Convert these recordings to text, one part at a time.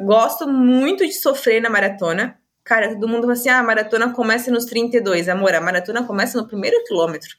Gosto muito de sofrer na maratona. Cara, todo mundo fala assim: ah, a maratona começa nos 32. Amor, a maratona começa no primeiro quilômetro.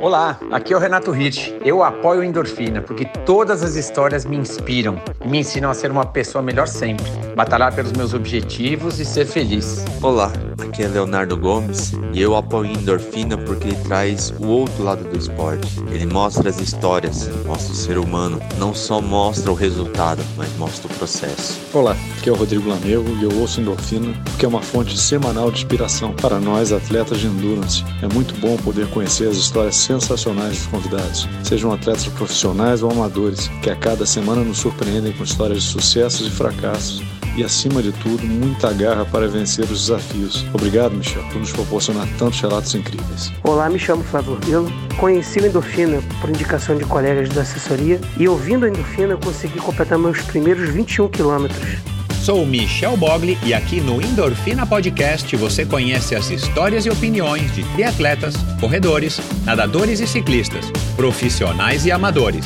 Olá, aqui é o Renato Rich. Eu apoio Endorfina porque todas as histórias me inspiram e me ensinam a ser uma pessoa melhor sempre, batalhar pelos meus objetivos e ser feliz. Olá, aqui é Leonardo Gomes e eu apoio Endorfina porque ele traz o outro lado do esporte. Ele mostra as histórias, mostra o ser humano, não só mostra o resultado, mas mostra o processo. Olá, aqui é o Rodrigo Lamego e eu ouço Endorfina porque é uma fonte semanal de inspiração para nós atletas de endurance. É muito bom poder conhecer as histórias sensacionais dos convidados, sejam atletas profissionais ou amadores, que a cada semana nos surpreendem com histórias de sucessos e fracassos e, acima de tudo, muita garra para vencer os desafios. Obrigado, Michel, por nos proporcionar tantos relatos incríveis. Olá, me chamo Flávio Eu conheci o Endorfina por indicação de colegas da assessoria e, ouvindo a Endorfina, consegui completar meus primeiros 21 quilômetros. Sou Michel Bogli e aqui no Endorfina Podcast você conhece as histórias e opiniões de triatletas, corredores, nadadores e ciclistas, profissionais e amadores.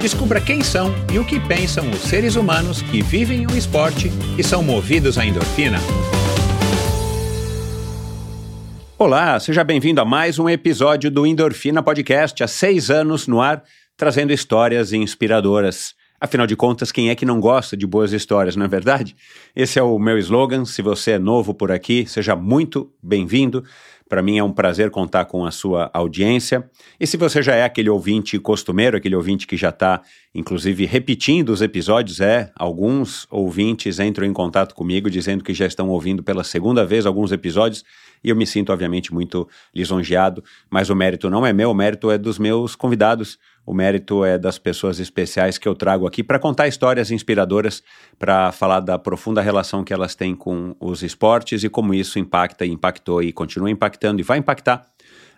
Descubra quem são e o que pensam os seres humanos que vivem o esporte e são movidos à endorfina. Olá, seja bem-vindo a mais um episódio do Endorfina Podcast, há seis anos no ar, trazendo histórias inspiradoras. Afinal de contas, quem é que não gosta de boas histórias, não é verdade? Esse é o meu slogan. Se você é novo por aqui, seja muito bem-vindo. Para mim é um prazer contar com a sua audiência. E se você já é aquele ouvinte costumeiro, aquele ouvinte que já está, inclusive, repetindo os episódios, é, alguns ouvintes entram em contato comigo dizendo que já estão ouvindo pela segunda vez alguns episódios e eu me sinto, obviamente, muito lisonjeado, mas o mérito não é meu, o mérito é dos meus convidados o mérito é das pessoas especiais que eu trago aqui para contar histórias inspiradoras, para falar da profunda relação que elas têm com os esportes e como isso impacta e impactou e continua impactando e vai impactar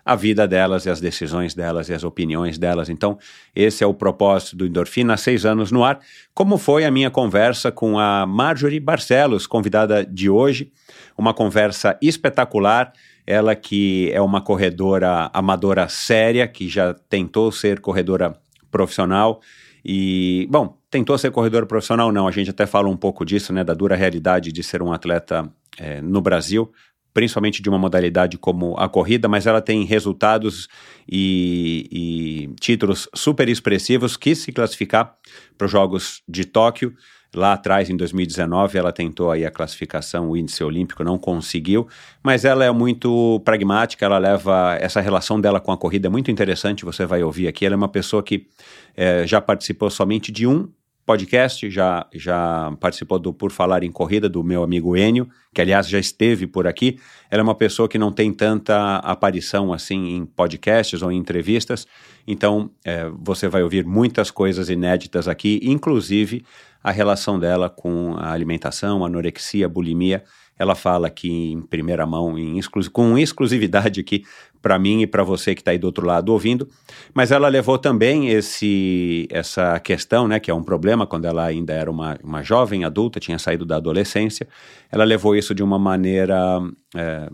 a vida delas e as decisões delas e as opiniões delas. Então, esse é o propósito do Endorfina, seis anos no ar. Como foi a minha conversa com a Marjorie Barcelos, convidada de hoje? Uma conversa espetacular ela que é uma corredora amadora séria, que já tentou ser corredora profissional. E, bom, tentou ser corredora profissional não, a gente até fala um pouco disso, né, da dura realidade de ser um atleta é, no Brasil, principalmente de uma modalidade como a corrida, mas ela tem resultados e, e títulos super expressivos que se classificar para os Jogos de Tóquio, Lá atrás, em 2019, ela tentou aí a classificação, o índice olímpico, não conseguiu, mas ela é muito pragmática, ela leva essa relação dela com a corrida é muito interessante, você vai ouvir aqui. Ela é uma pessoa que é, já participou somente de um podcast, já, já participou do Por Falar em Corrida, do meu amigo Enio, que aliás já esteve por aqui. Ela é uma pessoa que não tem tanta aparição assim em podcasts ou em entrevistas, então é, você vai ouvir muitas coisas inéditas aqui, inclusive a relação dela com a alimentação, anorexia, bulimia. Ela fala aqui em primeira mão, em exclu com exclusividade aqui para mim e para você que está aí do outro lado ouvindo. Mas ela levou também esse, essa questão, né, que é um problema quando ela ainda era uma, uma jovem adulta, tinha saído da adolescência. Ela levou isso de uma maneira. É,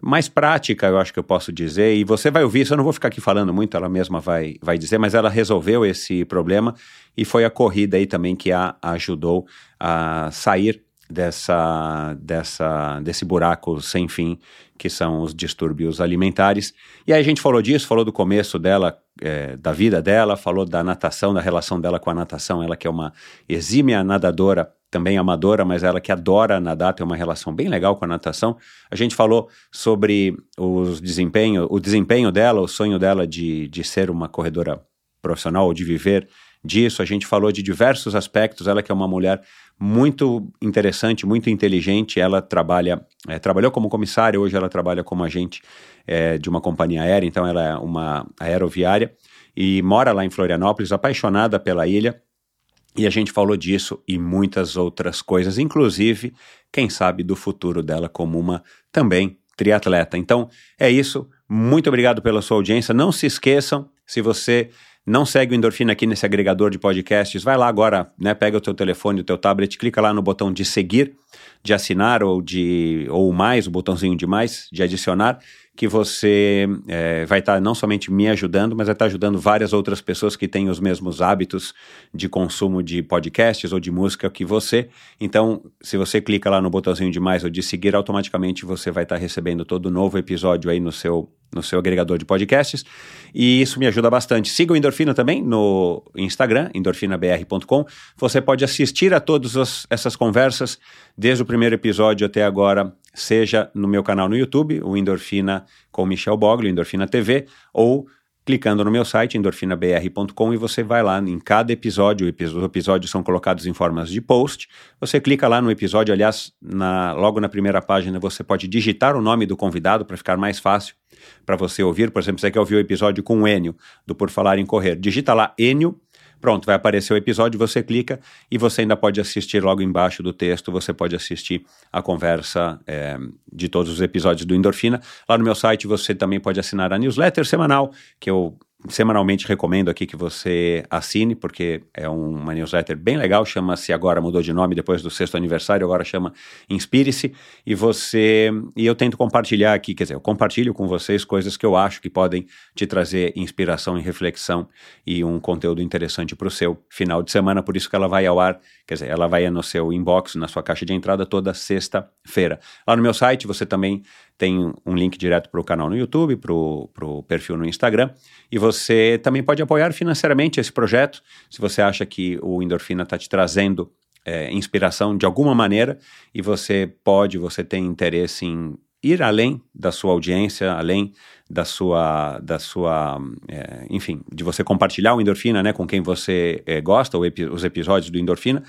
mais prática, eu acho que eu posso dizer, e você vai ouvir isso, eu não vou ficar aqui falando muito, ela mesma vai, vai dizer, mas ela resolveu esse problema e foi a corrida aí também que a ajudou a sair dessa, dessa, desse buraco sem fim que são os distúrbios alimentares. E aí a gente falou disso, falou do começo dela, é, da vida dela, falou da natação, da relação dela com a natação, ela que é uma exímia nadadora também amadora, mas ela que adora nadar, tem uma relação bem legal com a natação. A gente falou sobre os desempenho, o desempenho dela, o sonho dela de, de ser uma corredora profissional ou de viver disso. A gente falou de diversos aspectos. Ela que é uma mulher muito interessante, muito inteligente. Ela trabalha, é, trabalhou como comissária, hoje ela trabalha como agente é, de uma companhia aérea, então ela é uma aeroviária e mora lá em Florianópolis, apaixonada pela ilha e a gente falou disso e muitas outras coisas, inclusive, quem sabe, do futuro dela como uma também triatleta. Então, é isso. Muito obrigado pela sua audiência. Não se esqueçam, se você não segue o Endorfina aqui nesse agregador de podcasts, vai lá agora, né, pega o teu telefone, o teu tablet, clica lá no botão de seguir, de assinar ou de ou mais, o botãozinho de mais, de adicionar, que você é, vai estar tá não somente me ajudando, mas vai estar tá ajudando várias outras pessoas que têm os mesmos hábitos de consumo de podcasts ou de música que você. Então, se você clica lá no botãozinho de mais ou de seguir, automaticamente você vai estar tá recebendo todo novo episódio aí no seu no seu agregador de podcasts. E isso me ajuda bastante. Siga o Endorfina também no Instagram, endorfinabr.com. Você pode assistir a todas essas conversas, desde o primeiro episódio até agora, seja no meu canal no YouTube, o Endorfina com Michel Bogli, Endorfina TV, ou clicando no meu site, endorfinabr.com, e você vai lá em cada episódio, os episódios são colocados em formas de post, você clica lá no episódio, aliás, na, logo na primeira página você pode digitar o nome do convidado para ficar mais fácil para você ouvir, por exemplo, você quer ouvir o episódio com o Enio, do Por Falar em Correr, digita lá Enio, Pronto, vai aparecer o episódio, você clica e você ainda pode assistir logo embaixo do texto, você pode assistir a conversa é, de todos os episódios do Endorfina. Lá no meu site você também pode assinar a newsletter semanal, que eu semanalmente recomendo aqui que você assine, porque é uma newsletter bem legal, chama-se agora mudou de nome depois do sexto aniversário, agora chama Inspire-se, e você e eu tento compartilhar aqui, quer dizer, eu compartilho com vocês coisas que eu acho que podem te trazer inspiração e reflexão e um conteúdo interessante para o seu final de semana, por isso que ela vai ao ar, quer dizer, ela vai no seu inbox, na sua caixa de entrada toda sexta-feira. Lá no meu site você também tem um link direto para o canal no YouTube, para o perfil no Instagram. E você também pode apoiar financeiramente esse projeto, se você acha que o Endorfina está te trazendo é, inspiração de alguma maneira e você pode, você tem interesse em ir além da sua audiência, além da sua, da sua é, enfim, de você compartilhar o Endorfina né, com quem você é, gosta, epi os episódios do Endorfina.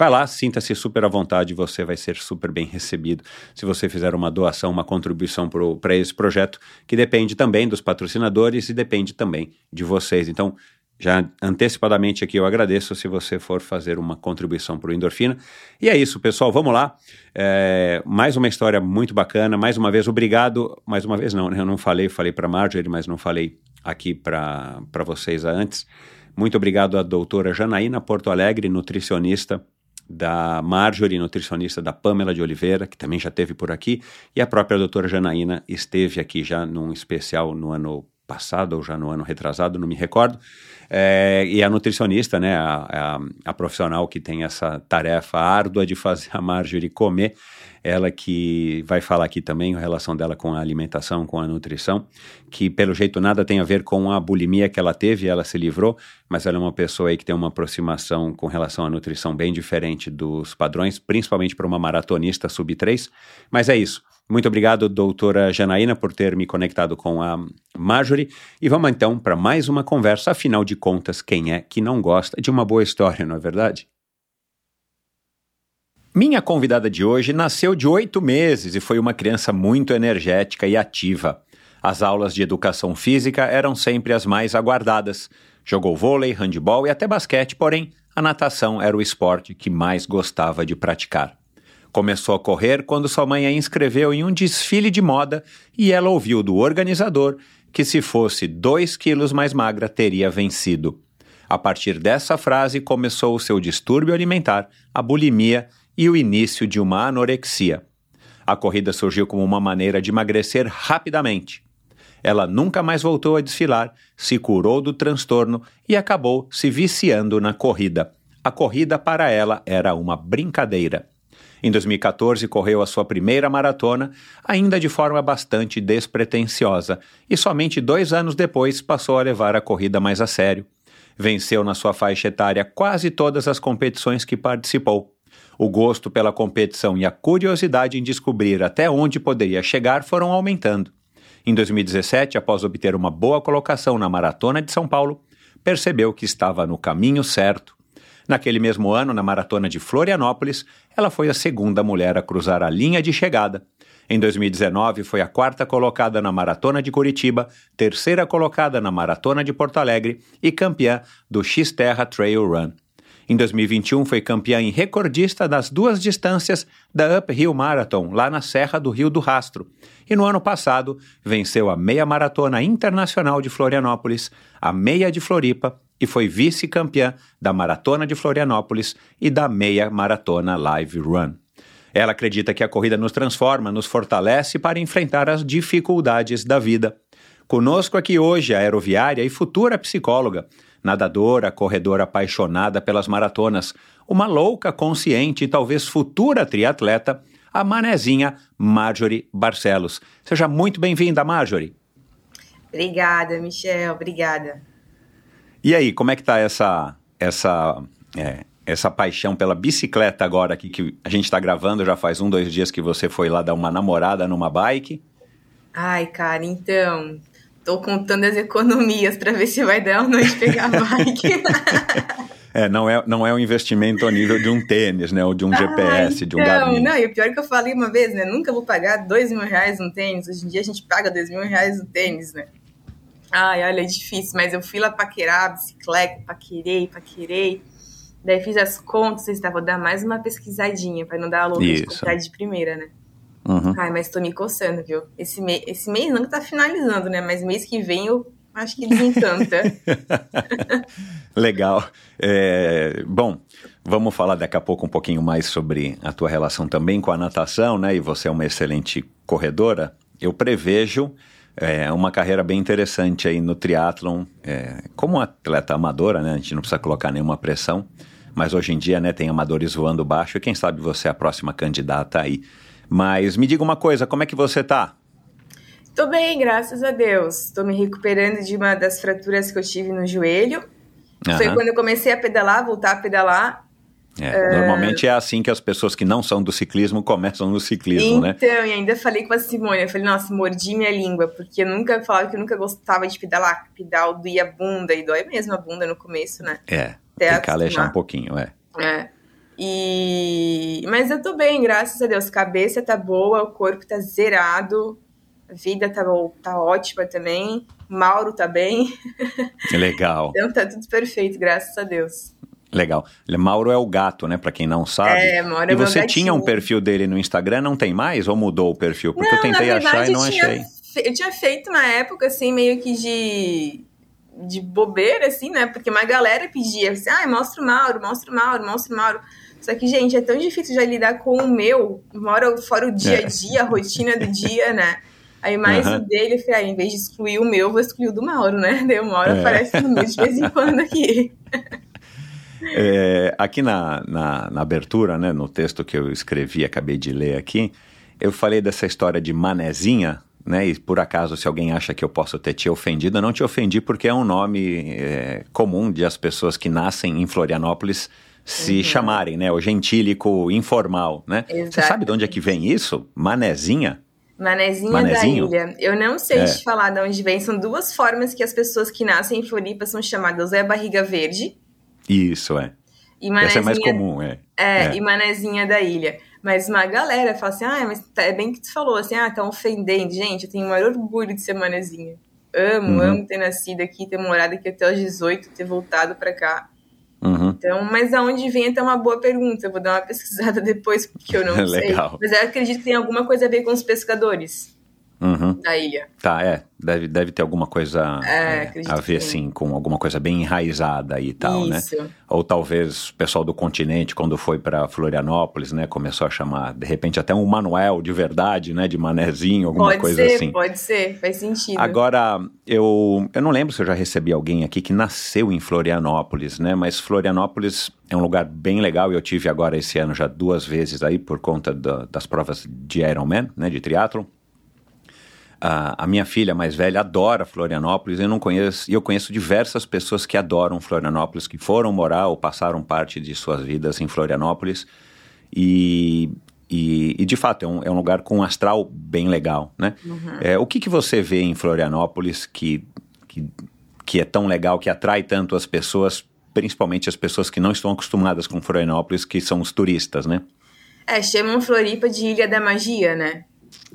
Vai lá, sinta-se super à vontade, você vai ser super bem recebido se você fizer uma doação, uma contribuição para esse projeto, que depende também dos patrocinadores e depende também de vocês. Então, já antecipadamente aqui eu agradeço se você for fazer uma contribuição para o Endorfina. E é isso, pessoal, vamos lá. É, mais uma história muito bacana. Mais uma vez, obrigado. Mais uma vez, não, né? eu não falei, falei para Marjorie, mas não falei aqui para vocês antes. Muito obrigado à doutora Janaína Porto Alegre, nutricionista da Marjorie, nutricionista da Pamela de Oliveira, que também já teve por aqui, e a própria doutora Janaína esteve aqui já num especial no ano passado ou já no ano retrasado, não me recordo. É, e a nutricionista, né, a, a, a, profissional que tem essa tarefa árdua de fazer a Marjorie comer, ela que vai falar aqui também a relação dela com a alimentação, com a nutrição, que pelo jeito nada tem a ver com a bulimia que ela teve, ela se livrou, mas ela é uma pessoa aí que tem uma aproximação com relação à nutrição bem diferente dos padrões, principalmente para uma maratonista sub-3. Mas é isso. Muito obrigado, doutora Janaína, por ter me conectado com a Marjorie. E vamos então para mais uma conversa. Afinal de contas, quem é que não gosta de uma boa história, não é verdade? Minha convidada de hoje nasceu de oito meses e foi uma criança muito energética e ativa. As aulas de educação física eram sempre as mais aguardadas. Jogou vôlei, handebol e até basquete, porém, a natação era o esporte que mais gostava de praticar. Começou a correr quando sua mãe a inscreveu em um desfile de moda e ela ouviu do organizador que se fosse dois quilos mais magra teria vencido. A partir dessa frase começou o seu distúrbio alimentar, a bulimia e o início de uma anorexia. A corrida surgiu como uma maneira de emagrecer rapidamente. Ela nunca mais voltou a desfilar, se curou do transtorno e acabou se viciando na corrida. A corrida para ela era uma brincadeira. Em 2014, correu a sua primeira maratona, ainda de forma bastante despretensiosa, e somente dois anos depois passou a levar a corrida mais a sério. Venceu na sua faixa etária quase todas as competições que participou. O gosto pela competição e a curiosidade em descobrir até onde poderia chegar foram aumentando. Em 2017, após obter uma boa colocação na Maratona de São Paulo, percebeu que estava no caminho certo Naquele mesmo ano, na maratona de Florianópolis, ela foi a segunda mulher a cruzar a linha de chegada. Em 2019, foi a quarta colocada na Maratona de Curitiba, terceira colocada na Maratona de Porto Alegre e campeã do X-Terra Trail Run. Em 2021, foi campeã e recordista das duas distâncias da Uphill Marathon, lá na Serra do Rio do Rastro. E no ano passado, venceu a meia maratona internacional de Florianópolis, a meia de Floripa e foi vice-campeã da Maratona de Florianópolis e da Meia Maratona Live Run. Ela acredita que a corrida nos transforma, nos fortalece para enfrentar as dificuldades da vida. Conosco aqui hoje a aeroviária e futura psicóloga, nadadora, corredora apaixonada pelas maratonas, uma louca, consciente e talvez futura triatleta, a manezinha Marjorie Barcelos. Seja muito bem-vinda, Marjorie. Obrigada, Michel, obrigada. E aí, como é que tá essa essa é, essa paixão pela bicicleta agora aqui que a gente está gravando? Já faz um, dois dias que você foi lá dar uma namorada numa bike. Ai, cara, então tô contando as economias para ver se vai dar ou não de pegar a bike. É, não é, não é um investimento ao nível de um tênis, né? Ou de um ah, GPS, então, de um então, Garmin. Não, e o pior é que eu falei uma vez, né? Nunca vou pagar dois mil reais no tênis. Hoje em dia a gente paga dois mil reais no tênis, né? Ai, olha, é difícil, mas eu fui lá paquerar bicicleta, paquerei, paquerei. Daí fiz as contas, estava vou dar mais uma pesquisadinha, para não dar a louca de comprar de primeira, né? Uhum. Ai, mas tô me coçando, viu? Esse, me esse mês não tá finalizando, né? Mas mês que vem eu acho que desencanta. Legal. É, bom, vamos falar daqui a pouco um pouquinho mais sobre a tua relação também com a natação, né? E você é uma excelente corredora. Eu prevejo é, uma carreira bem interessante aí no triatlon, é, como atleta amadora, né? A gente não precisa colocar nenhuma pressão, mas hoje em dia, né, tem amadores voando baixo e quem sabe você é a próxima candidata aí. Mas me diga uma coisa, como é que você tá? Tô bem, graças a Deus. Estou me recuperando de uma das fraturas que eu tive no joelho. Uhum. Foi quando eu comecei a pedalar, voltar a pedalar. É, Normalmente é assim que as pessoas que não são do ciclismo começam no ciclismo, então, né? Então, e ainda falei com a Simone, eu falei, nossa, mordi minha língua, porque eu nunca falava que eu nunca gostava de pedalar, pedal doía a bunda, e dói mesmo a bunda no começo, né? É, Até tem que alejar um pouquinho, é. É. E... Mas eu tô bem, graças a Deus, cabeça tá boa, o corpo tá zerado, a vida tá, tá ótima também, Mauro tá bem. Legal. então tá tudo perfeito, graças a Deus. Legal. Mauro é o gato, né? Para quem não sabe. É, Mauro é E você tinha um perfil dele no Instagram, não tem mais? Ou mudou o perfil? Porque não, eu tentei verdade, achar e não tinha, achei. Eu tinha feito na época, assim, meio que de, de bobeira, assim, né? Porque uma galera pedia, assim, ah, mostra o Mauro, mostra o Mauro, mostra o Mauro. Só que, gente, é tão difícil já lidar com o meu, mora fora o dia a é. dia, a rotina do dia, né? Aí mais uhum. o dele, eu falei, ah, em vez de excluir o meu, vou excluir o do Mauro, né? Daí o Mauro é. aparece no meio de vez em quando aqui. É, aqui na, na, na, abertura, né, no texto que eu escrevi, acabei de ler aqui, eu falei dessa história de manezinha, né, e por acaso, se alguém acha que eu posso ter te ofendido, eu não te ofendi porque é um nome é, comum de as pessoas que nascem em Florianópolis se uhum. chamarem, né, o gentílico informal, né? Você sabe de onde é que vem isso? Manezinha? Manezinha Manezinho? da ilha. Eu não sei é. te falar de onde vem. São duas formas que as pessoas que nascem em Floripa são chamadas. É a barriga verde, isso, é. E Essa é mais comum, é. É, é. e manezinha da ilha. Mas uma galera fala assim, ah, mas é bem que tu falou, assim, ah, tá ofendendo. Gente, eu tenho o maior orgulho de ser manezinha. Amo, uhum. amo ter nascido aqui, ter morado aqui até os 18, ter voltado pra cá. Uhum. Então, mas aonde vem é até uma boa pergunta. Eu vou dar uma pesquisada depois, porque eu não sei. Mas eu acredito que tem alguma coisa a ver com os pescadores uhum. da ilha. Tá, é. Deve, deve ter alguma coisa é, é, a ver, assim, com alguma coisa bem enraizada e tal, né? Isso. né? Ou talvez o pessoal do continente, quando foi para Florianópolis, né, começou a chamar, de repente, até um Manuel de verdade, né, de manezinho, alguma pode coisa ser, assim. Pode ser, faz sentido. Agora, eu, eu não lembro se eu já recebi alguém aqui que nasceu em Florianópolis, né, mas Florianópolis é um lugar bem legal, eu tive agora esse ano já duas vezes aí, por conta da, das provas de Ironman, né, de triatlon. A, a, minha filha mais velha adora Florianópolis. Eu não conheço, e eu conheço diversas pessoas que adoram Florianópolis, que foram morar ou passaram parte de suas vidas em Florianópolis. E, e, e de fato é um, é um, lugar com um astral bem legal, né? Uhum. É, o que, que você vê em Florianópolis que, que, que é tão legal, que atrai tanto as pessoas, principalmente as pessoas que não estão acostumadas com Florianópolis, que são os turistas, né? É, chamam Floripa de Ilha da Magia, né?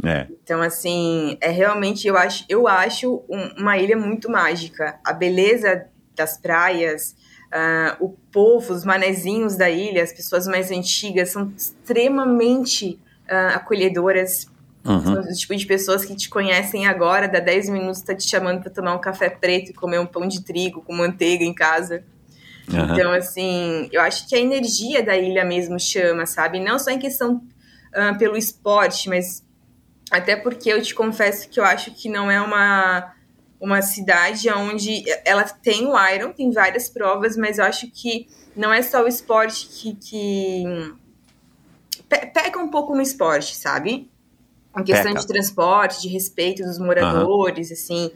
É. Então, assim, é realmente, eu acho, eu acho uma ilha muito mágica. A beleza das praias, uh, o povo, os manezinhos da ilha, as pessoas mais antigas são extremamente uh, acolhedoras. Uhum. São o tipo de pessoas que te conhecem agora, dá 10 minutos, tá te chamando para tomar um café preto e comer um pão de trigo com manteiga em casa. Uhum. Então, assim, eu acho que a energia da ilha mesmo chama, sabe? Não só em questão uh, pelo esporte, mas até porque eu te confesso que eu acho que não é uma, uma cidade onde ela tem o Iron, tem várias provas, mas eu acho que não é só o esporte que, que pega um pouco no esporte, sabe? Em questão Peca. de transporte, de respeito dos moradores, uhum. assim.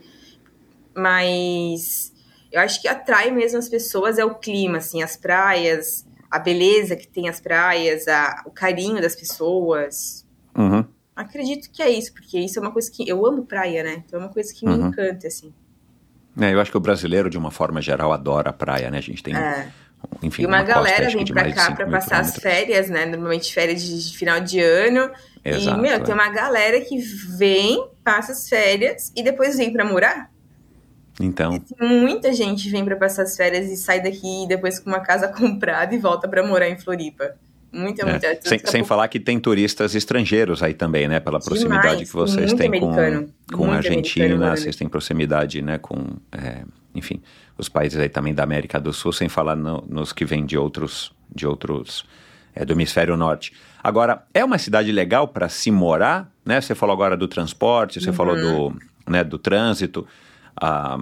Mas eu acho que atrai mesmo as pessoas é o clima, assim, as praias, a beleza que tem as praias, a, o carinho das pessoas. Uhum. Acredito que é isso, porque isso é uma coisa que. Eu amo praia, né? Então é uma coisa que me uhum. encanta, assim. É, eu acho que o brasileiro, de uma forma geral, adora a praia, né? A gente tem. É. Enfim, e uma, uma galera vem pra cá pra passar as férias, né? Normalmente férias de, de final de ano. Exato, e, meu, é. tem uma galera que vem, passa as férias e depois vem pra morar. Então. Muita gente vem para passar as férias e sai daqui depois com uma casa comprada e volta para morar em Floripa. Muita, é. muita. Sem, sem falar que tem turistas estrangeiros aí também, né? Pela proximidade Demais, que vocês têm com, com a Argentina, vocês têm proximidade, né? Com, é, enfim, os países aí também da América do Sul, sem falar no, nos que vêm de outros, de outros é, do hemisfério norte. Agora, é uma cidade legal para se morar, né? Você falou agora do transporte, você uhum. falou do, né, do trânsito. Ah,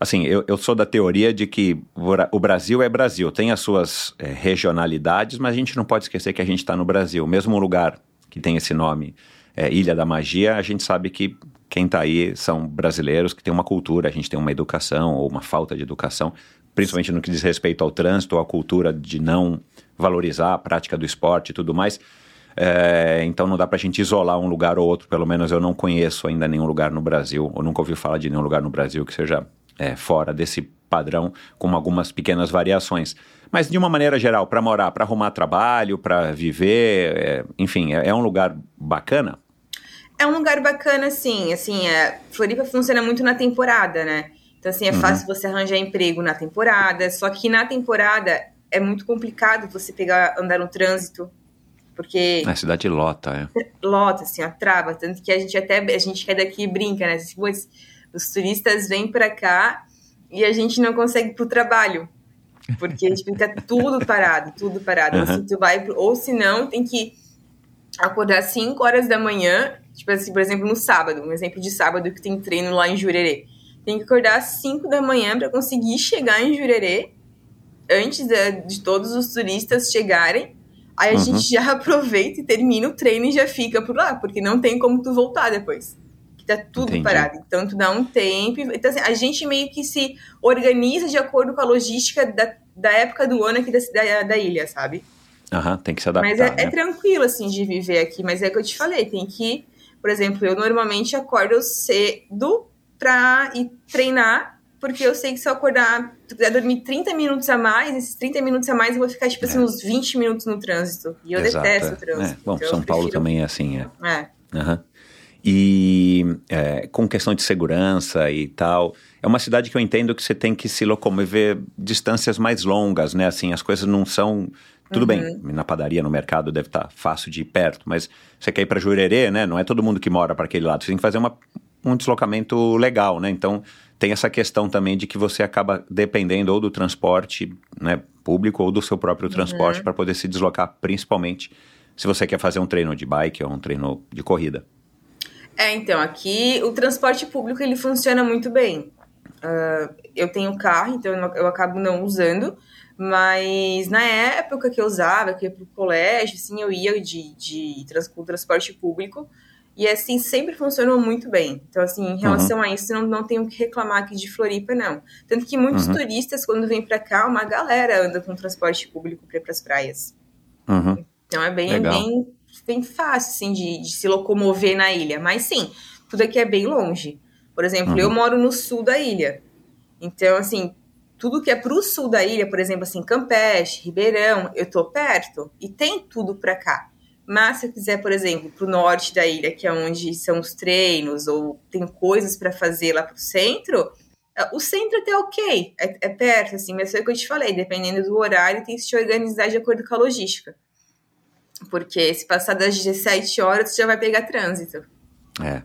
assim, eu, eu, sou da teoria de que o Brasil é Brasil, tem as suas é, regionalidades, mas a gente não pode esquecer que a gente está no Brasil. Mesmo um lugar que tem esse nome, é, Ilha da Magia, a gente sabe que quem está aí são brasileiros que têm uma cultura, a gente tem uma educação ou uma falta de educação, principalmente no que diz respeito ao trânsito, à cultura de não valorizar a prática do esporte e tudo mais. É, então não dá para a gente isolar um lugar ou outro, pelo menos eu não conheço ainda nenhum lugar no Brasil, ou nunca ouvi falar de nenhum lugar no Brasil que seja é, fora desse padrão, com algumas pequenas variações. Mas de uma maneira geral, para morar, para arrumar trabalho, para viver, é, enfim, é, é, um lugar bacana? É um lugar bacana, sim. Assim, é, Floripa funciona muito na temporada, né? Então, assim, é uhum. fácil você arranjar emprego na temporada, só que na temporada é muito complicado você pegar, andar no trânsito, porque... A cidade lota, é. Lota, assim, ó, trava, tanto que a gente até, a gente que é daqui brinca, né? Assim, os turistas vêm para cá e a gente não consegue ir pro trabalho. Porque a gente fica tudo parado, tudo parado. Uhum. Assim, tu vai, ou se não, tem que acordar 5 horas da manhã, tipo assim, por exemplo, no sábado, um exemplo de sábado que tem treino lá em Jurerê. Tem que acordar às 5 da manhã para conseguir chegar em Jurerê antes de, de, todos os turistas chegarem. Aí a uhum. gente já aproveita e termina o treino e já fica por lá, porque não tem como tu voltar depois tá tudo Entendi. parado. Então, tu dá um tempo. Então, assim, a gente meio que se organiza de acordo com a logística da, da época do ano aqui da, da, da ilha, sabe? Aham, tem que se adaptar. Mas é, né? é, tranquilo, assim, de viver aqui. Mas é o que eu te falei, tem que. Por exemplo, eu normalmente acordo cedo pra ir treinar, porque eu sei que se eu acordar, tu quiser dormir 30 minutos a mais, esses 30 minutos a mais eu vou ficar, tipo assim, é. uns 20 minutos no trânsito. E eu Exato, detesto é. o trânsito. É. Bom, então São Paulo também é assim, é. É. Uhum. E é, com questão de segurança e tal, é uma cidade que eu entendo que você tem que se locomover distâncias mais longas, né? Assim, as coisas não são. Tudo uhum. bem, na padaria, no mercado deve estar tá fácil de ir perto, mas você quer ir para Jurerê, né? Não é todo mundo que mora para aquele lado. Você tem que fazer uma, um deslocamento legal, né? Então tem essa questão também de que você acaba dependendo ou do transporte né, público ou do seu próprio transporte uhum. para poder se deslocar, principalmente se você quer fazer um treino de bike ou um treino de corrida. É, então, aqui o transporte público ele funciona muito bem. Uh, eu tenho carro, então eu, eu, acabo não usando, mas na época que eu usava, que eu ia pro colégio, assim, eu ia de, de trans, com transporte público, e assim, sempre funcionou muito bem. Então, assim, em relação uhum. a isso, não, não tenho que reclamar aqui de Floripa, não. Tanto que muitos uhum. turistas, quando vêm para cá, uma galera anda com transporte público para ir pras praias. Uhum. Então é bem, bem bem fácil, assim, de, de, se locomover na ilha. Mas sim, tudo aqui é bem longe. Por exemplo, uhum. eu moro no sul da ilha. Então, assim, tudo que é pro sul da ilha, por exemplo, assim, Campeche, Ribeirão, eu tô perto e tem tudo pra cá. Mas se eu quiser, por exemplo, pro norte da ilha, que é onde são os treinos ou tem coisas para fazer lá pro centro, é, o centro até ok, é, é perto, assim, mas foi o que eu te falei, dependendo do horário, tem que se organizar de acordo com a logística. Porque se passar das 17 horas, você já vai pegar trânsito. É.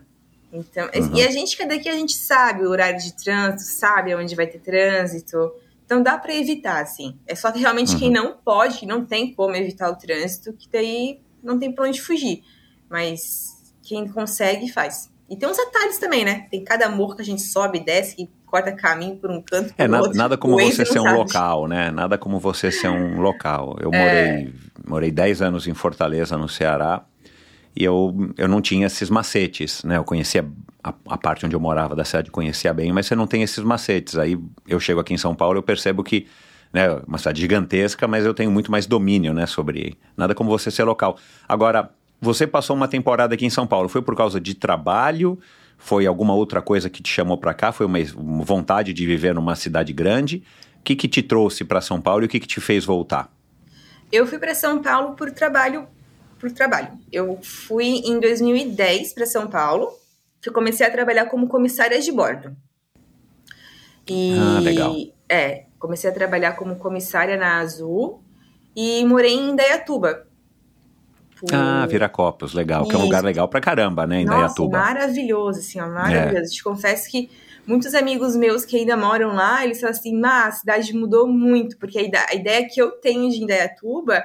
Então, uhum. E a gente, cada daqui a gente sabe o horário de trânsito, sabe onde vai ter trânsito. Então dá para evitar, assim. É só que realmente uhum. quem não pode, que não tem como evitar o trânsito, que daí não tem pra onde fugir. Mas quem consegue, faz. E tem uns atalhos também, né? Tem cada morro que a gente sobe e desce, que corta caminho por um canto. É, nada, outro, nada como você ser um sabe. local, né? Nada como você ser um local. Eu é... morei, morei 10 anos em Fortaleza, no Ceará, e eu, eu não tinha esses macetes, né? Eu conhecia a, a, parte onde eu morava da cidade, conhecia bem, mas você não tem esses macetes. Aí eu chego aqui em São Paulo, eu percebo que né, uma cidade gigantesca, mas eu tenho muito mais domínio, né, sobre nada como você ser local. Agora, você passou uma temporada aqui em São Paulo, foi por causa de trabalho? Foi alguma outra coisa que te chamou para cá? Foi uma, vontade de viver numa cidade grande? O que, que te trouxe para São Paulo e o que, que te fez voltar? Eu fui para São Paulo por trabalho por trabalho. Eu fui em 2010 para São Paulo, que comecei a trabalhar como comissária de bordo. E, ah, legal. É, comecei a trabalhar como comissária na Azul e morei em Indaiatuba. Por... Ah, Viracopos, legal. Isso. Que é um lugar legal pra caramba, né, Indaiatuba. Nossa, maravilhoso, assim, ó, maravilhoso. É. Te confesso que muitos amigos meus que ainda moram lá, eles falam assim, mas a cidade mudou muito, porque a ideia que eu tenho de Indaiatuba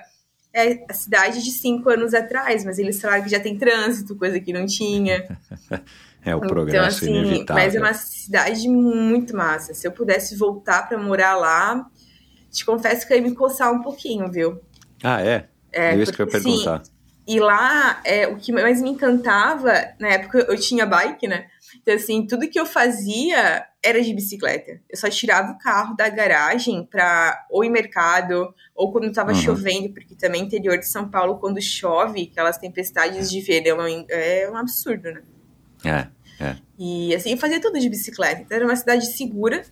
é a cidade de cinco anos atrás, mas eles falaram que já tem trânsito, coisa que não tinha. é o progresso então, assim, inevitável. Mas é uma cidade muito massa. Se eu pudesse voltar para morar lá, te confesso que eu ia me coçar um pouquinho, viu? Ah, é? É, é isso que eu ia perguntar. Sim, e lá, é, o que mais me encantava, na época eu tinha bike, né? Então, assim, tudo que eu fazia era de bicicleta. Eu só tirava o carro da garagem para ou ir mercado, ou quando tava uhum. chovendo, porque também interior de São Paulo, quando chove, aquelas tempestades de verão é um absurdo, né? É, é. E assim, eu fazia tudo de bicicleta. Então, era uma cidade segura.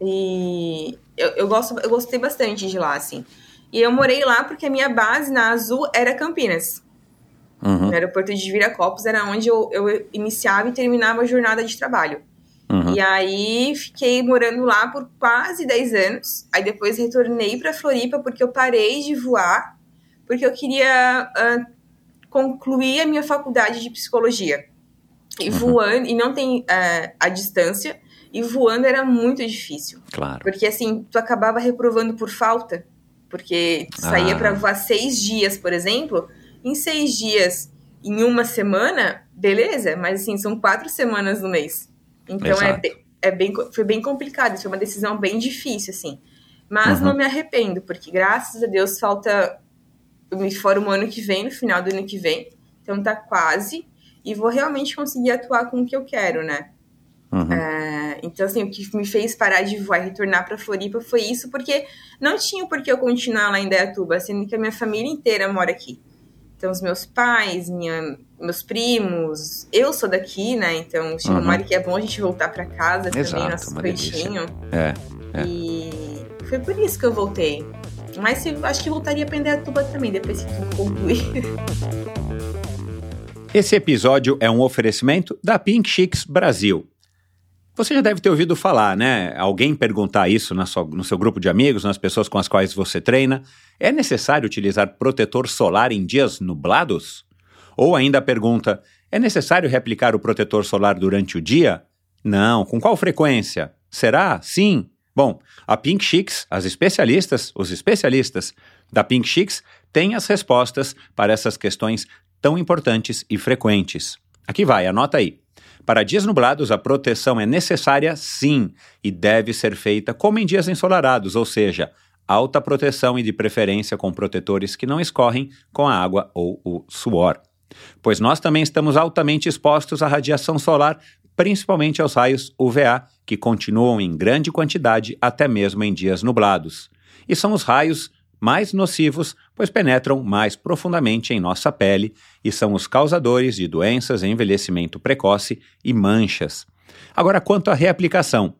E eu, eu, gosto, eu gostei bastante de lá, assim. E eu morei lá porque a minha base na Azul era Campinas. Uhum. No aeroporto de Viracopos era onde eu, eu iniciava e terminava a jornada de trabalho. Uhum. E aí fiquei morando lá por quase 10 anos. Aí depois retornei para Floripa porque eu parei de voar, porque eu queria uh, concluir a minha faculdade de psicologia. E uhum. voando, e não tem uh, a distância, e voando era muito difícil. Claro. Porque assim, tu acabava reprovando por falta, porque tu saía ah. para voar seis dias, por exemplo, em seis dias, em uma semana, beleza, mas assim, são quatro semanas no mês. Então é, é bem, foi bem complicado, foi uma decisão bem difícil, assim. Mas uhum. não me arrependo, porque graças a Deus falta. Eu me formo ano que vem, no final do ano que vem. Então tá quase. E vou realmente conseguir atuar com o que eu quero, né? Uhum. É, então, assim, o que me fez parar de voar e retornar para Floripa foi isso, porque não tinha por que eu continuar lá em Dayatuba, sendo que a minha família inteira mora aqui. Então, os meus pais, minha, meus primos, eu sou daqui, né? Então, chega uhum. hora que é bom a gente voltar para casa Exato, também, nosso peitinho. É, é. E foi por isso que eu voltei. Mas acho que voltaria a tuba também, depois que tudo concluir. Esse episódio é um oferecimento da Pink Chicks Brasil. Você já deve ter ouvido falar, né? Alguém perguntar isso sua, no seu grupo de amigos, nas pessoas com as quais você treina. É necessário utilizar protetor solar em dias nublados? Ou ainda a pergunta: é necessário reaplicar o protetor solar durante o dia? Não. Com qual frequência? Será? Sim. Bom, a Pink Chicks, as especialistas, os especialistas da Pink Chicks, têm as respostas para essas questões tão importantes e frequentes. Aqui vai, anota aí. Para dias nublados, a proteção é necessária sim e deve ser feita como em dias ensolarados, ou seja, alta proteção e de preferência com protetores que não escorrem com a água ou o suor. Pois nós também estamos altamente expostos à radiação solar, principalmente aos raios UVA, que continuam em grande quantidade até mesmo em dias nublados. E são os raios mais nocivos, pois penetram mais profundamente em nossa pele e são os causadores de doenças, envelhecimento precoce e manchas. Agora, quanto à reaplicação.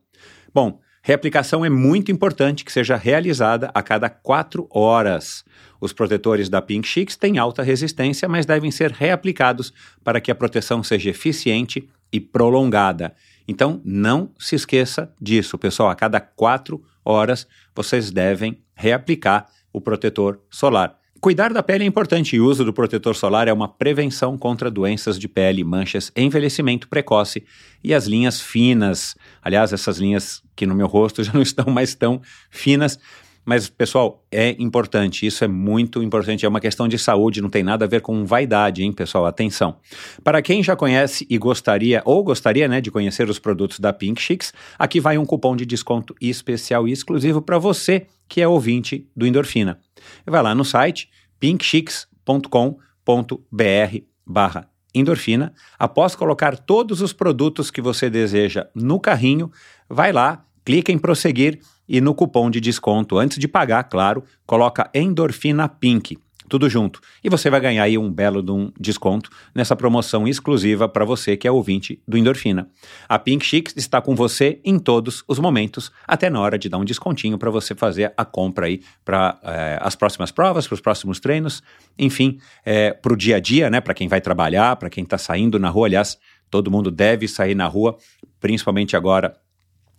Bom, reaplicação é muito importante que seja realizada a cada quatro horas. Os protetores da Pink Chicks têm alta resistência, mas devem ser reaplicados para que a proteção seja eficiente e prolongada. Então, não se esqueça disso, pessoal. A cada quatro horas vocês devem reaplicar o protetor solar. Cuidar da pele é importante e o uso do protetor solar é uma prevenção contra doenças de pele, manchas, envelhecimento precoce e as linhas finas. Aliás, essas linhas que no meu rosto já não estão mais tão finas. Mas, pessoal, é importante, isso é muito importante, é uma questão de saúde, não tem nada a ver com vaidade, hein, pessoal? Atenção. Para quem já conhece e gostaria, ou gostaria, né, de conhecer os produtos da Pink Chicks, aqui vai um cupom de desconto especial e exclusivo para você que é ouvinte do Endorfina. Vai lá no site pinkchicks.com.br barra endorfina. Após colocar todos os produtos que você deseja no carrinho, vai lá, clica em prosseguir e no cupom de desconto, antes de pagar, claro, coloca endorfina pink tudo junto. E você vai ganhar aí um belo de um desconto nessa promoção exclusiva para você que é ouvinte do Endorfina. A Pink Chicks está com você em todos os momentos, até na hora de dar um descontinho para você fazer a compra aí para é, eh, as próximas provas, para os próximos treinos, enfim, é, eh, para o dia a dia, né? Para quem vai trabalhar, para quem está saindo na rua. Aliás, todo mundo deve sair na rua, principalmente agora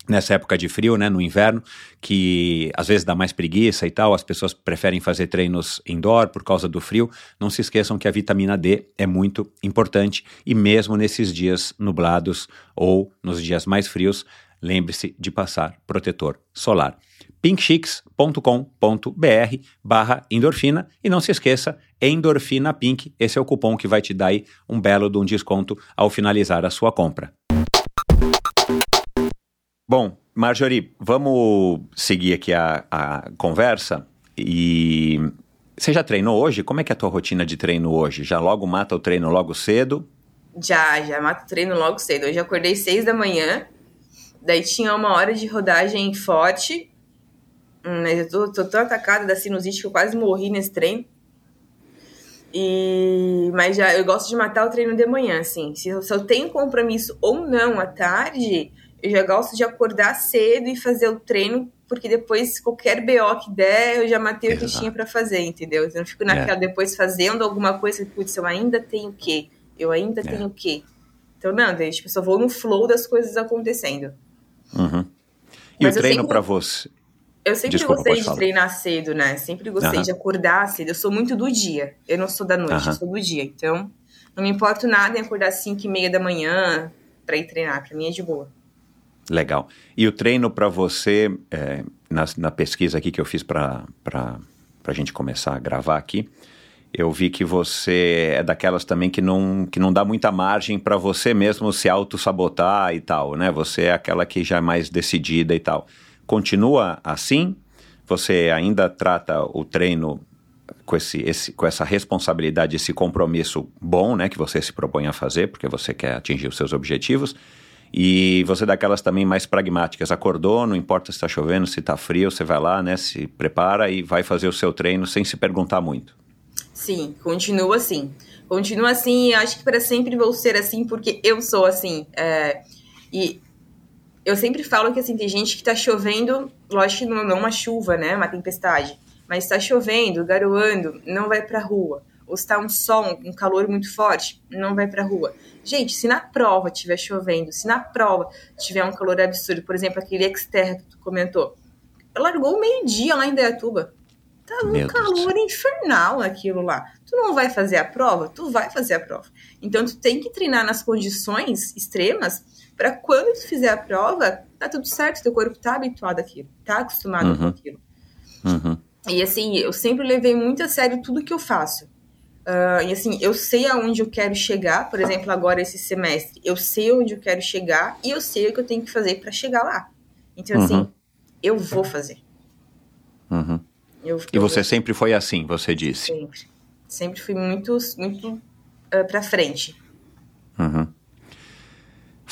nessa época de frio, né, no inverno, que às vezes dá mais preguiça e tal, as pessoas preferem fazer treinos indoor por causa do frio. Não se esqueçam que a vitamina D é muito importante e mesmo nesses dias nublados ou nos dias mais frios, lembre-se de passar protetor solar. pinkchicks.com.br barra endorfina e não se esqueça, endorfina pink, esse é o cupom que vai te dar um belo de um desconto ao finalizar a sua compra. Bom, Marjorie, vamos seguir aqui a, a conversa e você já treinou hoje? Como é que é a tua rotina de treino hoje? Já logo mata o treino logo cedo? Já, já mata o treino logo cedo. Hoje acordei seis da manhã, daí tinha uma hora de rodagem forte, hum, mas eu tô, tô tão atacada da sinusite que eu quase morri nesse treino. E, mas já eu gosto de matar o treino de manhã, assim. Se, se eu tenho compromisso ou não à tarde, eu já gosto de acordar cedo e fazer o treino, porque depois qualquer BO que der, eu já matei Exato. o que tinha para fazer, entendeu? Eu não fico naquela é. depois fazendo alguma coisa, putz, eu ainda tenho o quê? Eu ainda é. tenho o quê? Então, não, daí, tipo, eu só vou no flow das coisas acontecendo. Uhum. E Mas o treino para você? Eu sempre Desculpa, gostei de falar. treinar cedo, né? Sempre gostei uhum. de acordar cedo. Eu sou muito do dia. Eu não sou da noite, uhum. eu sou do dia. Então, não me importo nada em acordar às 5 e meia da manhã para ir treinar. Pra mim é de boa. Legal. E o treino para você, é, na, na, pesquisa aqui que eu fiz para a gente começar a gravar aqui, eu vi que você é daquelas também que não, que não dá muita margem para você mesmo se auto-sabotar e tal, né? Você é aquela que já é mais decidida e tal. Continua assim? Você ainda trata o treino com, esse, esse, com essa responsabilidade, esse compromisso bom, né? Que você se propõe a fazer, porque você quer atingir os seus objetivos e você é daquelas também mais pragmáticas. Acordou, não importa se está chovendo, se está frio, você vai lá, né? Se prepara e vai fazer o seu treino sem se perguntar muito. Sim, continua assim. Continua assim e acho que para sempre vou ser assim porque eu sou assim. É, e eu sempre falo que assim, tem gente que está chovendo, lógico que não é uma chuva, né? Uma tempestade. Mas está chovendo, garoando, não vai para rua ou está um sol, um calor muito forte, não vai para rua. Gente, se na prova estiver chovendo, se na prova tiver um calor absurdo, por exemplo, aquele exterra que tu comentou, largou meio-dia lá em Dayatuba. Tá um Meu calor Deus. infernal aquilo lá. Tu não vai fazer a prova? Tu vai fazer a prova. Então tu tem que treinar nas condições extremas para quando tu fizer a prova, tá tudo certo, teu corpo tá habituado àquilo, tá acostumado uhum. com aquilo. Uhum. E assim, eu sempre levei muito a sério tudo que eu faço. Uh, e assim, eu sei aonde eu quero chegar, por exemplo, agora esse semestre, eu sei onde eu quero chegar e eu sei o que eu tenho que fazer para chegar lá. Então, assim, uhum. assim, eu vou fazer. Uhum. Eu, e você vou. sempre foi assim, você disse? Sempre. Sempre fui muito, muito uh, pra frente. Uhum.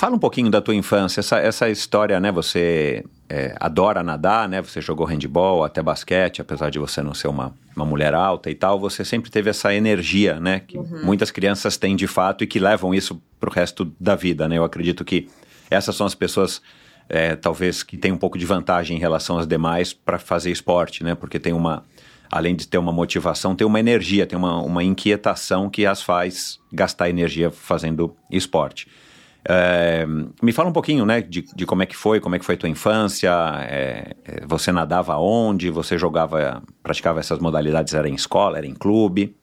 Fala um pouquinho da tua infância, essa, essa história, né? Você é, adora nadar, né? Você jogou handball, até basquete, apesar de você não ser uma, uma mulher alta e tal, você sempre teve essa energia, né? Que uhum. muitas crianças têm de fato e que levam isso pro resto da vida, né? Eu acredito que essas são as pessoas, é, talvez, que têm um pouco de vantagem em relação às demais para fazer esporte, né? Porque tem uma, além de ter uma motivação, tem uma energia, tem uma, uma inquietação que as faz gastar energia fazendo esporte. É, me fala um pouquinho, né, de, de, como é que foi, como é que foi a tua infância, é, você nadava onde, você jogava, praticava essas modalidades, era em escola, era em clube?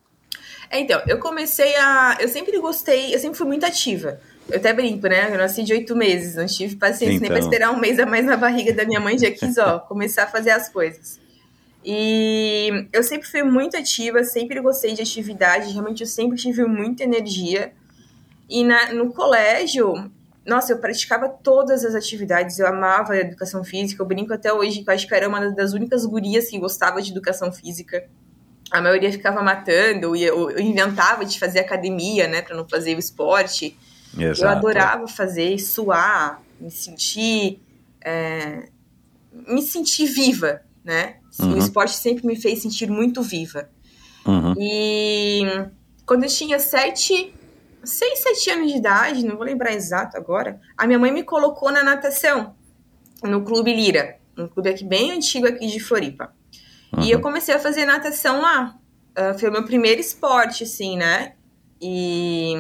É, então, eu comecei a, eu sempre gostei, eu sempre fui muito ativa, eu até brinco, né, eu nasci de oito meses, não tive paciência então... nem pra então. esperar um mês a mais na barriga da minha mãe, já quis, ó, começar a fazer as coisas. E eu sempre fui muito ativa, sempre gostei de atividade, realmente eu sempre tive muita energia, e na, no colégio, nossa, eu praticava todas as atividades, eu amava a educação física, eu brinco até hoje que eu acho que eu era uma das únicas gurias que gostava de educação física. A maioria ficava matando, eu, eu inventava de fazer academia, né, para não fazer o esporte. Exato. Eu adorava fazer, suar, me sentir, é, me sentir viva, né? Uhum. O esporte sempre me fez sentir muito viva. Uhum. E quando eu tinha sete 6, 7 anos de idade, não vou lembrar exato agora, a minha mãe me colocou na natação, no Clube Lira, um clube aqui bem antigo aqui de Floripa. Uhum. E eu comecei a fazer natação lá. Uh, foi o meu primeiro esporte, assim, né? E...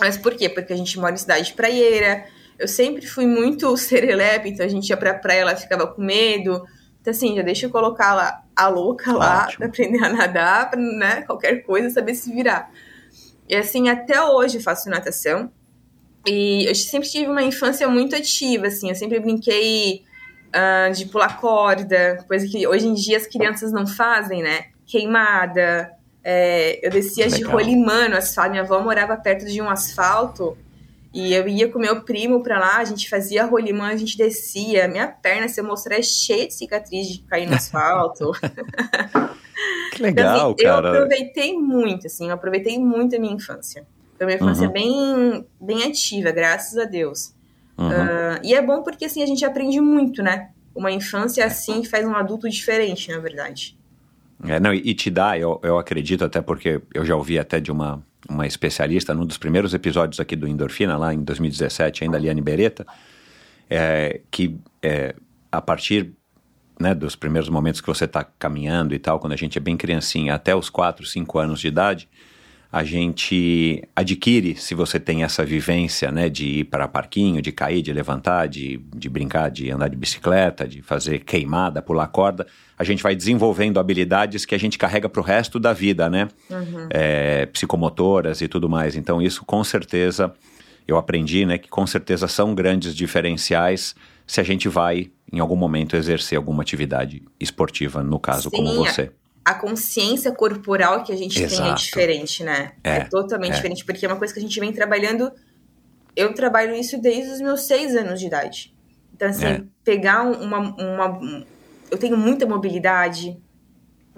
Mas por quê? Porque a gente mora em cidade praieira, eu sempre fui muito serelepe, então a gente ia pra praia, ela ficava com medo. Então, assim, já deixa eu colocar lá a louca lá, Ótimo. pra aprender a nadar, pra, né, qualquer coisa, saber se virar. E assim, até hoje eu faço natação. E eu sempre tive uma infância muito ativa, assim, eu sempre brinquei uh, de pular corda, coisa que hoje em dia as crianças não fazem, né? Queimada. É, eu descia Legal. de rolimã no asfalto. Minha avó morava perto de um asfalto e eu ia com meu primo pra lá, a gente fazia rolimã, a gente descia. Minha perna, se eu mostrar, é cheia de cicatriz de cair no asfalto. Que legal, então, assim, cara. Eu aproveitei muito, assim, eu aproveitei muito a minha infância. Foi uma infância uhum. bem, bem ativa, graças a Deus. Uhum. Uh, e é bom porque, assim, a gente aprende muito, né? Uma infância assim faz um adulto diferente, na verdade. É, não, e te dá, eu, eu acredito até porque eu já ouvi até de uma, uma especialista num dos primeiros episódios aqui do Endorfina, lá em 2017, ainda Liane Beretta, é, que é, a partir né, dos primeiros momentos que você está caminhando e tal, quando a gente é bem criancinha, até os 4, 5 anos de idade, a gente adquire, se você tem essa vivência, né, de ir para parquinho, de cair, de levantar, de, de brincar, de andar de bicicleta, de fazer queimada, pular corda, a gente vai desenvolvendo habilidades que a gente carrega para o resto da vida, né, uhum. é, psicomotoras e tudo mais. Então isso com certeza eu aprendi, né, que com certeza são grandes diferenciais se a gente vai em algum momento exercer alguma atividade esportiva, no caso, Sim, como você. A consciência corporal que a gente Exato. tem é diferente, né? É, é totalmente é. diferente, porque é uma coisa que a gente vem trabalhando. Eu trabalho isso desde os meus seis anos de idade. Então, assim, é. pegar uma, uma. Eu tenho muita mobilidade,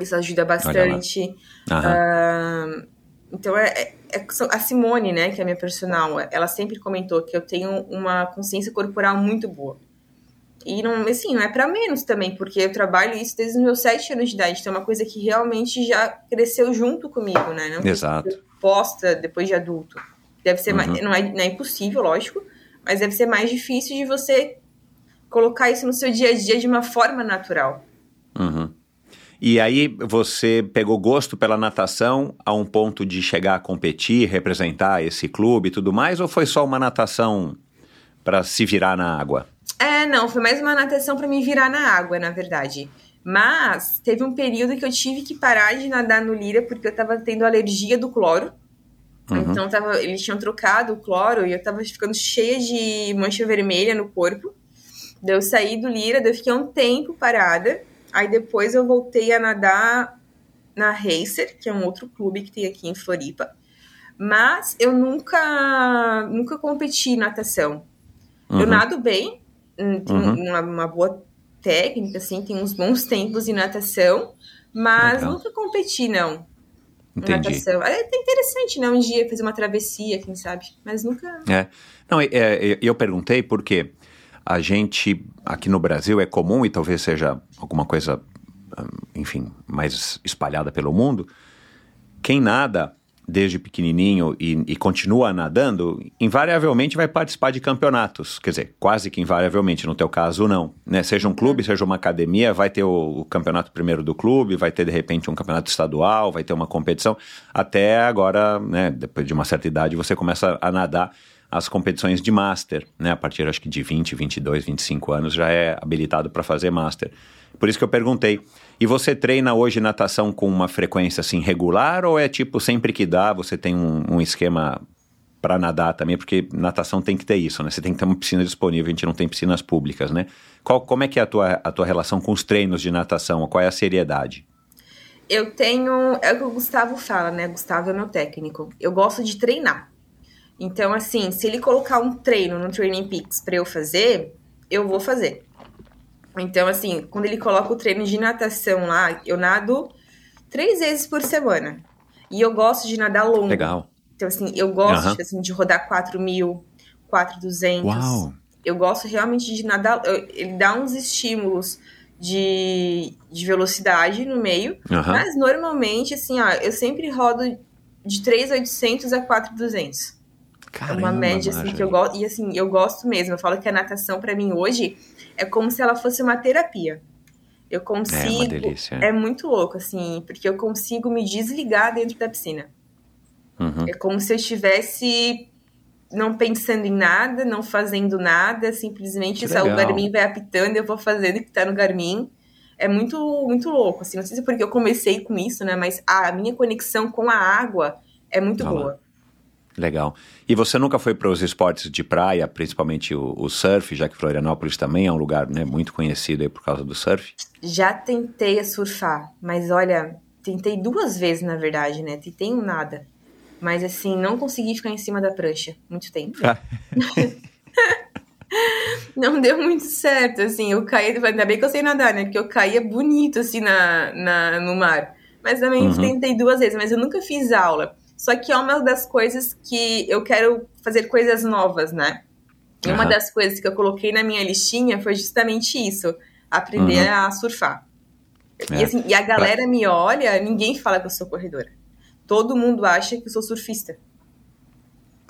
isso ajuda bastante. Uh, então, é, é, é, a Simone, né, que é a minha personal, ela sempre comentou que eu tenho uma consciência corporal muito boa. E não, assim, não é para menos também, porque eu trabalho isso desde os meus sete anos de idade. Então é uma coisa que realmente já cresceu junto comigo, né? Não Exato. Posta depois de adulto. Deve ser uhum. mais. Não é, não é impossível, lógico, mas deve ser mais difícil de você colocar isso no seu dia a dia de uma forma natural. Uhum. E aí você pegou gosto pela natação a um ponto de chegar a competir, representar esse clube e tudo mais, ou foi só uma natação para se virar na água? É, não, foi mais uma natação para me virar na água, na verdade. Mas teve um período que eu tive que parar de nadar no Lira porque eu tava tendo alergia do cloro. Uhum. Então tava, eles tinham trocado o cloro e eu tava ficando cheia de mancha vermelha no corpo. Daí eu saí do Lira, daí eu fiquei um tempo parada. Aí depois eu voltei a nadar na Racer, que é um outro clube que tem aqui em Floripa. Mas eu nunca nunca competi natação. Uhum. Eu nado bem, uhum. uma, uma, boa técnica, assim, tem uns bons tempos de natação, mas Legal. nunca competi, não. Entendi. Natação. É interessante, né? Um dia fazer uma travessia, quem sabe, mas nunca. É. Não, é, é, eu perguntei porque a gente, aqui no Brasil, é comum, e talvez seja alguma coisa, hum, enfim, mais espalhada pelo mundo, quem nada desde pequenininho e, e, continua nadando, invariavelmente vai participar de campeonatos. Quer dizer, quase que invariavelmente, no teu caso, não. Né? Seja um clube, seja uma academia, vai ter o, o, campeonato primeiro do clube, vai ter, de repente, um campeonato estadual, vai ter uma competição. Até agora, né, depois de uma certa idade, você começa a nadar as competições de Master, né? A partir, acho que de 20, 22, 25 anos já é habilitado para fazer Master. Por isso que eu perguntei. E você treina hoje natação com uma frequência assim regular ou é tipo sempre que dá você tem um, um esquema para nadar também? Porque natação tem que ter isso, né? Você tem que ter uma piscina disponível, a gente não tem piscinas públicas, né? Qual, como é que é a tua, a tua relação com os treinos de natação? Qual é a seriedade? Eu tenho. É o que o Gustavo fala, né? Gustavo é meu técnico. Eu gosto de treinar. Então, assim, se ele colocar um treino no Training Peaks para eu fazer, eu vou fazer. Então, assim, quando ele coloca o treino de natação lá, eu nado três vezes por semana. E eu gosto de nadar longo. Legal. Então, assim, eu gosto uhum. assim, de rodar 4 mil, 4,200. Uau! Eu gosto realmente de nadar. Ele dá uns estímulos de, de velocidade no meio. Uhum. Mas, normalmente, assim, ó, eu sempre rodo de 3,800 a 4,200. Caramba, é uma média, assim, que eu gosto. E, assim, eu gosto mesmo. Eu falo que a natação, para mim, hoje é como se ela fosse uma terapia. Eu consigo. É uma delícia. É muito louco, assim, porque eu consigo me desligar dentro da piscina. Uhum. É como se eu estivesse não pensando em nada, não fazendo nada, simplesmente só o Garmin vai apitando e eu vou fazendo o que tá no Garmin. É muito, muito louco, assim. Não sei se é porque eu comecei com isso, né? Mas a minha conexão com a água é muito Olha boa. Legal. E você nunca foi para os esportes de praia, principalmente o, o, surf, já que Florianópolis também é um lugar né, muito conhecido aí por causa do surf? Já tentei surfar, mas olha, tentei duas vezes na verdade, né? Tentei um nada. Mas assim, não consegui ficar em cima da prancha muito tempo. Ah. não deu muito certo, assim, eu caí, ainda bem que eu sei nadar, né? Porque eu caía bonito, assim, na, na, no mar. Mas também uhum. tentei duas vezes, mas eu nunca fiz aula. Só que é uma das coisas que eu quero fazer coisas novas, né? E uma das coisas que eu coloquei na minha listinha foi justamente isso: aprender uhum. a surfar. É. E, assim, e a galera pra... me olha, ninguém fala que eu sou corredora. Todo mundo acha que eu sou surfista.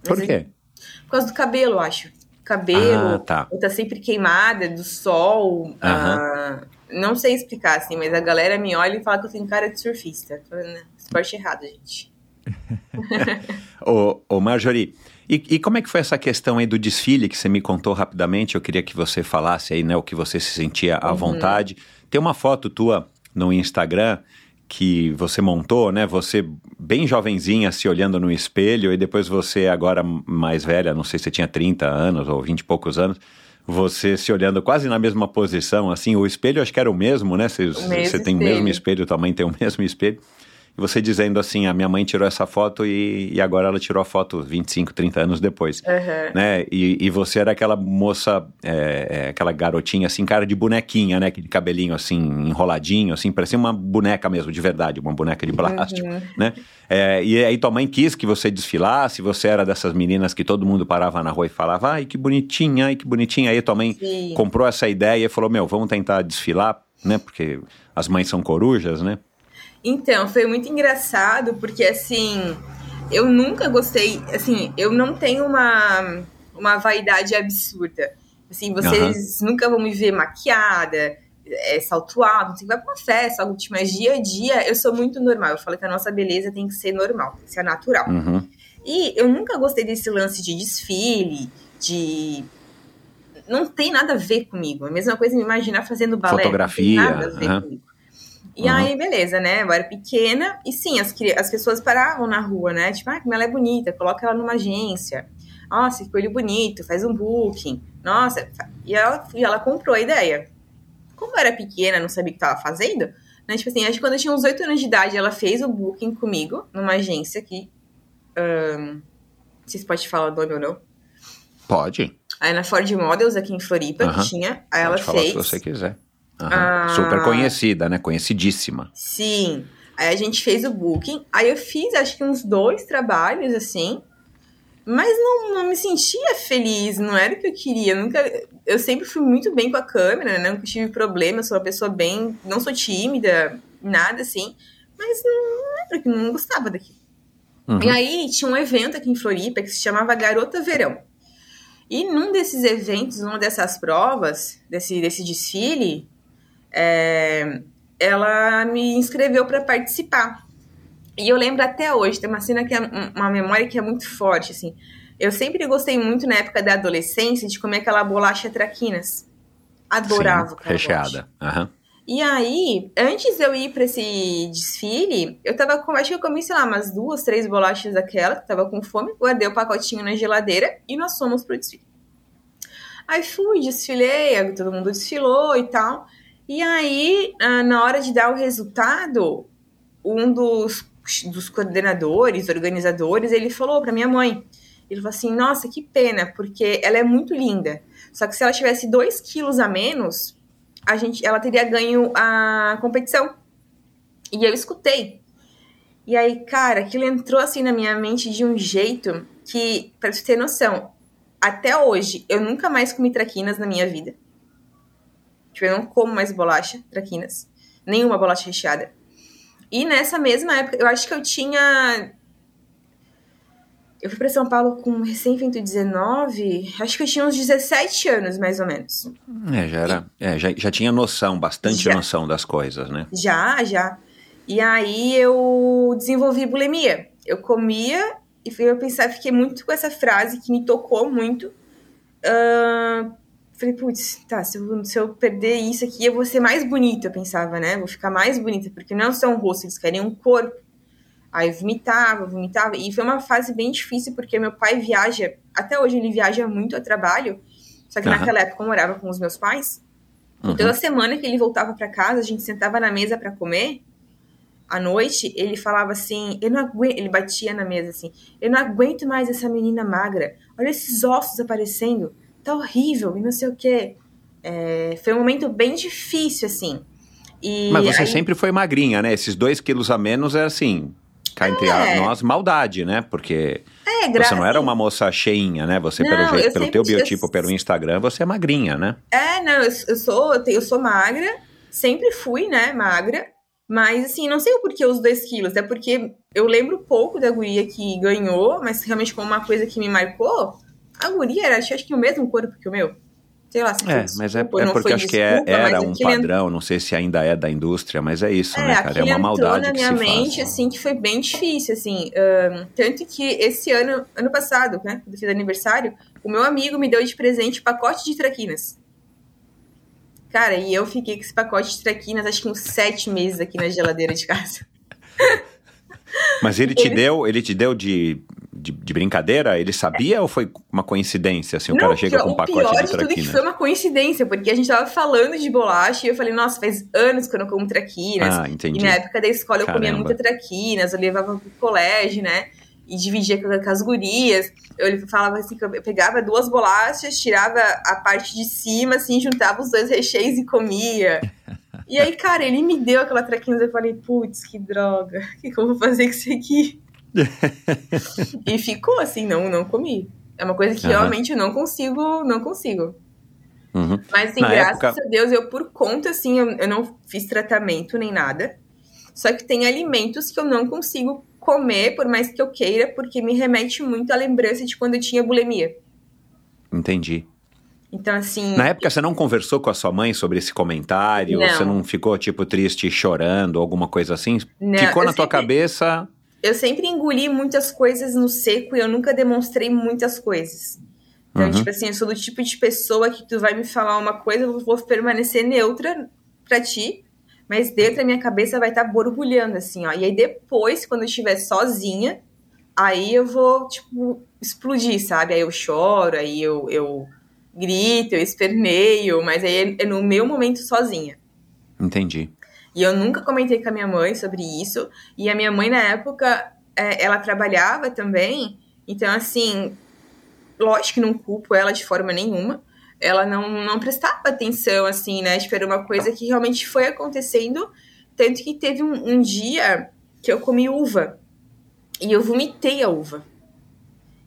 Por quê? Por causa do cabelo, eu acho. Cabelo, ah, tá. tá sempre queimada do sol. Uhum. Ah, não sei explicar, assim, mas a galera me olha e fala que eu tenho cara de surfista. Esporte errado, gente. Ô, ô Marjorie, e, e, como é que foi essa questão aí do desfile que você me contou rapidamente? Eu queria que você falasse aí, né, o que você se sentia à uhum. vontade. Tem uma foto tua no Instagram que você montou, né? Você bem jovenzinha se olhando no espelho e depois você agora mais velha, não sei se você tinha 30 anos ou 20 e poucos anos, você se olhando quase na mesma posição, assim, o espelho acho que era o mesmo, né? Você, você tem o mesmo espelho, mãe tem o mesmo espelho. E você dizendo assim, a minha mãe tirou essa foto e, e agora ela tirou a foto 25, 30 anos depois. Uhum. Né? E, e, você era aquela moça, é, é, aquela garotinha assim, cara de bonequinha, né? De cabelinho assim, enroladinho, assim, parecia uma boneca mesmo, de verdade, uma boneca de plástico, uhum. né? É, e aí tua mãe quis que você desfilasse, você era dessas meninas que todo mundo parava na rua e falava, ai, que bonitinha, ai, que bonitinha. Aí tua mãe Sim. comprou essa ideia e falou, meu, vamos tentar desfilar, né? Porque as mães são corujas, né? Então, foi muito engraçado, porque assim, eu nunca gostei, assim, eu não tenho uma, uma vaidade absurda. Assim, vocês uhum. nunca vão me ver maquiada, é, salto alto, assim, vai pra uma festa, algo tipo, mas dia a dia eu sou muito normal. Eu falo que a nossa beleza tem que ser normal, tem que ser natural. Uhum. E eu nunca gostei desse lance de desfile, de. Não tem nada a ver comigo. É a mesma coisa me imaginar fazendo balé. Fotografia. Não tem nada a ver uhum. comigo. E uhum. aí, beleza, né? Eu era pequena e sim, as, as pessoas paravam na rua, né? Tipo, ah, como ela é bonita, coloca ela numa agência. Nossa, que coelho bonito, faz um booking. Nossa, e ela, e ela comprou a ideia. Como eu era pequena, não sabia o que estava fazendo, né? Tipo assim, acho que quando eu tinha uns 8 anos de idade, ela fez o booking comigo numa agência que. Um, não sei se pode falar o nome ou não. Pode. Aí na Ford Models, aqui em Floripa, uhum. que tinha. Aí pode ela fez. Se você quiser. Ah, Super conhecida, né? Conhecidíssima. Sim. Aí a gente fez o booking. Aí eu fiz acho que uns dois trabalhos assim. Mas não, não me sentia feliz, não era o que eu queria. Eu nunca, eu sempre fui muito bem com a câmera, né? Nunca tive problema, sou uma pessoa bem. Não sou tímida, nada assim. Mas não que não gostava daqui. Uhum. E aí tinha um evento aqui em Floripa que se chamava Garota Verão. E num desses eventos, numa dessas provas, desse, desse desfile, é, ela me inscreveu para participar. E eu lembro até hoje, tem uma cena que é uma memória que é muito forte, assim. Eu sempre gostei muito na época da adolescência de comer aquela bolacha traquinas. Adorava. Sim, recheada. Uhum. E aí, antes de eu ir para esse desfile, eu tava com, acho que eu comi, sei lá, umas duas, três bolachas daquela, tava com fome, guardei o pacotinho na geladeira e nós fomos pro desfile. Aí fui, desfilei, todo mundo desfilou e tal. E aí, ah, na hora de dar o resultado, um dos, dos coordenadores, organizadores, ele falou para minha mãe, ele falou assim, nossa, que pena, porque ela é muito linda. Só que se ela tivesse dois quilos a menos, a gente, ela teria ganho a competição. E eu escutei. E aí, cara, aquilo entrou assim na minha mente de um jeito que, pra você ter noção, até hoje, eu nunca mais comi traquinas na minha vida. Tipo, eu não como mais bolacha, traquinas. Nenhuma bolacha recheada. E nessa mesma época, eu acho que eu tinha eu fui para São Paulo com recém-feito 19, acho que eu tinha uns 17 anos, mais ou menos. É, já era. E... É, já, já tinha noção, bastante já. noção das coisas, né? Já, já. E aí eu desenvolvi bulimia. Eu comia e eu pensava, fiquei muito com essa frase que me tocou muito. Uh, falei, putz, tá, se eu, se eu perder isso aqui, eu vou ser mais bonita, eu pensava, né? Vou ficar mais bonita, porque não são um rosto, eles querem um corpo. Aí vomitava, vomitava. E foi uma fase bem difícil, porque meu pai viaja, até hoje ele viaja muito a trabalho. Só que uhum. naquela época eu morava com os meus pais. Uhum. Toda semana que ele voltava para casa, a gente sentava na mesa para comer. À noite, ele falava assim: Eu não aguento. Ele batia na mesa assim: Eu não aguento mais essa menina magra. Olha esses ossos aparecendo. Tá horrível e não sei o quê. É, foi um momento bem difícil, assim. E Mas você aí... sempre foi magrinha, né? Esses dois quilos a menos é assim cá entre é. nós, maldade, né? Porque é, você não era uma moça cheinha, né? Você, não, pelo, jeito, pelo teu biotipo, eu... pelo Instagram, você é magrinha, né? É, não, eu, eu sou, eu sou magra, sempre fui, né, magra. Mas, assim, não sei o porquê os dois quilos. É porque eu lembro pouco da guria que ganhou, mas realmente como uma coisa que me marcou, a guria era, acho que o mesmo corpo que o meu. Sei lá, se é, mas é, é porque acho desculpa, que é, era um padrão, não sei se ainda é da indústria, mas é isso, é, né, cara? É uma maldade na minha mente, faz. assim, que foi bem difícil, assim. Um, tanto que esse ano, ano passado, né, quando eu fiz aniversário, o meu amigo me deu de presente pacote de traquinas. Cara, e eu fiquei com esse pacote de traquinas, acho que uns sete meses aqui na geladeira de casa. Mas ele te deu, ele te deu de de, de, brincadeira? Ele sabia ou foi uma coincidência? Assim, o não, cara chega com um pacote pior de traquinas? tudo que foi uma coincidência, porque a gente tava falando de bolacha e eu falei, nossa, faz anos que eu não como traquinas. Ah, entendi. E na época da escola eu Caramba. comia muita traquinas, eu levava pro colégio, né? E dividia com, com as gurias. Eu falava assim, eu pegava duas bolachas, tirava a parte de cima, assim, juntava os dois recheios e comia. E aí, cara, ele me deu aquela traquinas, eu falei, putz, que droga, o que, que eu vou fazer com isso aqui? E ficou assim, não, não comi. É uma coisa que uhum. realmente eu não consigo, não consigo. Uhum. Mas assim, Na graças época... a Deus, eu por conta, assim, eu, eu não fiz tratamento nem nada. Só que tem alimentos que eu não consigo comer, por mais que eu queira, porque me remete muito à lembrança de quando eu tinha bulimia. Entendi. Então, assim. Na época, você não conversou com a sua mãe sobre esse comentário? Não. Você não ficou, tipo, triste, chorando, alguma coisa assim? Não, Ficou na tua sempre... cabeça eu sempre engoli muitas coisas no seco e eu nunca demonstrei muitas coisas. Então, uhum. tipo assim, eu sou do tipo de pessoa que tu vai me falar uma coisa, eu vou permanecer neutra pra ti, mas dentro da minha cabeça vai estar tá borbulhando, assim, ó. E aí depois, quando eu estiver sozinha, aí eu vou, tipo, explodir, sabe? Aí eu choro, aí eu, eu grito, eu esperneio, mas aí é, é no meu momento sozinha. Entendi. E eu nunca comentei com a minha mãe sobre isso. E a minha mãe, na época, é, ela trabalhava também. Então, assim, lógico que não culpo ela de forma nenhuma. Ela não, não prestava atenção, assim, né? Tipo, era uma coisa que realmente foi acontecendo. Tanto que teve um, um dia que eu comi uva. E eu vomitei a uva.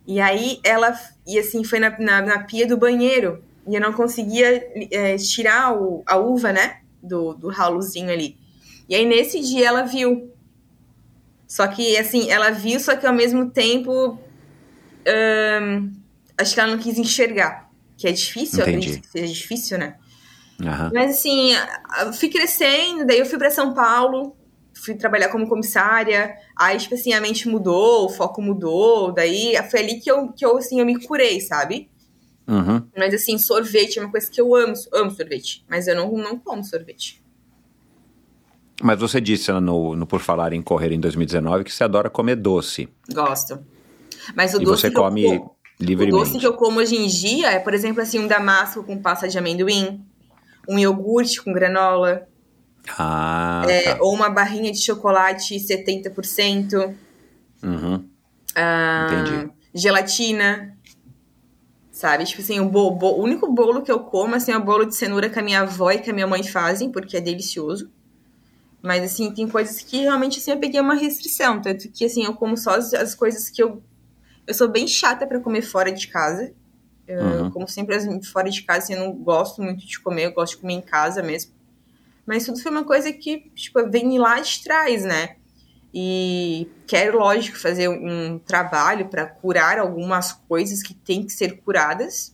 E aí ela. E assim, foi na, na, na pia do banheiro. E eu não conseguia é, tirar o, a uva, né? Do, do ralozinho ali. E aí nesse dia ela viu. Só que, assim, ela viu, só que ao mesmo tempo. acho que ela não quis enxergar. Que é difícil, Entendi. eu acredito que seja difícil, né? Uhum. Mas assim, fui crescendo, daí eu fui para São Paulo, fui trabalhar como comissária, aí, tipo assim, a mente mudou, o foco mudou, daí foi ali que eu, que eu assim, eu me curei, sabe? Uhum. Mas, assim, sorvete é uma coisa que eu amo, amo sorvete, mas eu não, não como sorvete. Mas você disse no, no Por Falar em Correr em 2019 que você adora comer doce. Gosto. Mas o e doce você que eu come como- O livremente. doce que eu como hoje em dia é, por exemplo, assim, um damasco com pasta de amendoim, um iogurte com granola, Ah, é, tá. ou uma barrinha de chocolate 70%, Uhum. ah, Entendi. gelatina, sabe? Tipo assim, o, bo- bo- o único bolo que eu como assim, é o bolo de cenoura que a minha avó e que a minha mãe fazem, porque é delicioso. Mas, assim, tem coisas que realmente, assim, eu peguei uma restrição. Tanto que, assim, eu como só as, as coisas que eu... Eu sou bem chata pra comer fora de casa. Eu Uhum. como sempre as- fora de casa, assim, eu não gosto muito de comer. Eu gosto de comer em casa mesmo. Mas tudo foi uma coisa que, tipo, vem lá de trás, né? E quero, lógico, fazer um trabalho para curar algumas coisas que têm que ser curadas.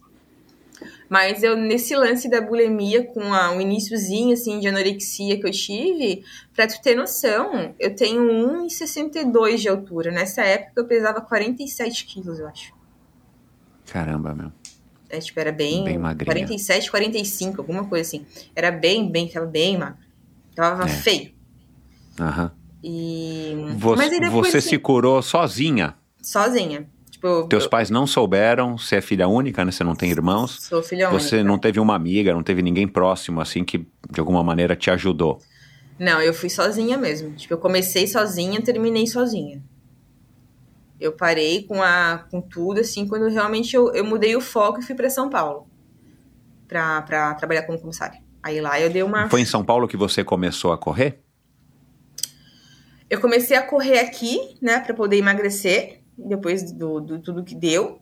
Mas eu, nesse lance da bulimia, com a, um iníciozinho, assim, de anorexia que eu tive, pra tu ter noção, eu tenho 1,62 de altura. Nessa época eu pesava 47 quilos, eu acho. Caramba, meu. É, tipo, era bem... Bem magrinha. 47, 45, alguma coisa assim. Era bem, bem, tava bem magro. Tava É. feio. Aham. E... Você, depois, você assim, se curou sozinha. sozinha. Tipo, Teus eu pais não souberam, você é filha única, né? Você não tem irmãos. sou filha Você única. não teve uma amiga, não teve ninguém próximo, assim, que de alguma maneira te ajudou. Não, eu fui sozinha mesmo. Tipo, eu comecei sozinha, terminei sozinha. Eu parei com, a, com tudo, assim, quando realmente eu, eu mudei o foco e fui pra São Paulo. Pra, pra trabalhar como comissária. Aí lá eu dei uma... Foi em São Paulo que você começou a correr? Eu comecei a correr aqui, né, pra poder emagrecer, depois do, do tudo que deu,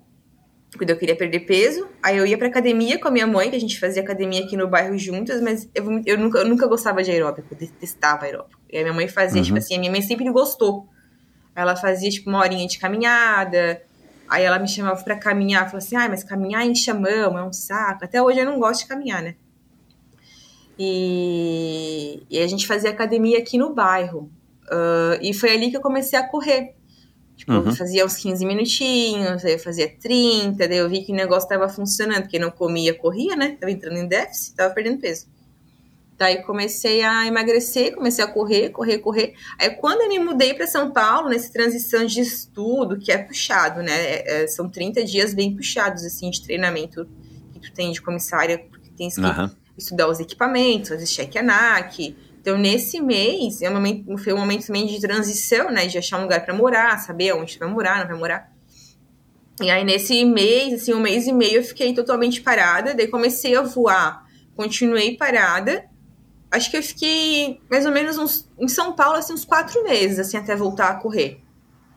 quando eu queria perder peso. Aí eu ia pra academia com a minha mãe, que a gente fazia academia aqui no bairro juntas, mas eu, eu, nunca, eu nunca gostava de aeróbico, eu detestava aeróbico. E a minha mãe fazia, Uhum. tipo assim, a minha mãe sempre gostou. Ela fazia, tipo, uma horinha de caminhada, aí ela me chamava pra caminhar, falou assim, ai, mas caminhar enche a mão, é um saco. Até hoje eu não gosto de caminhar, né? E, e a gente fazia academia aqui no bairro. Ah, e foi ali que eu comecei a correr. Tipo, Uhum. eu fazia uns 15 minutinhos, aí eu fazia 30, daí eu vi que o negócio tava funcionando, porque não comia, corria, né? Tava entrando em déficit, tava perdendo peso. Daí comecei a emagrecer, comecei a correr, correr, correr. Aí quando eu me mudei para São Paulo, nessa transição de estudo, que é puxado, né? É- é- são 30 dias bem puxados, assim, de treinamento que tu tem de comissária, porque tem que Aham. estudar os equipamentos, fazer check ANAC. Então, nesse mês, é um momento, foi um momento também de transição, né? De achar um lugar para morar, saber onde vai morar, não vai morar. E aí, nesse mês, assim, um mês e meio, eu fiquei totalmente parada. Daí, comecei a voar. Continuei parada. Acho que eu fiquei mais ou menos uns, em São Paulo, assim, uns quatro meses, assim, até voltar a correr.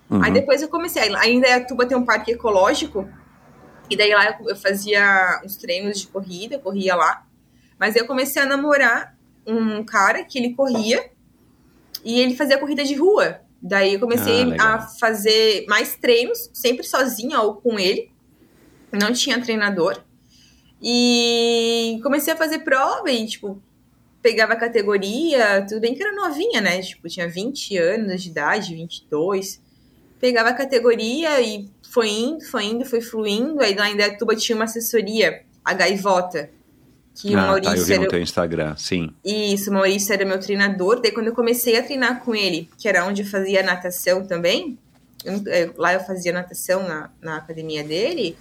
Uhum. Aí depois eu comecei. aí Ainda é Tuba tem um parque ecológico. E daí lá eu, eu fazia uns treinos de corrida, corria lá. Mas aí eu comecei a namorar um cara que ele corria e ele fazia corrida de rua. Daí eu comecei Ah, a fazer mais treinos, sempre sozinha ou com ele. Não tinha treinador. E comecei a fazer prova e, tipo, pegava a categoria, tudo bem que era novinha, né? Tipo, tinha 20 anos de idade, 22. Pegava a categoria e foi indo, foi indo, foi fluindo. Aí lá em Datuba tinha uma assessoria, a Gaivota, que o ah, tá, eu Maurício vi no era, teu Instagram, sim. isso, o Maurício era meu treinador. Daí, quando eu comecei a treinar com ele, que era onde eu fazia natação também, eu- é, lá eu fazia natação na, na academia dele,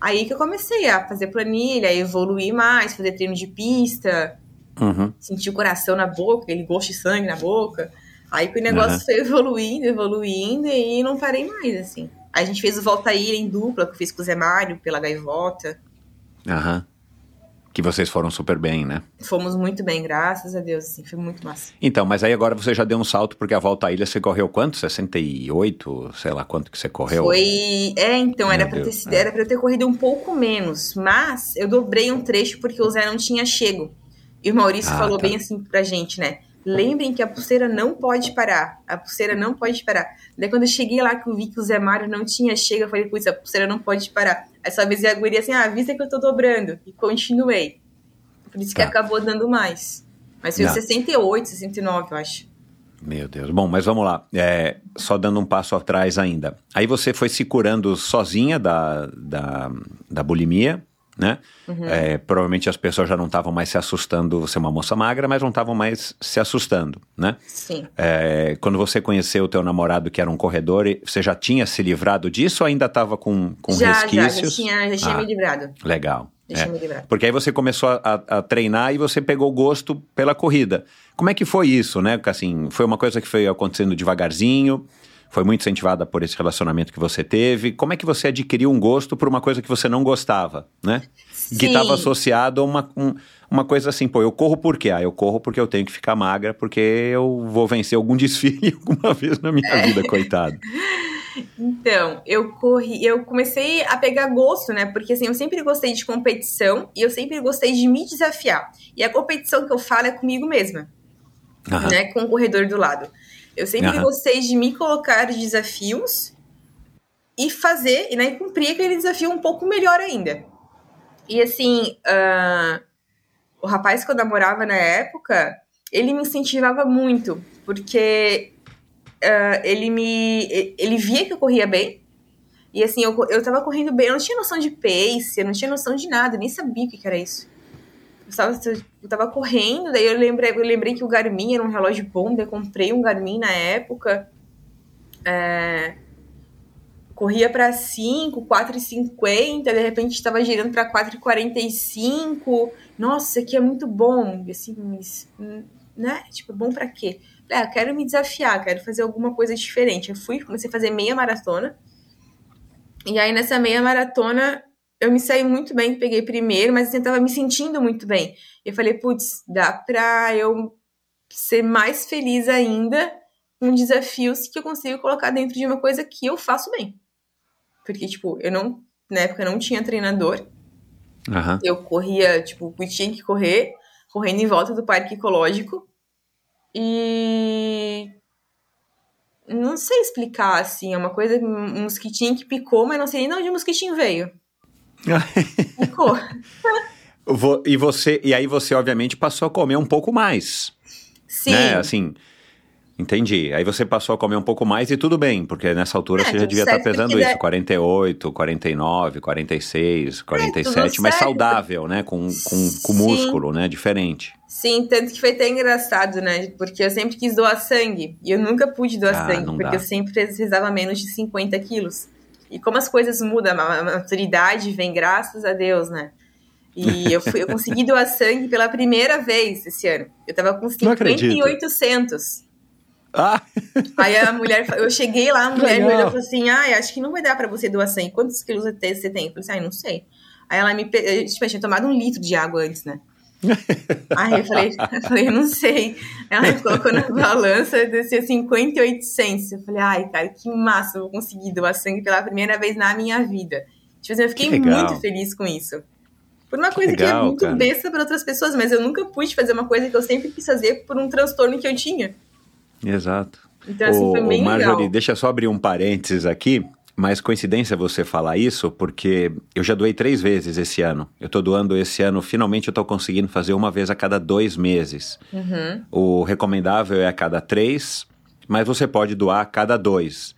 aí que eu comecei a fazer planilha, evoluir mais, fazer treino de pista, Uhum. sentir o coração na boca, aquele gosto de sangue na boca. Aí que o negócio Aham. foi evoluindo, evoluindo, e não parei mais, assim. Aí a gente fez o Volta a Ir em dupla, que eu fiz com o Zé Mário, pela Gaivota. Aham. Que vocês foram super bem, né? Fomos muito bem, graças a Deus, assim, foi muito massa. Então, mas aí agora você já deu um salto, porque a volta à ilha você correu quanto? 68? Sei lá quanto que você correu? Foi. É, então, era pra, ter, é. era pra eu ter corrido um pouco menos. Mas eu dobrei um trecho porque o Zé não tinha chego. E o Maurício Ah, falou tá. bem assim pra gente, né? Lembrem que a pulseira não pode parar. A pulseira não pode parar. Daí quando eu cheguei lá que eu vi que o Zé Mário não tinha chego, eu falei, putz, a pulseira não pode parar. Só avisei a guria assim, ah, avisa que eu tô dobrando. E continuei. Por isso que Tá. acabou dando mais. Mas foi Tá. 68, 69, eu acho. Meu Deus. Bom, mas vamos lá. É, só dando um passo atrás ainda. Aí você foi se curando sozinha da, da, da bulimia, né? Uhum. É, provavelmente as pessoas já não estavam mais se assustando. Você é uma moça magra, mas não estavam mais se assustando, né? Sim. É, quando você conheceu o teu namorado, que era um corredor, você já tinha se livrado disso ou ainda estava com, com já, resquícios? Já, já tinha, já tinha ah, me livrado. Legal. É, porque aí você começou a, a, treinar e você pegou gosto pela corrida. Como é que foi isso, né? Assim, foi uma coisa que foi acontecendo devagarzinho, foi muito incentivada por esse relacionamento que você teve. Como é que você adquiriu um gosto por uma coisa que você não gostava, né? Sim. Que estava associado a uma, um, uma coisa assim, pô, eu corro por quê? Ah, eu corro porque eu tenho que ficar magra, porque eu vou vencer algum desfile alguma vez na minha vida, coitado. Então, eu corri, eu comecei a pegar gosto, né? Porque assim, eu sempre gostei de competição e eu sempre gostei de me desafiar. E a competição que eu falo é comigo mesma, uhum. né? Com o corredor do lado. Eu sempre uhum. gostei de me colocar desafios e fazer, e né, cumprir aquele desafio um pouco melhor ainda. E assim, uh, o rapaz que eu namorava na época, ele me incentivava muito, porque uh, ele me. Ele via que eu corria bem. E assim, eu, eu tava correndo bem, eu não tinha noção de pace, eu não tinha noção de nada, nem sabia o que, que era isso. Eu tava, eu tava correndo, daí eu lembrei, eu lembrei que o Garmin era um relógio bom, daí eu comprei um Garmin na época. É, corria para 5, 4,50, de repente estava girando para 4,45. Nossa, aqui é muito bom. Assim, né? Tipo, bom para quê? é, quero me desafiar, quero fazer alguma coisa diferente. Eu fui, comecei a fazer meia maratona. E aí, nessa meia maratona, eu me saí muito bem, peguei primeiro, mas eu tava me sentindo muito bem. Eu falei, putz, dá pra eu ser mais feliz ainda com desafios que eu consigo colocar dentro de uma coisa que eu faço bem. Porque, tipo, eu não, na época, não tinha treinador. Uhum. Eu corria, tipo, eu tinha que correr, correndo em volta do parque ecológico. E não sei explicar, assim, é uma coisa, um mosquitinho que picou, mas não sei nem de onde o mosquitinho veio. Picou. e você, e aí você obviamente passou a comer um pouco mais. Sim. Né? Assim, Entendi. Aí você passou a comer um pouco mais e tudo bem, porque nessa altura é, você já devia estar tá pesando isso, 48, 49, 46, 47, é, mas saudável, né? Com, com, com músculo, né? Diferente. Sim, tanto que foi até engraçado, né? Porque eu sempre quis doar sangue e eu nunca pude doar ah, sangue, porque dá. eu sempre precisava menos de 50 quilos. E como as coisas mudam, a maturidade vem graças a Deus, né? E eu, fui, eu consegui doar sangue pela primeira vez esse ano. Eu tava com 5800. Ah. Aí a mulher, eu cheguei lá, a mulher me olhou e falou assim: ah, acho que não vai dar pra você doar sangue. Quantos quilos você tem? Eu falei assim: ah, não sei. Aí ela me. Tipo, eu tinha tomado um litro de água antes, né? Aí eu falei, eu falei, não sei. Ela colocou na balança, descia 5800. Eu falei, ai, cara, que massa, eu vou conseguir doar sangue pela primeira vez na minha vida. Tipo assim, eu fiquei muito feliz com isso. Por uma coisa que, legal, que é muito cara. besta para outras pessoas, mas eu nunca pude fazer uma coisa que eu sempre quis fazer por um transtorno que eu tinha. Exato. Então, assim, foi bem Marjorie, legal. deixa eu só abrir um parênteses aqui. Mas coincidência você falar isso, porque eu já doei três vezes esse ano. Eu estou doando esse ano, finalmente eu estou conseguindo fazer uma vez a cada dois meses. Uhum. O recomendável é a cada três, mas você pode doar a cada dois.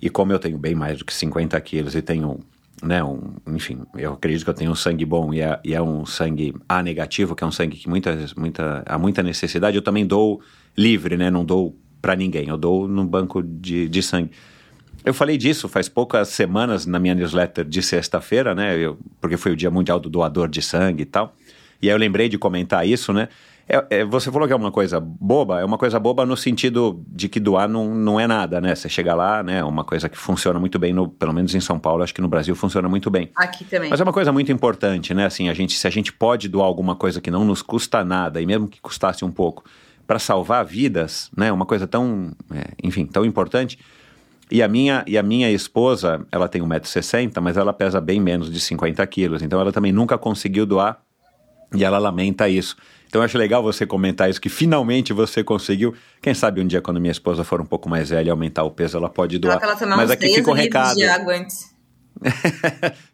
E como eu tenho bem mais do que 50 quilos e tenho, né, um, enfim, eu acredito que eu tenho um sangue bom e é, e é um sangue A negativo, que é um sangue que muita, muita, há muita necessidade, eu também dou livre, né? Não dou para ninguém, eu dou no banco de, de sangue. Eu falei disso faz poucas semanas na minha newsletter de sexta-feira, né? Eu, porque foi o Dia Mundial do Doador de Sangue e tal. E aí eu lembrei de comentar isso, né? É, é, você falou que é uma coisa boba, é uma coisa boba no sentido de que doar não, não é nada, né? Você chega lá, né? É uma coisa que funciona muito bem, no, pelo menos em São Paulo, acho que no Brasil funciona muito bem. Aqui também. Mas é uma coisa muito importante, né? Assim, a gente, se a gente pode doar alguma coisa que não nos custa nada, e mesmo que custasse um pouco, para salvar vidas, né? Uma coisa tão, é, enfim, tão importante. E a minha, e a minha esposa, ela tem 1,60m, mas ela pesa bem menos de 50 quilos. Então ela também nunca conseguiu doar e ela lamenta isso. Então eu acho legal você comentar isso, que finalmente você conseguiu. Quem sabe um dia, quando minha esposa for um pouco mais velha e aumentar o peso, ela pode doar. Ela mas aqui fica o recado. De água antes.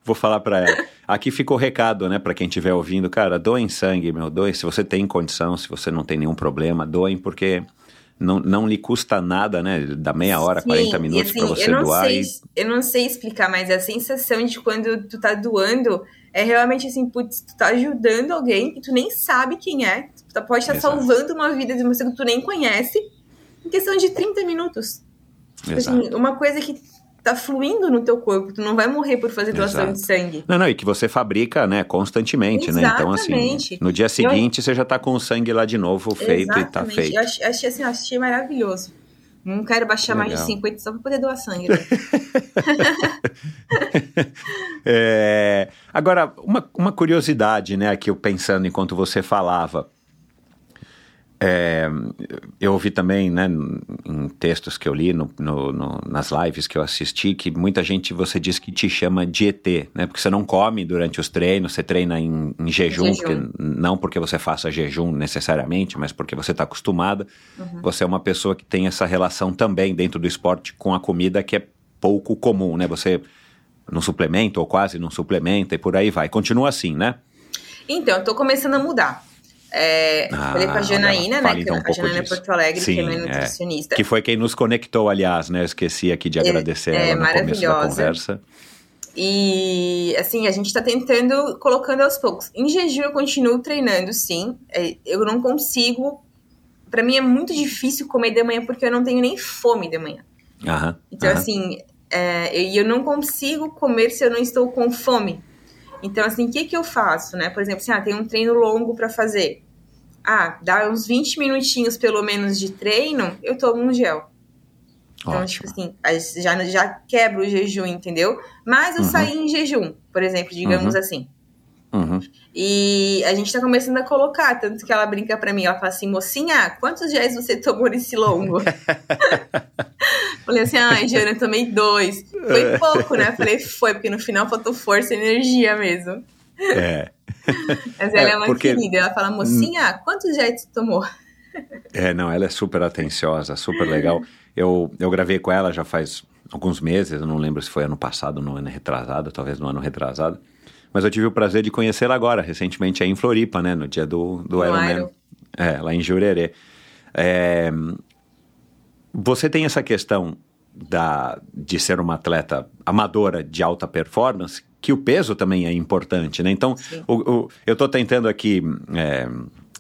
Vou falar para ela. Aqui ficou o recado, né, para quem estiver ouvindo, cara, doem sangue, meu, doem se você tem condição, se você não tem nenhum problema, doem porque não, não lhe custa nada, né? Dá meia hora, Sim, 40 minutos assim, para você eu doar. Sei, e... Eu não sei explicar, mas a sensação de quando tu tá doando é realmente assim, putz, tu tá ajudando alguém que tu nem sabe quem é, tu tá, pode estar salvando uma vida de uma pessoa que tu nem conhece em questão de 30 minutos. Tipo assim, uma coisa que tá fluindo no teu corpo, tu não vai morrer por fazer doação de sangue. Não, não, e que você fabrica, né, constantemente, Exatamente. né? Então, assim, no dia seguinte eu... você já tá com o sangue lá de novo feito Exatamente. e tá feito. Eu achei, achei assim, achei maravilhoso. Não quero baixar Legal. mais de 50 só para poder doar sangue. Né? é, agora, uma, uma curiosidade, né, aqui eu pensando enquanto você falava. É, eu ouvi também, né, em textos que eu li, no, no, no, nas lives que eu assisti, que muita gente você diz que te chama de ET, né? Porque você não come durante os treinos, você treina em, em jejum, jejum. Porque, não porque você faça jejum necessariamente, mas porque você está acostumada. Uhum. Você é uma pessoa que tem essa relação também dentro do esporte com a comida que é pouco comum, né? Você não suplementa ou quase não suplementa e por aí vai. Continua assim, né? Então, eu tô começando a mudar. É, ah, falei com a Janaína, né? Então um a Janaína disso. Porto Alegre, Sim, que é minha nutricionista. É. Que foi quem nos conectou, aliás, né? Eu esqueci aqui de agradecer é, ela no começo da conversa. E assim, a gente tá tentando, colocando aos poucos. Em jejum eu continuo treinando, sim. É, eu não consigo. para mim é muito difícil comer de manhã porque eu não tenho nem fome de manhã. Aham, então, aham. assim, é, eu não consigo comer se eu não estou com fome. Então, assim, o que, que eu faço, né? Por exemplo, assim, ah, tem um treino longo para fazer ah, dá uns 20 minutinhos pelo menos de treino, eu tomo um gel. Então, Ótimo. tipo assim, já, já quebra o jejum, entendeu? Mas eu uhum. saí em jejum, por exemplo, digamos uhum. assim. Uhum. E a gente tá começando a colocar, tanto que ela brinca pra mim, ela fala assim, mocinha, quantos géis você tomou nesse longo? Falei assim, ai, Jana, eu tomei dois. Foi é. pouco, né? Falei, foi, porque no final faltou força e energia mesmo. É. Mas ela é, é uma porque... querida. Ela fala, mocinha, quantos jets tomou? É, não, ela é super atenciosa, super legal. Eu, eu gravei com ela já faz alguns meses, eu não lembro se foi ano passado, no ano retrasado, talvez no ano retrasado. Mas eu tive o prazer de conhecê-la agora, recentemente aí em Floripa, né, no dia do, do Ironman. É, lá em Jurerê. É, você tem essa questão da, de ser uma atleta amadora de alta performance, que o peso também é importante, né? Então, o, o, eu estou tentando aqui, é,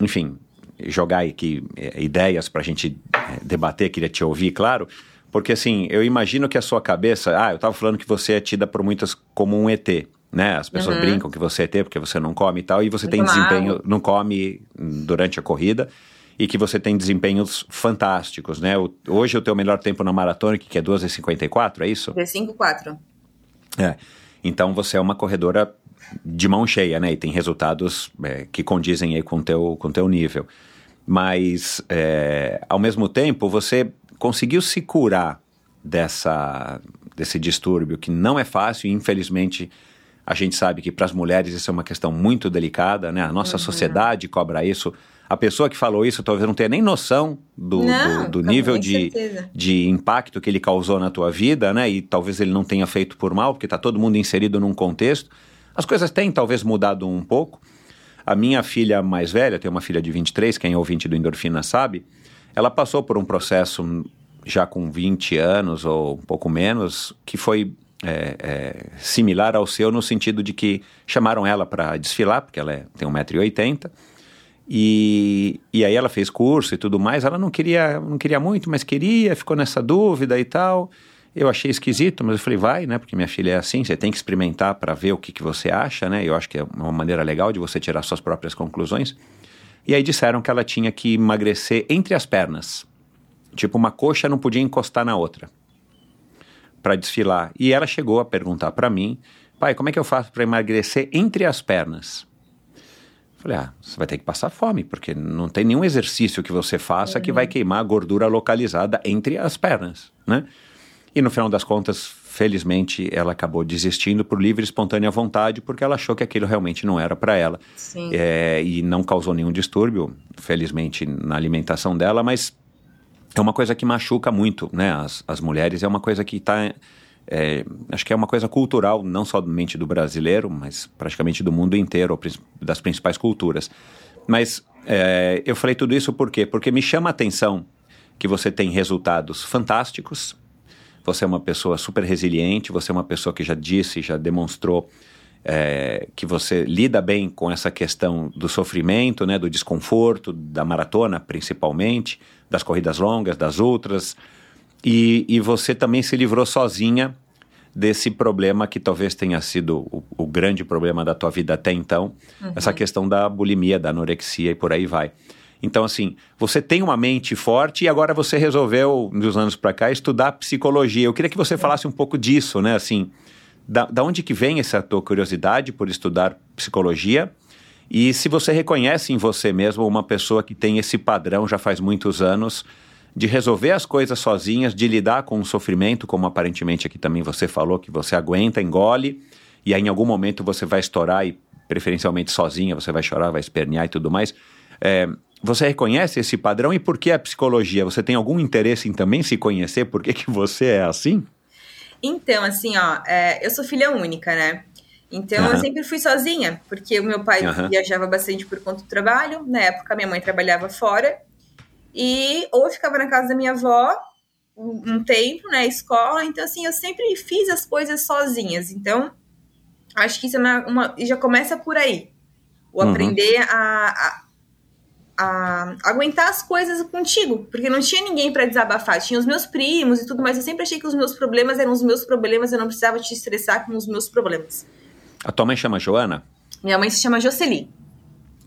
enfim, jogar aqui é, ideias para a gente é, debater, queria te ouvir, claro, porque assim, eu imagino que a sua cabeça, ah, eu estava falando que você é tida por muitas como um ET, né? As pessoas uhum. brincam que você é ET porque você não come e tal, e você Muito tem desempenho, não come durante a corrida, e que você tem desempenhos fantásticos, né? O, hoje o teu melhor tempo na maratona, que é 2h54, é isso? 2h54. É. Então você é uma corredora de mão cheia, né? E tem resultados é, que condizem aí com o teu, com teu nível. Mas, é, ao mesmo tempo, você conseguiu se curar dessa, desse distúrbio que não é fácil e, infelizmente, a gente sabe que para as mulheres isso é uma questão muito delicada, né? A nossa uhum. sociedade cobra isso a pessoa que falou isso talvez não tenha nem noção do, não, do, do nível de, de impacto que ele causou na tua vida, né? E talvez ele não tenha feito por mal, porque está todo mundo inserido num contexto. As coisas têm talvez mudado um pouco. A minha filha mais velha, tem uma filha de 23, quem é ouvinte do Endorfina sabe, ela passou por um processo já com 20 anos ou um pouco menos, que foi é, é, similar ao seu no sentido de que chamaram ela para desfilar, porque ela é, tem 1,80m, e, e aí ela fez curso e tudo mais. Ela não queria, não queria muito, mas queria, ficou nessa dúvida e tal. Eu achei esquisito, mas eu falei, vai, né? Porque minha filha é assim, você tem que experimentar para ver o que, que você acha, né? Eu acho que é uma maneira legal de você tirar suas próprias conclusões. E aí disseram que ela tinha que emagrecer entre as pernas. Tipo, uma coxa não podia encostar na outra para desfilar. E ela chegou a perguntar para mim, pai, como é que eu faço para emagrecer entre as pernas? Falei, ah, você vai ter que passar fome, porque não tem nenhum exercício que você faça uhum. que vai queimar a gordura localizada entre as pernas, né? E no final das contas, felizmente, ela acabou desistindo por livre e espontânea vontade, porque ela achou que aquilo realmente não era para ela. É, e não causou nenhum distúrbio, felizmente, na alimentação dela, mas é uma coisa que machuca muito, né? As, as mulheres, é uma coisa que está é, acho que é uma coisa cultural, não somente do brasileiro, mas praticamente do mundo inteiro, das principais culturas. Mas é, eu falei tudo isso por quê? Porque me chama a atenção que você tem resultados fantásticos, você é uma pessoa super resiliente, você é uma pessoa que já disse, já demonstrou é, que você lida bem com essa questão do sofrimento, né, do desconforto, da maratona principalmente, das corridas longas, das outras, e, e você também se livrou sozinha desse problema que talvez tenha sido o, o grande problema da tua vida até então, uhum. essa questão da bulimia, da anorexia e por aí vai. Então, assim, você tem uma mente forte e agora você resolveu, dos anos para cá, estudar psicologia. Eu queria que você falasse um pouco disso, né? Assim, da, da onde que vem essa tua curiosidade por estudar psicologia? E se você reconhece em você mesmo uma pessoa que tem esse padrão já faz muitos anos de resolver as coisas sozinhas, de lidar com o sofrimento, como aparentemente aqui também você falou, que você aguenta, engole, e aí em algum momento você vai estourar e preferencialmente sozinha, você vai chorar, vai espernear e tudo mais. É, você reconhece esse padrão e por que a psicologia? Você tem algum interesse em também se conhecer? Por que, que você é assim? Então, assim, ó, é, eu sou filha única, né? Então, uhum. eu sempre fui sozinha, porque o meu pai uhum. viajava bastante por conta do trabalho. Na época, minha mãe trabalhava fora. E ou ficava na casa da minha avó um, um tempo, né, escola. Então, assim, eu sempre fiz as coisas sozinhas. Então, acho que isso é uma, uma já começa por aí. O uhum. aprender a, a a aguentar as coisas contigo, porque não tinha ninguém para desabafar, tinha os meus primos e tudo, mas eu sempre achei que os meus problemas eram os meus problemas, eu não precisava te estressar com os meus problemas. A tua mãe chama Joana? Minha mãe se chama Jocely.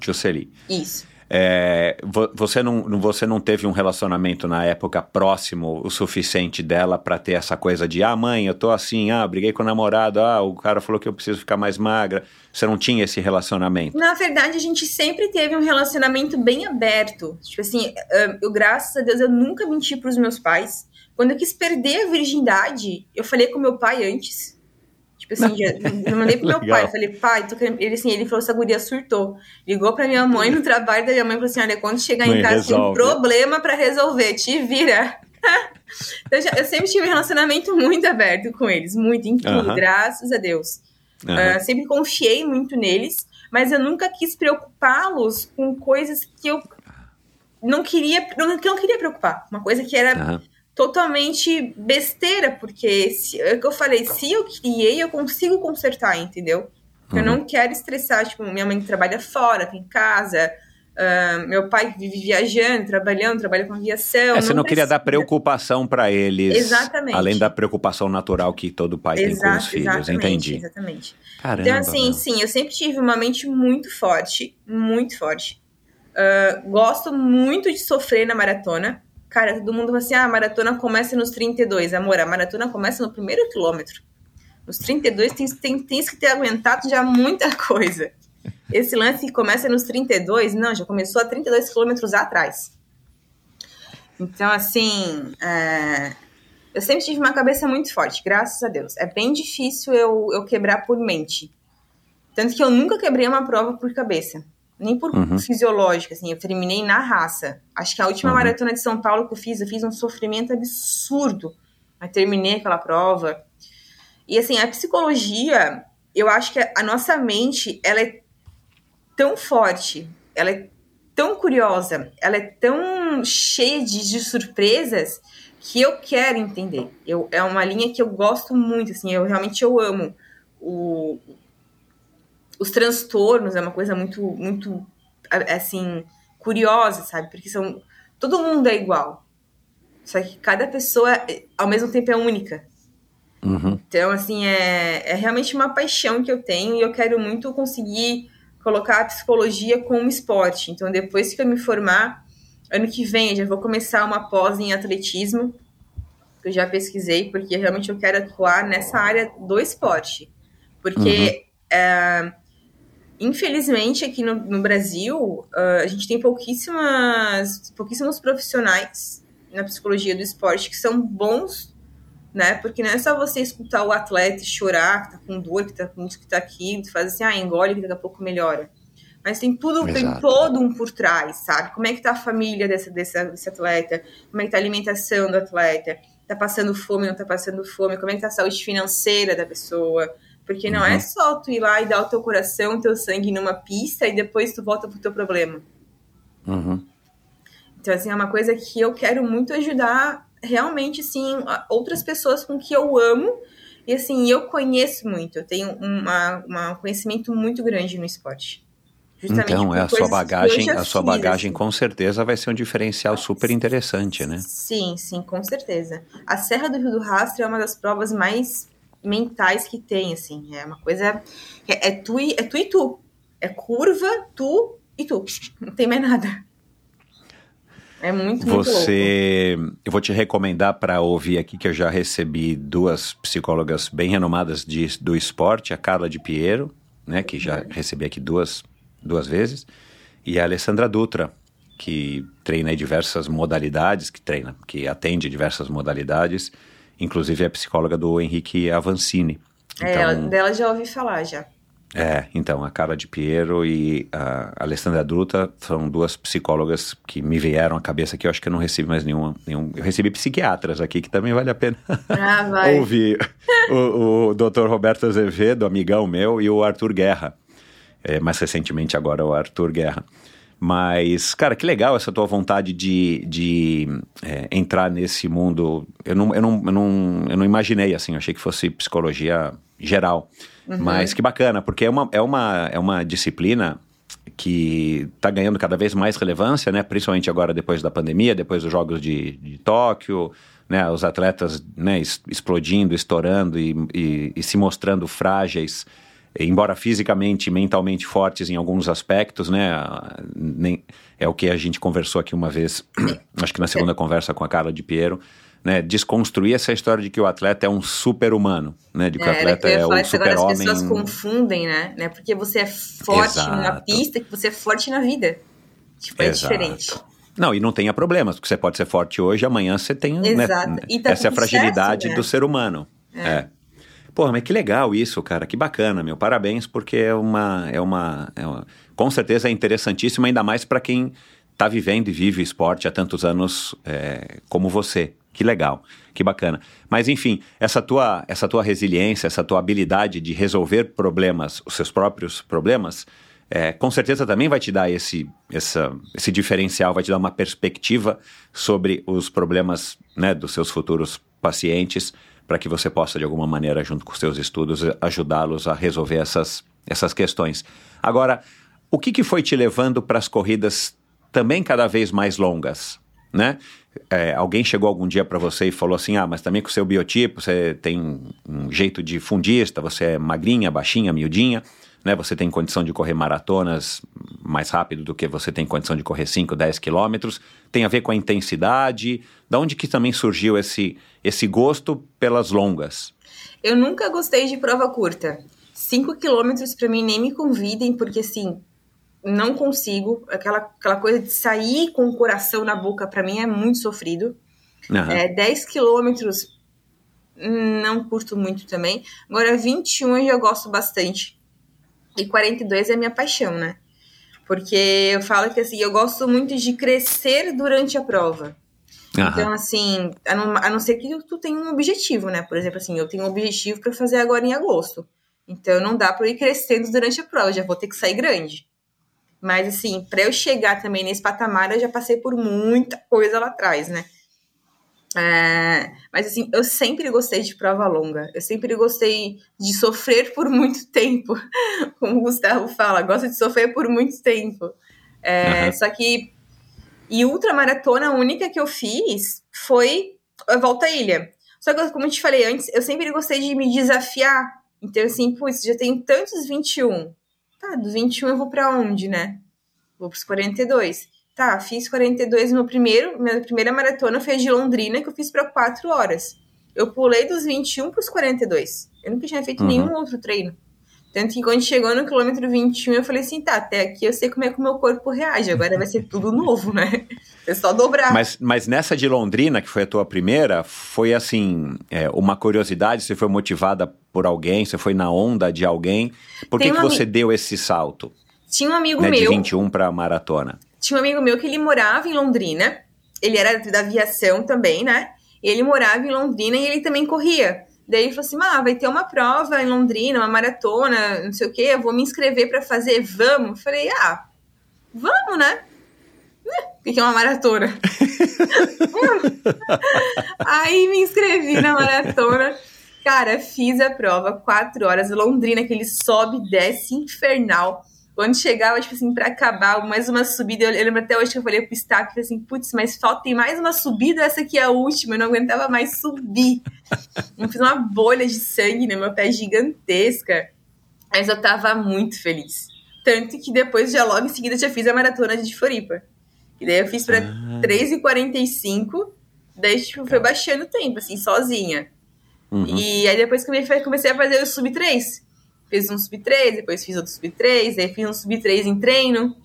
Jocely. Isso. É, você, não, você não teve um relacionamento na época próximo o suficiente dela para ter essa coisa de ah, mãe, eu tô assim, ah, briguei com o namorado, ah, o cara falou que eu preciso ficar mais magra. Você não tinha esse relacionamento? Na verdade, a gente sempre teve um relacionamento bem aberto. Tipo assim, eu, graças a Deus, eu nunca menti pros meus pais. Quando eu quis perder a virgindade, eu falei com meu pai antes. Tipo assim, já, eu mandei pro meu pai, eu falei, pai, tô querendo... ele assim, ele falou, essa guria surtou. Ligou pra minha mãe no trabalho da minha mãe e falou assim, olha, quando chegar mãe, em casa tem um problema pra resolver, te vira. então, eu sempre tive um relacionamento muito aberto com eles, muito, em tudo, uh -huh. graças a Deus. Uh -huh. uh, sempre confiei muito neles, mas eu nunca quis preocupá-los com coisas que eu não queria, não, que eu não queria preocupar. Uma coisa que era -huh totalmente besteira, porque se, é o que eu falei, se eu criei, eu consigo consertar, entendeu? Uhum. Eu não quero estressar, tipo, minha mãe trabalha fora, tem casa, uh, meu pai vive viajando, trabalhando, trabalha com aviação. É, você não, não queria dar preocupação para eles. Exatamente. Além da preocupação natural que todo pai Exato, tem com os filhos, entendi. Exatamente. Caramba, então, assim, meu. sim, eu sempre tive uma mente muito forte, muito forte. Uh, gosto muito de sofrer na maratona. Cara, todo mundo fala assim: ah, a maratona começa nos 32. Amor, a maratona começa no primeiro quilômetro. Nos 32 tem, tem, tens que ter aguentado já muita coisa. Esse lance que começa nos 32, não, já começou a 32 quilômetros atrás. Então, assim, é... eu sempre tive uma cabeça muito forte, graças a Deus. É bem difícil eu, eu quebrar por mente. Tanto que eu nunca quebrei uma prova por cabeça nem por uhum. fisiológica, assim, eu terminei na raça. Acho que a última uhum. maratona de São Paulo que eu fiz, eu fiz um sofrimento absurdo. Mas terminei aquela prova. E assim, a psicologia, eu acho que a nossa mente, ela é tão forte, ela é tão curiosa, ela é tão cheia de, de surpresas que eu quero entender. Eu, é uma linha que eu gosto muito, assim, eu realmente eu amo o, os transtornos é uma coisa muito, muito, assim, curiosa, sabe? Porque são. Todo mundo é igual. Só que cada pessoa, ao mesmo tempo, é única. Uhum. Então, assim, é, é realmente uma paixão que eu tenho e eu quero muito conseguir colocar a psicologia como esporte. Então, depois que eu me formar, ano que vem, eu já vou começar uma pós em atletismo, que eu já pesquisei, porque realmente eu quero atuar nessa área do esporte. Porque uhum. é, Infelizmente, aqui no, no Brasil, uh, a gente tem pouquíssimas, pouquíssimos profissionais na psicologia do esporte que são bons, né? Porque não é só você escutar o atleta chorar, que tá com dor, que tá com isso, que tá aqui, tu faz assim, ah, engole que daqui a pouco melhora. Mas tem tudo, Exato. tem todo um por trás, sabe? Como é que tá a família desse, desse, desse atleta? Como é que tá a alimentação do atleta? Tá passando fome, não tá passando fome? Como é que tá a saúde financeira da pessoa? Porque não é uhum. é só tu ir lá e dar o teu coração, o teu sangue numa pista e depois tu volta pro teu problema. Uhum. Então, assim, é uma coisa que eu quero muito ajudar realmente, assim, outras pessoas com que eu amo. E, assim, eu conheço muito. Eu tenho um conhecimento muito grande no esporte. Justamente então, é a sua bagagem, a sua fiz, bagagem assim. com certeza vai ser um diferencial super interessante, né? Sim, sim, com certeza. A Serra do Rio do Rastro é uma das provas mais mentais que tem, assim. É uma coisa. É, é, tu, e, é tu e tu. É curva, tu e tu. Não tem mais nada. É muito, muito Você, louco. eu vou te recomendar para ouvir aqui que eu já recebi duas psicólogas bem renomadas de, do esporte, a Carla de Piero, né, que já recebi aqui duas, duas vezes, e a Alessandra Dutra, que treina diversas modalidades, que treina, que atende diversas modalidades, inclusive é psicóloga do Henrique Avancini. É, então, é, dela já ouvi falar já. É, então, a Carla de Piero e a Alessandra Druta são duas psicólogas que me vieram à cabeça que eu acho que eu não recebi mais nenhuma. Nenhum, eu recebi psiquiatras aqui, que também vale a pena ah, ouvir. o, o Dr. Roberto Azevedo, amigão meu, e o Arthur Guerra. É, mais recentemente agora o Arthur Guerra. Mas, cara, que legal essa tua vontade de, de é, entrar nesse mundo. Eu não, eu, não, eu, não, eu não imaginei assim, eu achei que fosse psicologia geral. Uhum. Mas que bacana, porque é uma, é uma, é uma disciplina que está ganhando cada vez mais relevância, né? Principalmente agora depois da pandemia, depois dos Jogos de, de Tóquio, né? Os atletas né? explodindo, estourando e, e, e se mostrando frágeis embora fisicamente e mentalmente fortes em alguns aspectos, né? Nem, é o que a gente conversou aqui uma vez, acho que na segunda conversa com a Carla de Piero, né? Desconstruir essa história de que o atleta é um super-humano, né? De que é, o atleta é o super-homem. As pessoas confundem, né? né? Porque você é forte Exato. na pista, que você é forte na vida. Tipo, é Exato. diferente. Não, e não tenha problemas, porque você pode ser forte hoje, amanhã você tem. Né, Exato. Né, tá essa é a fragilidade certo, né? do ser humano. É. é. Pô, mas que legal isso, cara, que bacana, meu. Parabéns, porque é uma. É uma, é uma com certeza é interessantíssimo, ainda mais para quem está vivendo e vive esporte há tantos anos é, como você. Que legal, que bacana. Mas enfim, essa tua, essa tua resiliência, essa tua habilidade de resolver problemas, os seus próprios problemas, é, com certeza também vai te dar esse, essa, esse diferencial, vai te dar uma perspectiva sobre os problemas né, dos seus futuros pacientes para que você possa, de alguma maneira, junto com os seus estudos, ajudá-los a resolver essas, essas questões. Agora, o que, que foi te levando para as corridas também cada vez mais longas? Né? É, alguém chegou algum dia para você e falou assim: ah, mas também com o seu biotipo, você tem um jeito de fundista, você é magrinha, baixinha, miudinha né? Você tem condição de correr maratonas mais rápido do que você tem condição de correr 5, 10 quilômetros. Tem a ver com a intensidade. Da onde que também surgiu esse, esse gosto pelas longas? Eu nunca gostei de prova curta. 5 quilômetros para mim nem me convidem, porque assim, não consigo. Aquela, aquela coisa de sair com o coração na boca, para mim é muito sofrido. Uhum. É, 10 quilômetros, não curto muito também. Agora, 21 eu já gosto bastante. E 42 é minha paixão, né? Porque eu falo que assim, eu gosto muito de crescer durante a prova. Uhum. Então, assim, a não, a não ser que tu tenha um objetivo, né? Por exemplo, assim, eu tenho um objetivo para fazer agora em agosto. Então, não dá para ir crescendo durante a prova, já vou ter que sair grande. Mas, assim, para eu chegar também nesse patamar, eu já passei por muita coisa lá atrás, né? É, mas assim, eu sempre gostei de prova longa. Eu sempre gostei de sofrer por muito tempo. Como o Gustavo fala, gosta de sofrer por muito tempo. É, uhum. Só que. E ultramaratona, a única que eu fiz foi a Volta à Ilha. Só que, como eu te falei antes, eu sempre gostei de me desafiar. Então, assim, putz, já tenho tantos 21. Tá, dos 21 eu vou para onde, né? Vou pros 42. Tá, fiz 42 no primeiro, minha primeira maratona foi a de Londrina, que eu fiz para 4 horas. Eu pulei dos 21 para os 42. Eu nunca tinha feito uhum. nenhum outro treino. Tanto que quando chegou no quilômetro 21, eu falei assim: tá, até aqui eu sei como é que o meu corpo reage, agora vai ser tudo novo, né? É só dobrar. Mas, mas nessa de Londrina, que foi a tua primeira, foi assim: é, uma curiosidade? Você foi motivada por alguém? Você foi na onda de alguém? Por que, que você deu esse salto? Tinha um amigo né, meu. De 21 para maratona tinha um amigo meu que ele morava em Londrina. Ele era da aviação também, né? Ele morava em Londrina e ele também corria. Daí ele falou assim: ah, vai ter uma prova em Londrina, uma maratona, não sei o quê, eu vou me inscrever para fazer, vamos. Eu falei: ah, vamos, né? o que é uma maratona. Aí me inscrevi na maratona. Cara, fiz a prova, quatro horas, Londrina, aquele sobe e desce infernal. Quando chegava, tipo assim, pra acabar, mais uma subida, eu, eu lembro até hoje que eu falei pro Staff, assim, putz, mas falta tem mais uma subida, essa aqui é a última, eu não aguentava mais subir. eu fiz uma bolha de sangue no meu pé gigantesca, mas eu tava muito feliz. Tanto que depois, já logo em seguida, já fiz a maratona de Floripa. E daí eu fiz pra ah. 3h45, daí, tipo, foi baixando o tempo, assim, sozinha. Uhum. E aí depois comecei a fazer o sub 3 Fiz um sub 3, depois fiz outro sub 3, aí fiz um sub 3 em treino.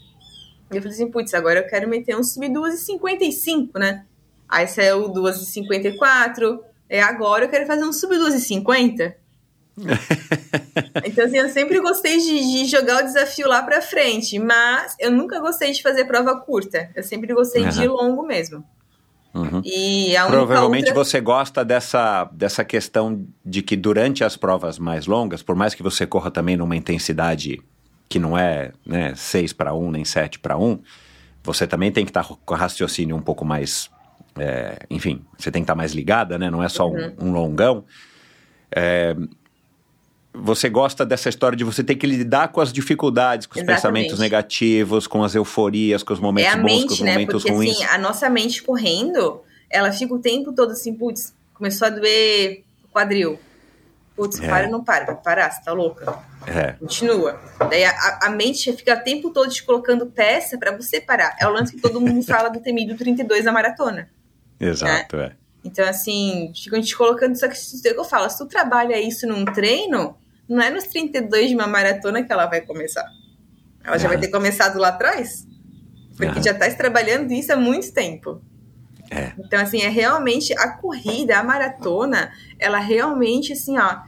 E eu falei assim, putz, agora eu quero meter um sub 2,55, né? Aí saiu 2,54. E agora eu quero fazer um sub 2,50. então, assim, eu sempre gostei de, de, jogar o desafio lá pra frente, mas eu nunca gostei de fazer prova curta. Eu sempre gostei uhum. de longo mesmo. Uhum. E Provavelmente outra... você gosta dessa, dessa questão de que durante as provas mais longas, por mais que você corra também numa intensidade que não é né, 6 para 1 nem 7 para 1, você também tem que estar tá com raciocínio um pouco mais. É, enfim, você tem que estar tá mais ligada, né? Não é só uhum. um, um, longão. É, você gosta dessa história de você ter que lidar com as dificuldades, com os Exatamente. pensamentos negativos, com as euforias, com os momentos é a bons, mente, com os né? momentos Porque, ruins. Assim, a nossa mente correndo, ela fica o tempo todo assim, putz, começou a doer o quadril. Putz, é. para ou não para? Vai parar, você tá louca. É. Continua. Daí a, a, mente fica o tempo todo te colocando peça para você parar. É o lance que todo mundo fala do temido 32 da maratona. Exato, né? é. Então, assim, ficam te colocando. Só que, é que eu falo, se tu trabalha isso num treino, não é nos 32 de uma maratona que ela vai começar. Ela já vai ter começado lá atrás. Porque já está trabalhando isso há muito tempo. É. Então, assim, é realmente a corrida, a maratona, ela realmente, assim, ó,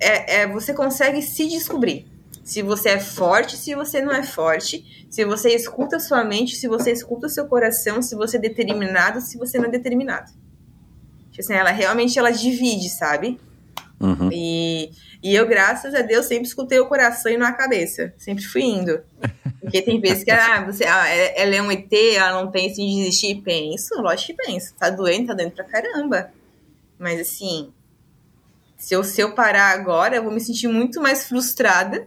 é, é, você consegue se descobrir. Se você é forte, se você não é forte, se você escuta sua mente, se você escuta seu coração, se você é determinado, se você não é determinado. Tipo assim, ela realmente ela divide, sabe? Uhum. E, e eu, graças a Deus, sempre escutei o coração e não a cabeça. Sempre fui indo. Porque tem vezes que ah, você, ah, é, ela é um ET, ela não pensa em desistir. Penso, lógico que penso. Tá doendo, tá doendo pra caramba. Mas assim, se eu, se eu parar agora, eu vou me sentir muito mais frustrada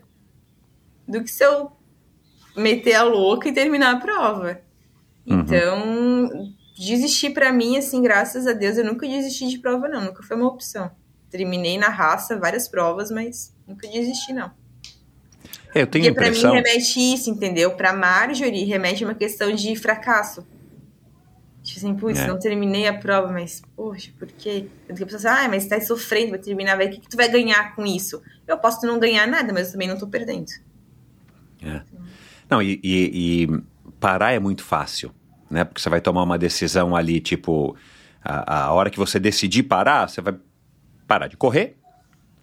do que se eu meter a louca e terminar a prova. Uhum. Então, desistir para mim, assim, graças a Deus, eu nunca desisti de prova, não. Nunca foi uma opção terminei na raça várias provas, mas nunca desisti, não. É, eu tenho Porque impressão... pra mim remete isso, entendeu? Pra Marjorie remete uma questão de fracasso. Tipo assim, putz, é. não terminei a prova, mas, poxa, por quê? Eu a pessoa assim, ah, mas tá sofrendo, vai terminar, vai, o que, que tu vai ganhar com isso? Eu posso não ganhar nada, mas eu também não tô perdendo. É. Não, e, e, e, parar é muito fácil, né? Porque você vai tomar uma decisão ali, tipo, a, a hora que você decidir parar, você vai parar de correr,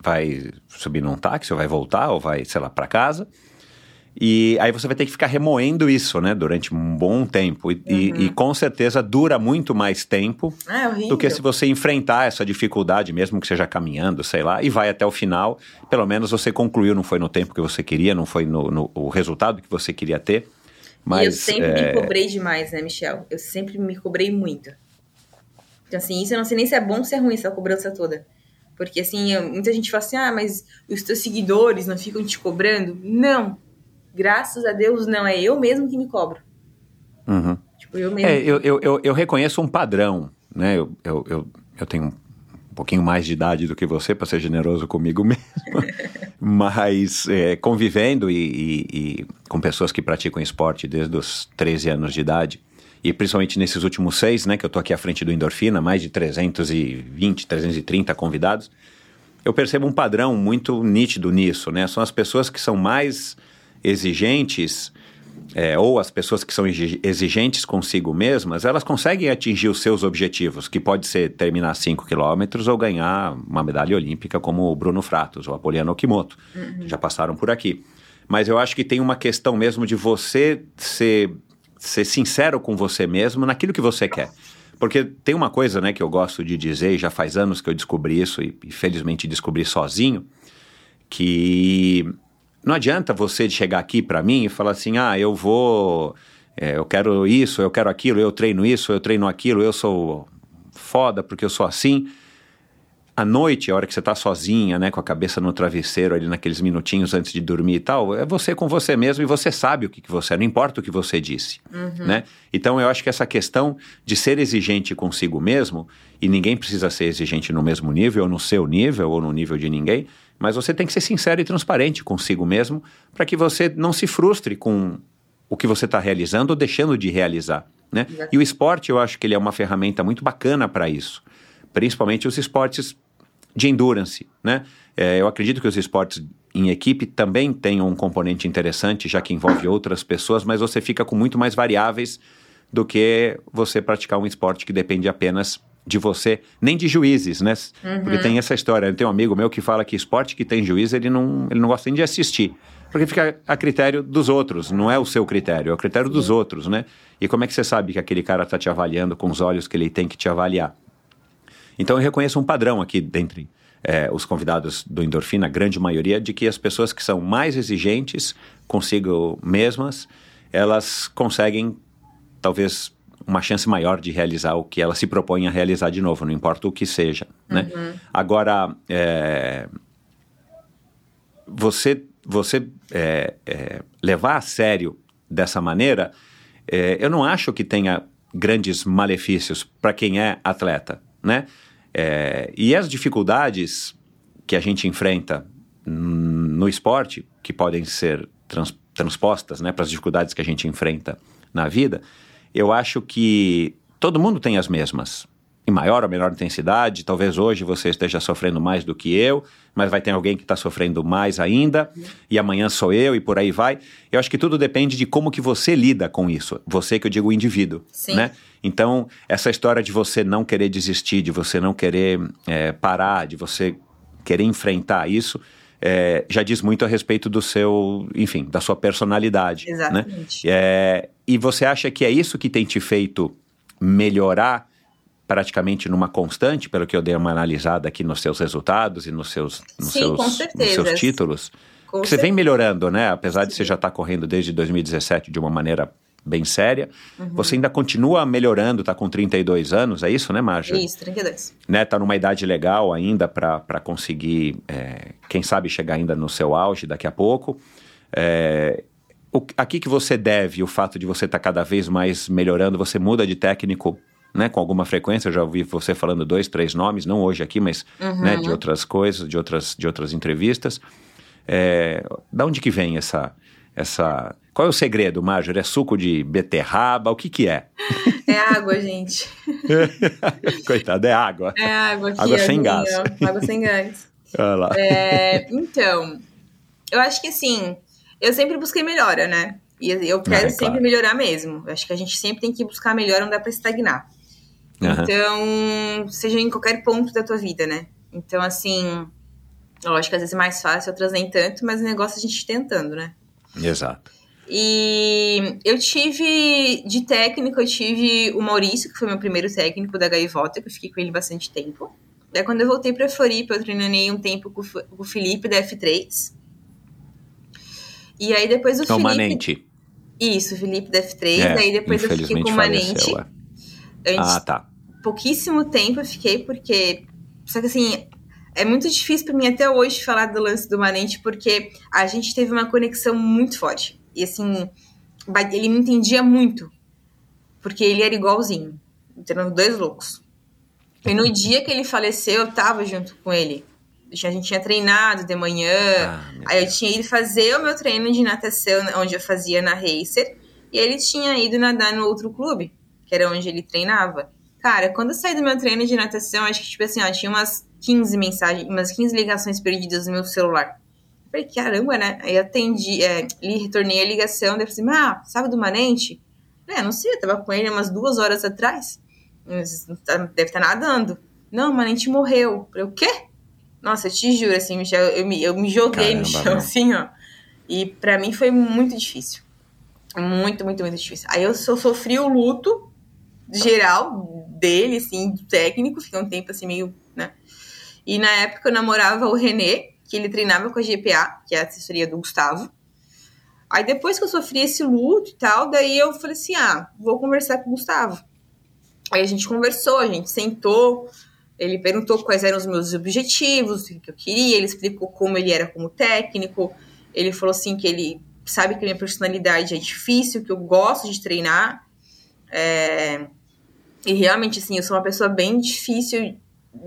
vai subir num táxi, ou vai voltar, ou vai, sei lá, para casa. E aí você vai ter que ficar remoendo isso, né, durante um bom tempo. E, uhum. e, e com certeza dura muito mais tempo é do que se você enfrentar essa dificuldade, mesmo que seja caminhando, sei lá, e vai até o final. Pelo menos você concluiu, não foi no tempo que você queria, não foi no, no o resultado que você queria ter. Mas, e eu sempre é... me cobrei demais, né, Michel? Eu sempre me cobrei muito. Então, assim, isso eu não sei nem se é bom ou se é ruim, essa cobrança toda. Porque, assim, muita gente fala assim, ah, mas os teus seguidores não ficam te cobrando? Não. Graças a Deus, não. É eu mesmo que me cobro. Uhum. Tipo, eu mesmo. É, eu, eu, eu, eu, reconheço um padrão, né? Eu, eu, eu, eu tenho um pouquinho mais de idade do que você, para ser generoso comigo mesmo. Mas é, convivendo e, e, e com pessoas que praticam esporte desde os 13 anos de idade, e principalmente nesses últimos seis, né, que eu tô aqui à frente do Endorfina, mais de 320, 330 convidados, eu percebo um padrão muito nítido nisso, né? São as pessoas que são mais exigentes, é, ou as pessoas que são exigentes consigo mesmas, elas conseguem atingir os seus objetivos, que pode ser terminar 5 quilômetros ou ganhar uma medalha olímpica, como o Bruno Fratos ou a Poliana Okimoto, uhum. que já passaram por aqui. Mas eu acho que tem uma questão mesmo de você ser ser sincero com você mesmo naquilo que você quer. Porque tem uma coisa né, que eu gosto de dizer, e já faz anos que eu descobri isso, e, e felizmente descobri sozinho, que não adianta você chegar aqui para mim e falar assim: ah, eu vou É, eu quero isso, eu quero aquilo, eu treino isso, eu treino aquilo, eu sou foda porque eu sou assim. À noite, a hora que você está sozinha, né, com a cabeça no travesseiro ali naqueles minutinhos antes de dormir e tal, é você com você mesmo e você sabe o que, que você é, não importa o que você disse, Uhum. né? Então eu acho que essa questão de ser exigente consigo mesmo, e ninguém precisa ser exigente no mesmo nível, ou no seu nível, ou no nível de ninguém, mas você tem que ser sincero e transparente consigo mesmo para que você não se frustre com o que você está realizando ou deixando de realizar, né? E o esporte, eu acho que ele é uma ferramenta muito bacana para isso, principalmente os esportes de endurance, né? É, eu acredito que os esportes em equipe também têm um componente interessante, já que envolve outras pessoas, mas você fica com muito mais variáveis do que você praticar um esporte que depende apenas de você, nem de juízes, né? Porque tem essa história. Tem um amigo meu que fala que esporte que tem juiz, ele não, ele não gosta nem de assistir. Porque fica a critério dos outros, não é o seu critério, é o critério dos outros, né? E como é que você sabe que aquele cara está te avaliando com os olhos que ele tem que te avaliar? Então eu reconheço um padrão aqui dentre eh, os convidados do Endorfina, a grande maioria, de que as pessoas que são mais exigentes consigo mesmas, elas conseguem talvez uma chance maior de realizar o que elas se propõem a realizar de novo, não importa o que seja, né? Agora, eh, você, você é, é, levar a sério dessa maneira, é, eu não acho que tenha grandes malefícios para quem é atleta, né? É, e as dificuldades que a gente enfrenta no esporte, que podem ser trans, transpostas né, para as dificuldades que a gente enfrenta na vida, eu acho que todo mundo tem as mesmas. Em maior ou menor intensidade, talvez hoje você esteja sofrendo mais do que eu, mas vai ter alguém que está sofrendo mais ainda, e amanhã sou eu, e por aí vai. Eu acho que tudo depende de como que você lida com isso. Você que eu digo o indivíduo, Sim. né? Então, essa história de você não querer desistir, de você não querer é, parar, de você querer enfrentar isso, é, já diz muito a respeito do seu, enfim, da sua personalidade. Né? Exatamente. É, e você acha que é isso que tem te feito melhorar praticamente numa constante, pelo que eu dei uma analisada aqui nos seus resultados e nos seus, nos Sim, seus, nos seus títulos? Com você vem certeza. melhorando, né? Apesar de você já estar correndo desde 2017 de uma maneira bem séria, Uhum. você ainda continua melhorando, tá com 32 anos, é isso, né, Marja? Isso, 32. né, tá numa idade legal ainda para conseguir, é, quem sabe, chegar ainda no seu auge daqui a pouco. É, o, aqui que você deve o fato de você estar cada vez mais melhorando, você muda de técnico né, com alguma frequência, eu já ouvi você falando dois, três nomes, não hoje aqui, mas né, de outras coisas, de outras, de outras entrevistas. É, da onde que vem essa, essa... Qual é o segredo, Major? É suco de beterraba? O que que é? É água, gente. Coitado, é água. É água aqui. Água sem gás. Água sem gás. Olha lá. É, então, eu acho que assim, eu sempre busquei melhora, né? E eu quero É, sempre claro. melhorar mesmo. Eu acho que a gente sempre tem que buscar melhor, não dá pra estagnar. Aham. Então, seja em qualquer ponto da tua vida, né? Então, assim, lógico que às vezes é mais fácil, outras nem tanto, mas o negócio é a gente tentando, né? Exato. E eu tive, de técnico, eu tive o Maurício, que foi meu primeiro técnico da Gaivota, que eu fiquei com ele bastante tempo. Daí quando eu voltei pra Floripa, eu treinei um tempo com, o Felipe da F3. E aí depois o É o Felipe... Manente. Isso, Felipe da F3. É, daí depois eu fiquei com o Manente. faleceu, é. Antes, Ah, tá. pouquíssimo tempo eu fiquei, porque. Só que assim, é muito difícil pra mim até hoje falar do lance do Manente, porque a gente teve uma conexão muito forte. E assim, ele me entendia muito. Porque ele era igualzinho. Então, eram dois loucos. E no dia que ele faleceu, eu tava junto com ele. A gente tinha treinado de manhã. Ah, aí eu tinha ido fazer o meu treino de natação, onde eu fazia na Racer. E ele tinha ido nadar no outro clube, que era onde ele treinava. Cara, quando eu saí do meu treino de natação, acho que, tipo assim, ó, tinha umas 15 mensagens, umas 15 ligações perdidas no meu celular. Eu falei, caramba, né? Aí atendi, é, li, retornei a ligação, daí falei assim, ah, sabe do Manente? É, não sei, eu tava com ele umas duas horas atrás. Tá- Deve estar nadando. Não, o Manente morreu. Eu falei, o quê? Nossa, eu te juro, assim, Michel, eu me, eu me joguei no Caramba, chão, meu. assim, ó. E pra mim foi muito difícil. Muito, muito, muito difícil. Aí eu só sofri o luto geral dele, assim, do técnico, fiquei um tempo assim meio, né? E na época eu namorava o Renê, que ele treinava com a GPA, que é a assessoria do Gustavo. Aí depois que eu sofri esse luto e tal, daí eu falei assim: ah, vou conversar com o Gustavo. Aí a gente conversou, a gente sentou, ele perguntou quais eram os meus objetivos, o que eu queria, ele explicou como ele era como técnico. Ele falou assim que ele sabe que minha personalidade é difícil, que eu gosto de treinar. É... E realmente, assim, eu sou uma pessoa bem difícil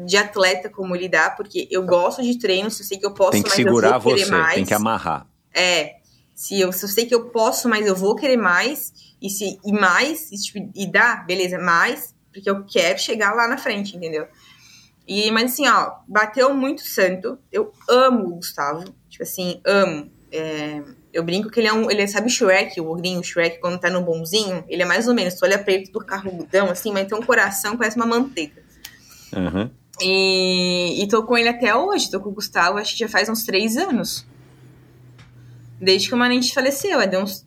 de atleta como lidar, porque eu gosto de treino, se eu sei que eu posso, tem que mas segurar eu vou querer você, mais. tem que amarrar. É, se eu, se eu sei que eu posso, mas eu vou querer mais, e se e mais, e, tipo, e dá, beleza, mais, porque eu quero chegar lá na frente, entendeu? E, mas assim, ó, bateu muito santo. Eu amo o Gustavo. Tipo assim, amo. É, eu brinco que ele é um. Ele é, sabe Shrek, o ogrinho Shrek, quando tá no bonzinho? Ele é mais ou menos, tu olha pra ele do carrudão, assim, mas tem um coração que parece uma manteiga. Uhum. E, e tô com ele até hoje, tô com o Gustavo, acho que já faz uns três anos. Desde que o Manente faleceu, é, deu uns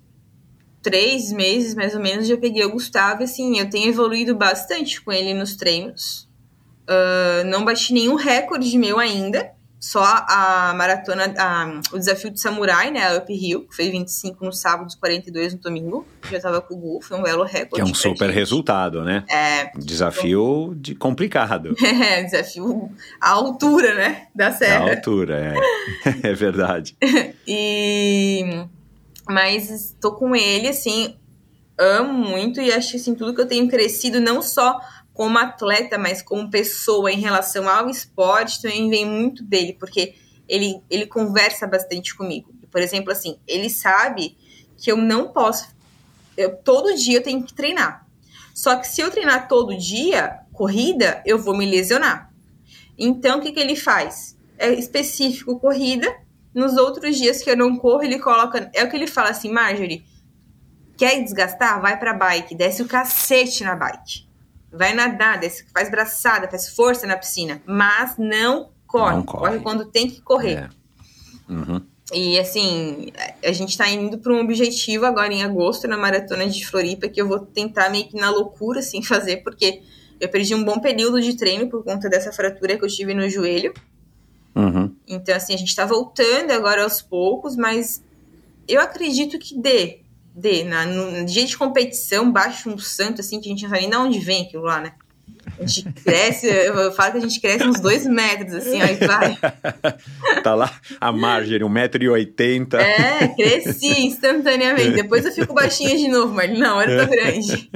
três meses mais ou menos, já peguei o Gustavo, assim, eu tenho evoluído bastante com ele nos treinos. Uh, não bati nenhum recorde meu ainda, só a maratona, a, o desafio de samurai, né, a Up Hill, que fez 25 no sábado, 42 no domingo, já tava com o Gu, foi um belo recorde. Que é um super gente. resultado, né? É, Desafio de complicado. é, desafio à altura, né, da A serra. altura, é. é verdade. E mas estou com ele assim, amo muito e acho que assim tudo que eu tenho crescido não só como atleta, mas como pessoa em relação ao esporte também vem muito dele, porque ele ele conversa bastante comigo. Por exemplo, assim, ele sabe que eu não posso eu, todo dia eu tenho que treinar. Só que se eu treinar todo dia corrida, eu vou me lesionar. Então, o que, que ele faz? É específico corrida. Nos outros dias que eu não corro, ele coloca. É o que ele fala assim, Marjorie. Quer desgastar? Vai pra bike. Desce o cacete na bike. Vai nadar, desce, faz braçada, faz força na piscina. Mas não corre. Não corre. quando tem que correr. É. Uhum. E assim, a gente tá indo para um objetivo agora em agosto na maratona de Floripa, que eu vou tentar meio que na loucura assim fazer, porque eu perdi um bom período de treino por conta dessa fratura que eu tive no joelho. Uhum. Então, assim, a gente tá voltando agora aos poucos, mas eu acredito que dê. Dê. Na, no dia de competição, baixa um santo, assim, que a gente não sabe nem de onde vem aquilo lá, né? A gente cresce, eu falo que a gente cresce uns dois metros, assim, aí vai. tá lá a Marjorie, 1,80m. É, cresci instantaneamente. Depois eu fico baixinha de novo, mas não, eu tô grande.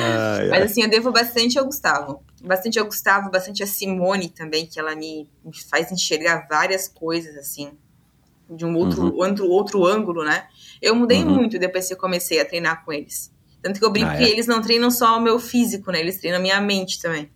Ai, Mas assim, eu devo bastante ao Gustavo. Bastante ao Gustavo, bastante a Simone também, que ela me, me faz enxergar várias coisas, assim, de um outro, Uhum. outro, outro ângulo, né? Eu mudei Uhum. muito depois que eu comecei a treinar com eles. Tanto que eu brinco Ah, que é? eles não treinam só o meu físico, né? Eles treinam a minha mente também.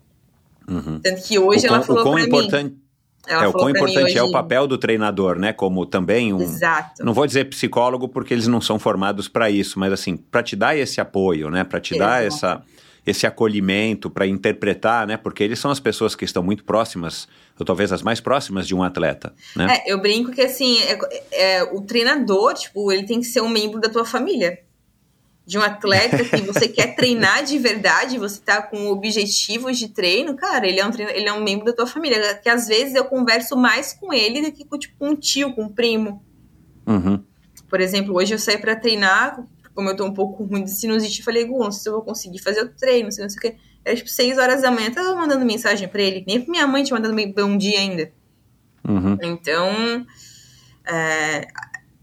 Uhum. Tanto que hoje o ela quão, falou quão pra importante, mim. Ela é, o quão importante é o papel do treinador, né? Como também um. Exato. Não vou dizer psicólogo porque eles não são formados para isso, mas assim, para te dar esse apoio, né? Para te dar Exato. essa, esse acolhimento, para interpretar, né? Porque eles são as pessoas que estão muito próximas, ou talvez as mais próximas de um atleta, né? É, eu brinco que assim, é, é, o treinador, tipo, ele tem que ser um membro da tua família. De um atleta que você quer treinar de verdade, você tá com objetivos de treino, cara, ele é um treina, ele é um membro da tua família. Que às vezes eu converso mais com ele do que com tipo, um tio, com um primo. Uhum. Por exemplo, hoje eu saí pra treinar, como eu tô um pouco ruim de sinusite, eu falei, Gu, não sei se eu vou conseguir fazer o treino, não sei, não sei o que. Era tipo 6 horas da manhã, tava mandando mensagem pra ele, nem pra minha mãe tinha mandado bom dia ainda. Uhum. Então, é,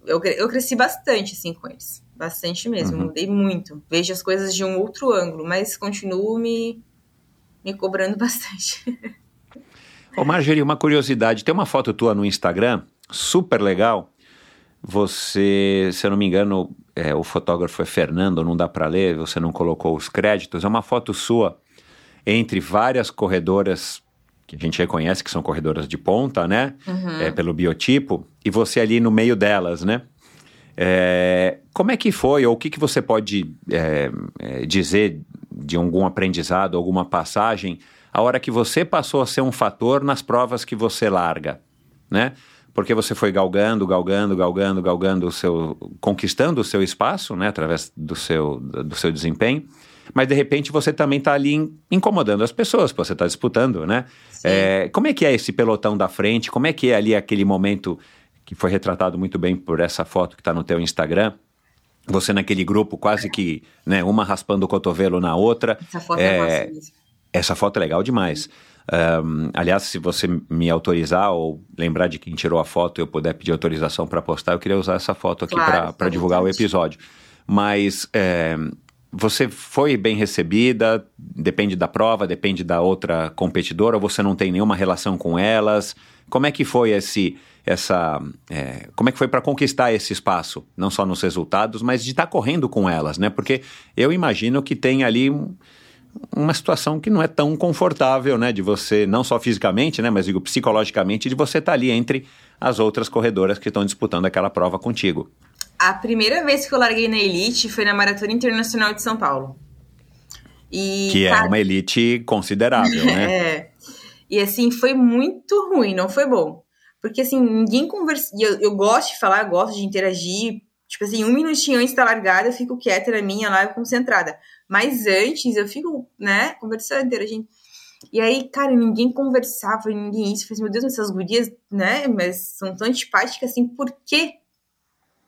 eu, eu cresci bastante, assim, com eles. Bastante mesmo. Uhum. Mudei muito. Vejo as coisas de um outro ângulo, mas continuo me, me cobrando bastante. Ô Marjorie, uma curiosidade, tem uma foto tua no Instagram, super legal. Você, se eu não me engano, é, o fotógrafo é Fernando, não dá para ler, você não colocou os créditos. É uma foto sua entre várias corredoras que a gente reconhece que são corredoras de ponta, né? Uhum. É, pelo biotipo, e você ali no meio delas, né? É, como é que foi, ou o que, que você pode é, é, dizer de algum aprendizado, alguma passagem, a hora que você passou a ser um fator nas provas que você larga, né? Porque você foi galgando, galgando, galgando, galgando o seu, conquistando o seu espaço, né? Através do seu, do seu desempenho. Mas de repente você também está ali in- incomodando as pessoas, pô, você está disputando, né? Sim. É, como é que é esse pelotão da frente? Como é que é ali aquele momento que foi retratado muito bem por essa foto que está no teu Instagram. Você naquele grupo quase que, né, uma raspando o cotovelo na outra. Essa foto é, é massa Essa foto é legal demais. Um, aliás, se você me autorizar ou lembrar de quem tirou a foto e eu puder pedir autorização para postar, eu queria usar essa foto aqui claro, para divulgar o episódio. Mas é, você foi bem recebida, depende da prova, depende da outra competidora, você não tem nenhuma relação com elas? Como é que foi esse, essa, é, como é que foi para conquistar esse espaço, não só nos resultados, mas de estar tá correndo com elas, né? Porque eu imagino que tem ali um, uma situação que não é tão confortável, né? De você, não só fisicamente, né? Mas digo psicologicamente, de você estar tá ali entre as outras corredoras que estão disputando aquela prova contigo. A primeira vez que eu larguei na elite foi na Maratona Internacional de São Paulo. E, que é uma elite considerável, né? é. E assim, foi muito ruim, não foi bom. Porque assim, ninguém conversa. Eu, eu gosto de falar, gosto de interagir. Tipo assim, um minutinho antes da largada, eu fico quieta na minha live concentrada. Mas antes, eu fico, né, conversando, interagindo. E aí, cara, ninguém conversava, ninguém isso. Eu falei assim, meu Deus, essas gurias, né, mas são tão antipáticas assim, por quê?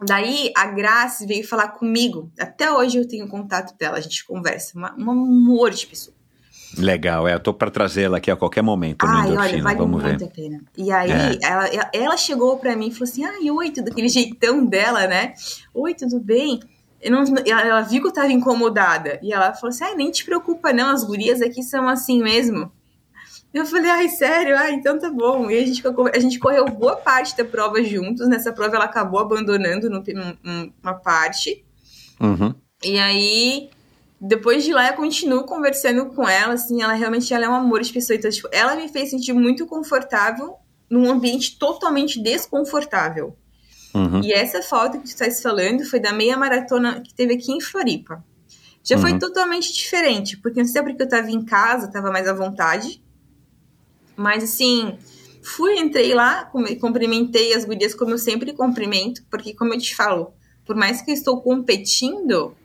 Daí a Grace veio falar comigo. Até hoje eu tenho contato dela, a gente conversa. Uma, um amor de pessoa. Legal, é, eu tô para trazê-la aqui a qualquer momento Ai, no olha, vale vamos muito ver. a pena. E aí, é. ela, ela chegou para mim e falou assim: ai, oi, tudo aquele jeitão dela, né? Oi, tudo bem? Não, ela viu que eu tava incomodada. E ela falou assim: ai, nem te preocupa, não, as gurias aqui são assim mesmo. Eu falei, ai, sério? Ah, então tá bom. E a gente, a gente correu boa parte da prova juntos. Nessa prova ela acabou abandonando no, uma parte. Uhum. E aí, depois de lá, eu continuo conversando com ela, assim, ela realmente ela é um amor de pessoa. Então, tipo, ela me fez sentir muito confortável num ambiente totalmente desconfortável. Uhum. E essa foto que tu estás falando foi da meia maratona que teve aqui em Floripa. Já uhum. foi totalmente diferente, porque não sei se é porque eu tava em casa, tava mais à vontade. Mas assim, fui, entrei lá, cumprimentei as gurias como eu sempre cumprimento, porque como eu te falo, por mais que eu estou competindo,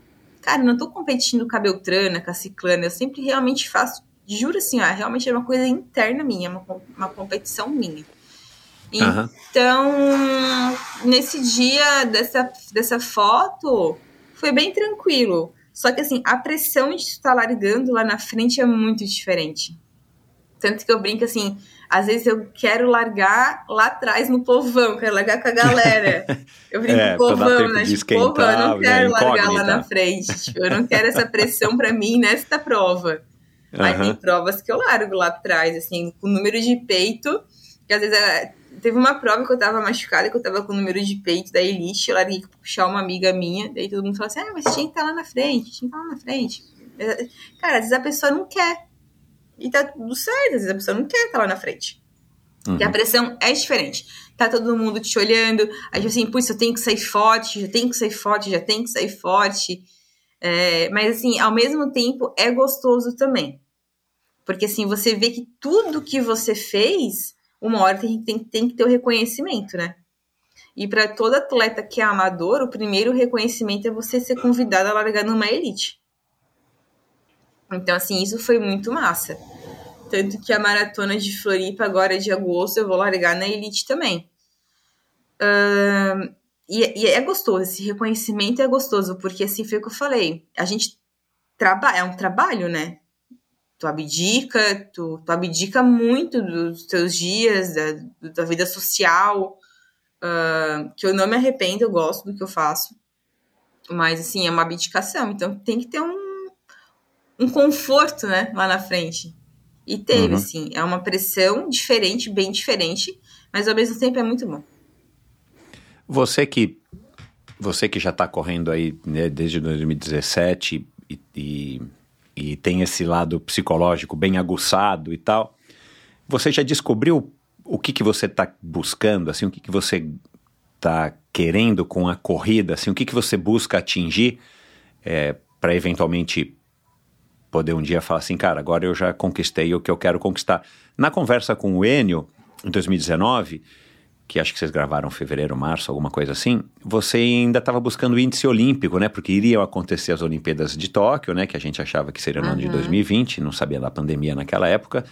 cara, eu não estou competindo com a Beltrana, com a Ciclana, eu sempre realmente faço, juro assim, ó, realmente é uma coisa interna minha, uma, uma competição minha. Então, nesse dia dessa, dessa foto, foi bem tranquilo. Só que assim, a pressão de estar largando lá na frente é muito diferente. Tanto que eu brinco assim, às vezes eu quero largar lá atrás no povão, quero largar com a galera. Eu brinco é, povão, né? Tipo, povão, eu não quero largar lá na frente. Tipo, eu não quero essa pressão para mim nesta prova. Uhum. Aí tem provas que eu largo lá atrás, assim, com número de peito, que às vezes é... teve uma prova que eu tava machucada, que eu tava com o número de peito da elite, eu larguei pra puxar uma amiga minha, daí todo mundo falou assim, ah, mas tinha que estar lá na frente, tinha que estar lá na frente. Cara, às vezes a pessoa não quer. E tá tudo certo, às vezes a pessoa não quer estar lá na frente. Uhum. E a pressão é diferente. Tá todo mundo te olhando, aí tipo assim, putz, eu tenho que sair forte, já tenho que sair forte, já tenho que sair forte. É, mas assim, ao mesmo tempo é gostoso também. Porque assim, você vê que tudo que você fez, uma hora tem, tem, tem que ter o reconhecimento, né? E para todo atleta que é amador, o primeiro reconhecimento é você ser convidado a largar numa elite. Então, assim, isso foi muito massa. Tanto que a maratona de Floripa, agora de agosto, eu vou largar na Elite também. Uh, e, e, é gostoso, esse reconhecimento é gostoso, porque assim foi o que eu falei. A gente trabalha, é um trabalho, né? Tu abdica, tu, tu abdica muito dos teus dias, da, da vida social. Uh, que eu não me arrependo, eu gosto do que eu faço. Mas, assim, é uma abdicação. Então, tem que ter um um conforto, né, lá na frente. E teve, uhum. assim, é uma pressão diferente, bem diferente, mas ao mesmo tempo é muito bom. Você que você que já está correndo aí né, desde 2017 e, e, e tem esse lado psicológico bem aguçado e tal, você já descobriu o que, que você está buscando, assim, o que, que você está querendo com a corrida, assim, o que, que você busca atingir é, para eventualmente poder um dia falar assim, cara, agora eu já conquistei o que eu quero conquistar. Na conversa com o Enio, em 2019, que acho que vocês gravaram fevereiro, março, alguma coisa assim, você ainda estava buscando o índice olímpico, né? Porque iriam acontecer as Olimpíadas de Tóquio, né? Que a gente achava que seria no uhum. ano de 2020, não sabia da pandemia naquela época.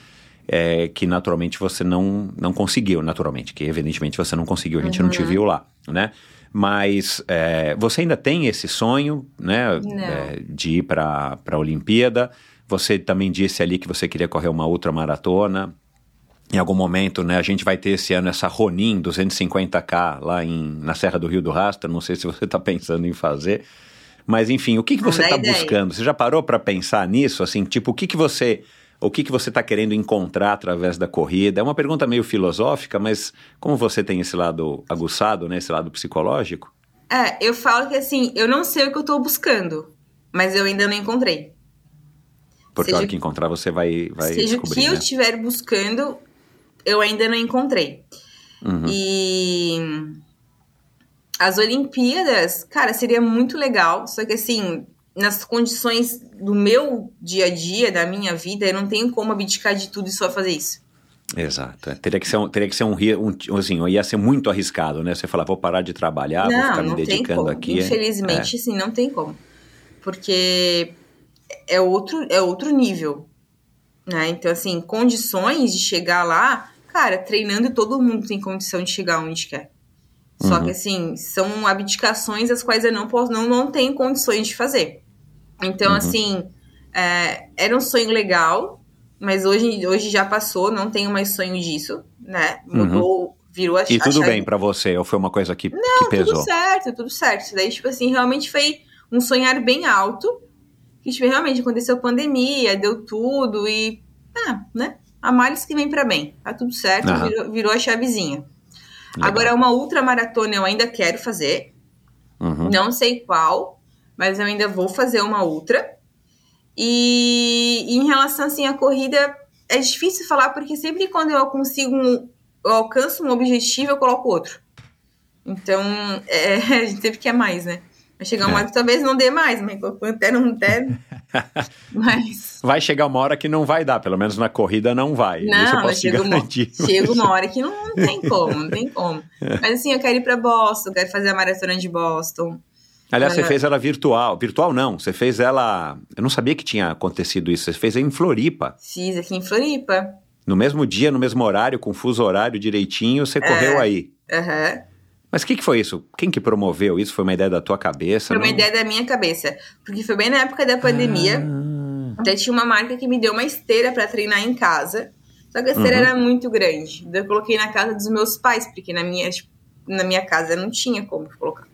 é, que naturalmente você não, não conseguiu, naturalmente, que evidentemente você não conseguiu, a gente não te Uhum. viu lá, né? Mas é, você ainda tem esse sonho, né, é, de ir para a Olimpíada. Você também disse ali que você queria correr uma ultramaratona. Em algum momento, né, a gente vai ter esse ano essa Ronin 250K lá em, na Serra do Rio do Rastro. Não sei se você está pensando em fazer. Mas enfim, o que, que você está buscando? Você já parou para pensar nisso? Assim, tipo, o que, que você o que, que você está querendo encontrar através da corrida? É uma pergunta meio filosófica, mas como você tem esse lado aguçado, né, esse lado psicológico? É, eu falo que assim, eu não sei o que eu tô buscando, mas eu ainda não encontrei. Porque Seja- a hora que encontrar você vai, vai Seja o descobrir, que né? eu estiver buscando, eu ainda não encontrei. Uhum. E as Olimpíadas, cara, seria muito legal, só que assim, nas condições do meu dia a dia, da minha vida, eu não tenho como abdicar de tudo e só fazer isso. Exato. é. Teria que ser um, teria que ser um, um, assim, ia ser muito arriscado, né? Você falar, vou parar de trabalhar, vou não, ficar me dedicando aqui. é- Infelizmente, assim, não tem como. Porque é outro, é outro nível. Né? Então, assim, condições de chegar lá, cara, treinando todo mundo tem condição de chegar onde quer. Só Uhum. que, assim, são abdicações as quais eu não posso, não, não tenho condições de fazer. Então, Uhum. assim, é, era um sonho legal, mas hoje, hoje já passou, não tenho mais sonho disso, né? Mudou, virou a Uhum. E a tudo chave bem pra você? Ou foi uma coisa que, que tudo pesou? certo, tudo certo. Daí, tipo assim, realmente foi um sonhar bem alto. Que, tipo, realmente aconteceu pandemia, deu tudo e. Ah, né? A males que vem pra bem. Tá tudo certo, Aham. virou, virou a chavezinha. Legal. Agora, uma ultramaratona eu ainda quero fazer. Uhum. Não sei qual, mas eu ainda vou fazer uma ultra. E, e em relação, assim, à corrida, é difícil falar porque sempre quando eu consigo, um- eu alcanço um objetivo, eu coloco outro. Então, é, a gente sempre quer mais, né? Vai chegar uma É. hora que talvez não dê mais, mas até não der. mas. Vai chegar uma hora que não vai dar, pelo menos na corrida não vai. Isso eu Não, posso mas chega uma, garantir. chega uma hora que não, não tem como, não tem como. Mas assim, eu quero ir pra Boston, quero fazer a maratona de Boston. Aliás, você fez ela virtual. Virtual não, você fez ela. Eu não sabia que tinha acontecido isso. Você fez em Floripa. Fiz aqui em Floripa. No mesmo dia, no mesmo horário, com fuso horário direitinho, você É. correu aí. Aham. Mas o que, que foi isso? Quem que promoveu isso? Foi uma ideia da tua cabeça? Foi uma não? ideia da minha cabeça. Porque foi bem na época da pandemia. Ah, Até tinha uma marca que me deu uma esteira pra treinar em casa. Só que a esteira Uhum. era muito grande. Daí eu coloquei na casa dos meus pais, porque na minha, tipo, na minha casa não tinha como colocar.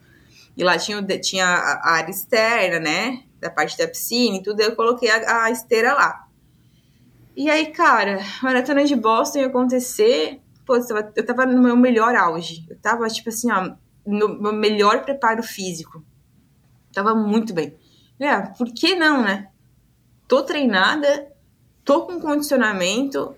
E lá tinha, tinha a área externa, né? Da parte da piscina e tudo. Daí eu coloquei a, a esteira lá. E aí, cara, maratona de Boston ia acontecer. Eu tava, no meu melhor auge. Eu tava, tipo assim, ó, no meu melhor preparo físico. Tava muito bem. É, por que não, né? Tô treinada, tô com condicionamento,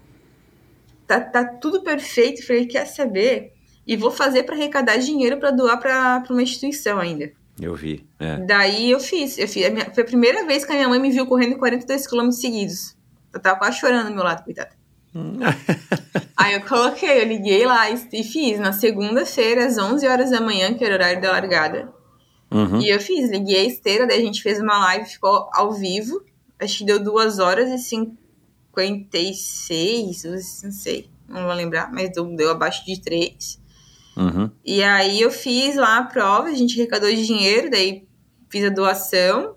tá, tá tudo perfeito. Falei, quer saber? E vou fazer pra arrecadar dinheiro pra doar pra, pra uma instituição ainda. eu vi. é. Daí eu fiz. Eu fiz a minha- foi a primeira vez que a minha mãe me viu correndo 42 km seguidos. Eu tava quase chorando do meu lado, coitada. Aí eu coloquei, eu liguei lá e, fiz. Na segunda-feira, às 11 horas da manhã, que era o horário da largada. Uhum. E eu fiz, liguei a esteira, daí a gente fez uma live, ficou ao vivo. Acho que deu 2 horas e 56, não sei, não vou lembrar, mas deu, deu abaixo de 3. Uhum. E aí eu fiz lá a prova, a gente arrecadou dinheiro, daí fiz a doação.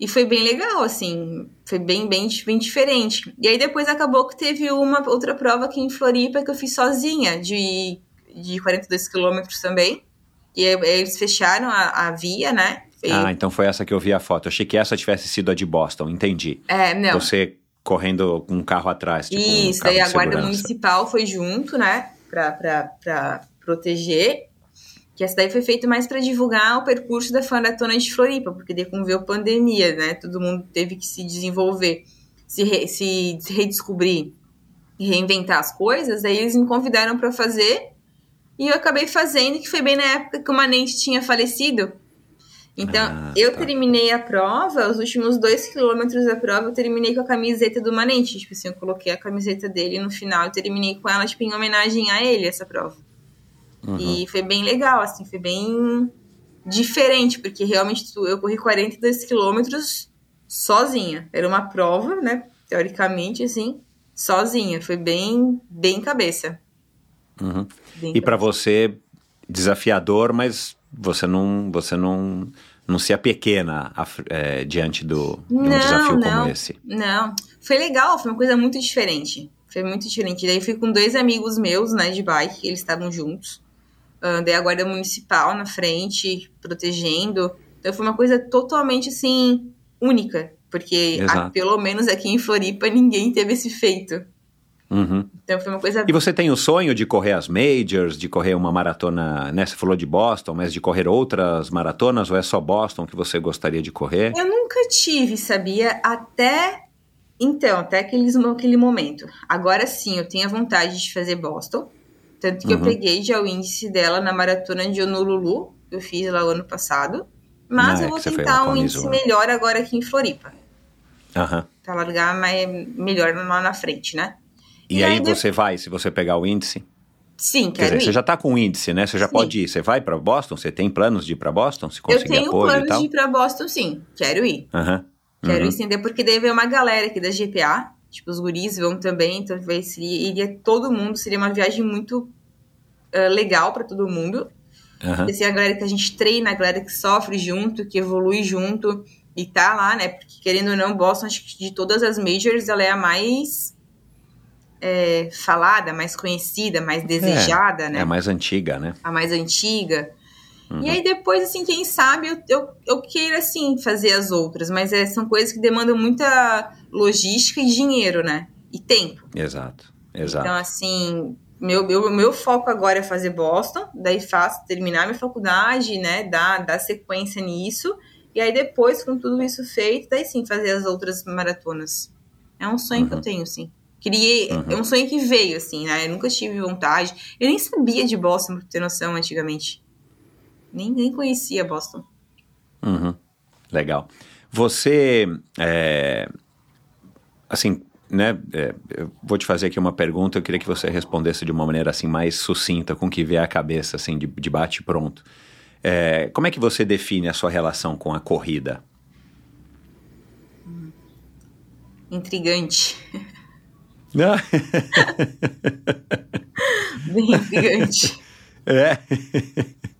E foi bem legal, assim, foi bem, bem, bem diferente. E aí depois acabou que teve uma outra prova aqui em Floripa que eu fiz sozinha, de, de 42 quilômetros também. E aí eles fecharam a, a via, né? Foi- Ah, então foi essa que eu vi a foto. Eu achei que essa tivesse sido a de Boston, entendi. é, não. Você correndo com um carro atrás, tipo um Isso, carro daí a guarda municipal foi junto, né? Pra, pra, pra proteger. Que essa daí foi feita mais pra divulgar o percurso da maratona de Floripa, porque daí veio a pandemia, né? Todo mundo teve que se desenvolver, se, re- se, redescobrir e reinventar as coisas. Daí eles me convidaram pra fazer e eu acabei fazendo, que foi bem na época que o Manente tinha falecido. Então, Ah, eu tá. terminei a prova, os últimos dois quilômetros da prova, eu terminei com a camiseta do Manente. Tipo assim, eu coloquei a camiseta dele no final e terminei com ela, tipo, em homenagem a ele, essa prova. Uhum. E foi bem legal, assim, foi bem diferente, porque realmente tu- eu corri 42 quilômetros sozinha. Era uma prova, né, teoricamente, assim, sozinha. Foi bem, bem cabeça. Uhum. Bem E para você, desafiador, mas você não, você não, não se apequena é, diante do, de um Não, desafio não. como esse. Não, foi legal, foi uma coisa muito diferente. Foi muito diferente. Daí fui com dois amigos meus, né, de bike, eles estavam juntos. Daí a guarda municipal na frente, protegendo. Então foi uma coisa totalmente, assim, única. Porque, ah, pelo menos aqui em Floripa, ninguém teve esse feito. Uhum. Então foi uma coisa E você tem o sonho de correr as majors, de correr uma maratona, né? Você falou de Boston, mas de correr outras maratonas ou é só Boston que você gostaria de correr? Eu nunca tive, sabia? Até. Então, até aqueles, aquele momento. Agora sim, eu tenho a vontade de fazer Boston. Tanto que eu Uhum. peguei já o índice dela na maratona de Honolulu, que eu fiz lá o ano passado. Mas Ah, é eu vou foi tentar um índice melhor agora aqui em Floripa. Aham. Pra largar mais, melhor lá na frente, né? E, E aí aí você vai, se você pegar o índice? Sim, Quer quero dizer, você ir. já tá com o índice, né? Você já Sim. pode ir. Você vai para Boston? Você tem planos de ir para Boston? Se Eu conseguir tenho apoio e planos tal? de ir pra Boston, sim. Quero ir. Aham. Quero Uhum. estender, porque daí veio uma galera aqui da GPA, tipo, os guris vão também, então vai, seria, iria todo mundo, seria uma viagem muito ah, legal pra todo mundo. Aham. Assim, a galera que a gente treina, a galera que sofre junto, que evolui junto e tá lá, né? Porque querendo ou não, Boston, acho que de todas as majors, ela é a mais é, falada, mais conhecida, mais desejada, né? É a mais antiga, né? a mais antiga. Uhum. E aí depois, assim, quem sabe eu, eu, eu queira, assim, fazer as outras. Mas é, são coisas que demandam muita logística e dinheiro, né? E tempo. Exato. Exato. Então, assim, meu, meu, meu foco agora é fazer Boston. Daí faço, terminar minha faculdade, né? Dar, dar sequência nisso. E aí depois, com tudo isso feito, daí sim fazer as outras maratonas. É um sonho que eu tenho, sim. Queria, Uhum. É um sonho que veio, assim, né? Eu nunca tive vontade. Eu nem sabia de Boston, pra ter noção, antigamente. Nem conhecia Boston. Uhum. Legal. Você, é, assim, né? é, eu vou te fazer aqui uma pergunta. Eu queria que você respondesse de uma maneira assim mais sucinta, com o que vier à cabeça, assim, de, de bate pronto. É, como é que você define a sua relação com a corrida? Intrigante. Ah, Bem intrigante. É.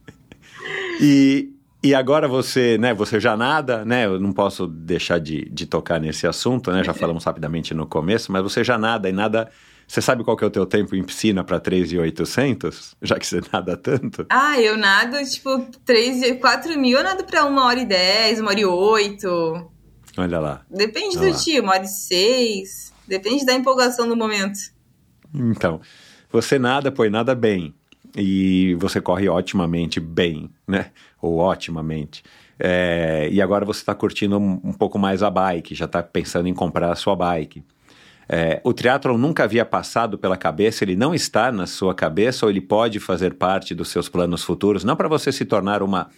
e, e agora você, né, você já nada, né? Eu não posso deixar de, de tocar nesse assunto, né? Já falamos rapidamente no começo, mas você já nada e nada. Você sabe qual que é o teu tempo em piscina para 3,800? Já que você nada tanto? Ah, eu nado, tipo, 3, 4 mil, eu nado pra 1 hora e 10, 1 hora e 8. Olha lá. Depende Olha do lá. dia, uma hora e 6. Depende da empolgação do momento. Então, você nada, põe nada bem. E você corre otimamente bem, né? Ou otimamente. É, e agora você está curtindo um, pouco mais a bike, já está pensando em comprar a sua bike. É, o triatlon nunca havia passado pela cabeça, ele não está na sua cabeça ou ele pode fazer parte dos seus planos futuros, não para você se tornar uma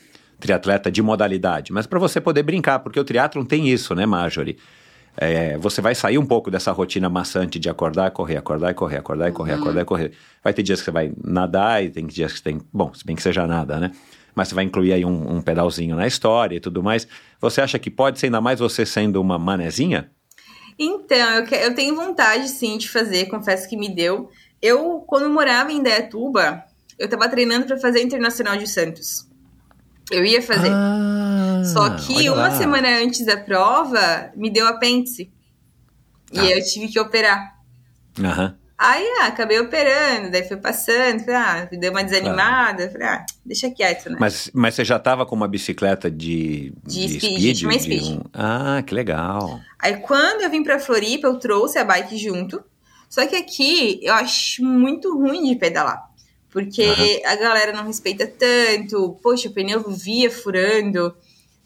triatleta de modalidade, mas para você poder brincar, porque o triatlon tem isso, né, Marjorie? É, você vai sair um pouco dessa rotina maçante de acordar, correr, acordar e correr, acordar e correr, acordar e correr. Vai ter dias que você vai nadar e tem dias que tem. Bom, se bem que seja nada, né? Mas você vai incluir aí um, um pedalzinho na história e tudo mais. Você acha que pode ser ainda mais você sendo uma manezinha? Então, eu, que- eu tenho vontade, sim, de fazer, confesso que me deu. Eu, quando morava em Dayatuba, eu tava treinando pra fazer a Internacional de Santos. Eu ia fazer. Ah, Só que uma lá. semana antes da prova, me deu apêndice. E Ah. aí eu tive que operar. Aham. Aí, ah, acabei operando, daí foi passando, falei, ah, deu uma desanimada, falei, ah, deixa quieto, né? Mas, mas você já estava com uma bicicleta de, De speed, tinha uma de speed. um- Ah, que legal. Aí quando eu vim pra Floripa, eu trouxe a bike junto. Só que aqui eu acho muito ruim de pedalar. Porque a galera não respeita tanto. Poxa, o pneu via furando.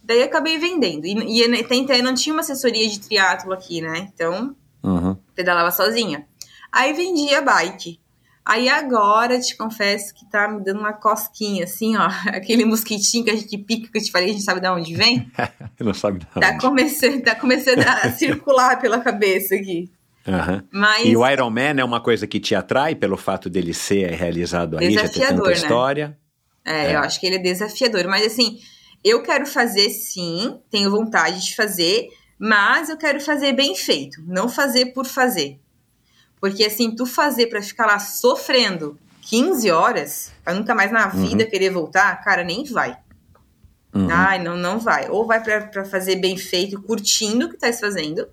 Daí acabei vendendo. E, e até então eu não tinha uma assessoria de triatlo aqui, né? Então Uhum. pedalava sozinha. Aí vendi a bike. Aí agora te confesso que tá me dando uma cosquinha, assim, ó. Aquele mosquitinho que a gente pica, que eu te falei, a gente sabe de onde vem. Não sabe de Tá onde. começando, tá começando a circular pela cabeça aqui. Aham. Mas E o Iron Man é uma coisa que te atrai pelo fato dele ser realizado aí, já ter tanta né? história. é, É. eu acho que ele é desafiador. Mas assim, eu quero fazer sim, tenho vontade de fazer, mas eu quero fazer bem feito, não fazer por fazer. Porque assim, tu fazer para ficar lá sofrendo 15 horas, pra nunca mais na vida uhum. querer voltar, cara, nem vai. Uhum. Ai, não, não vai. Ou vai para fazer bem feito, curtindo o que tá fazendo.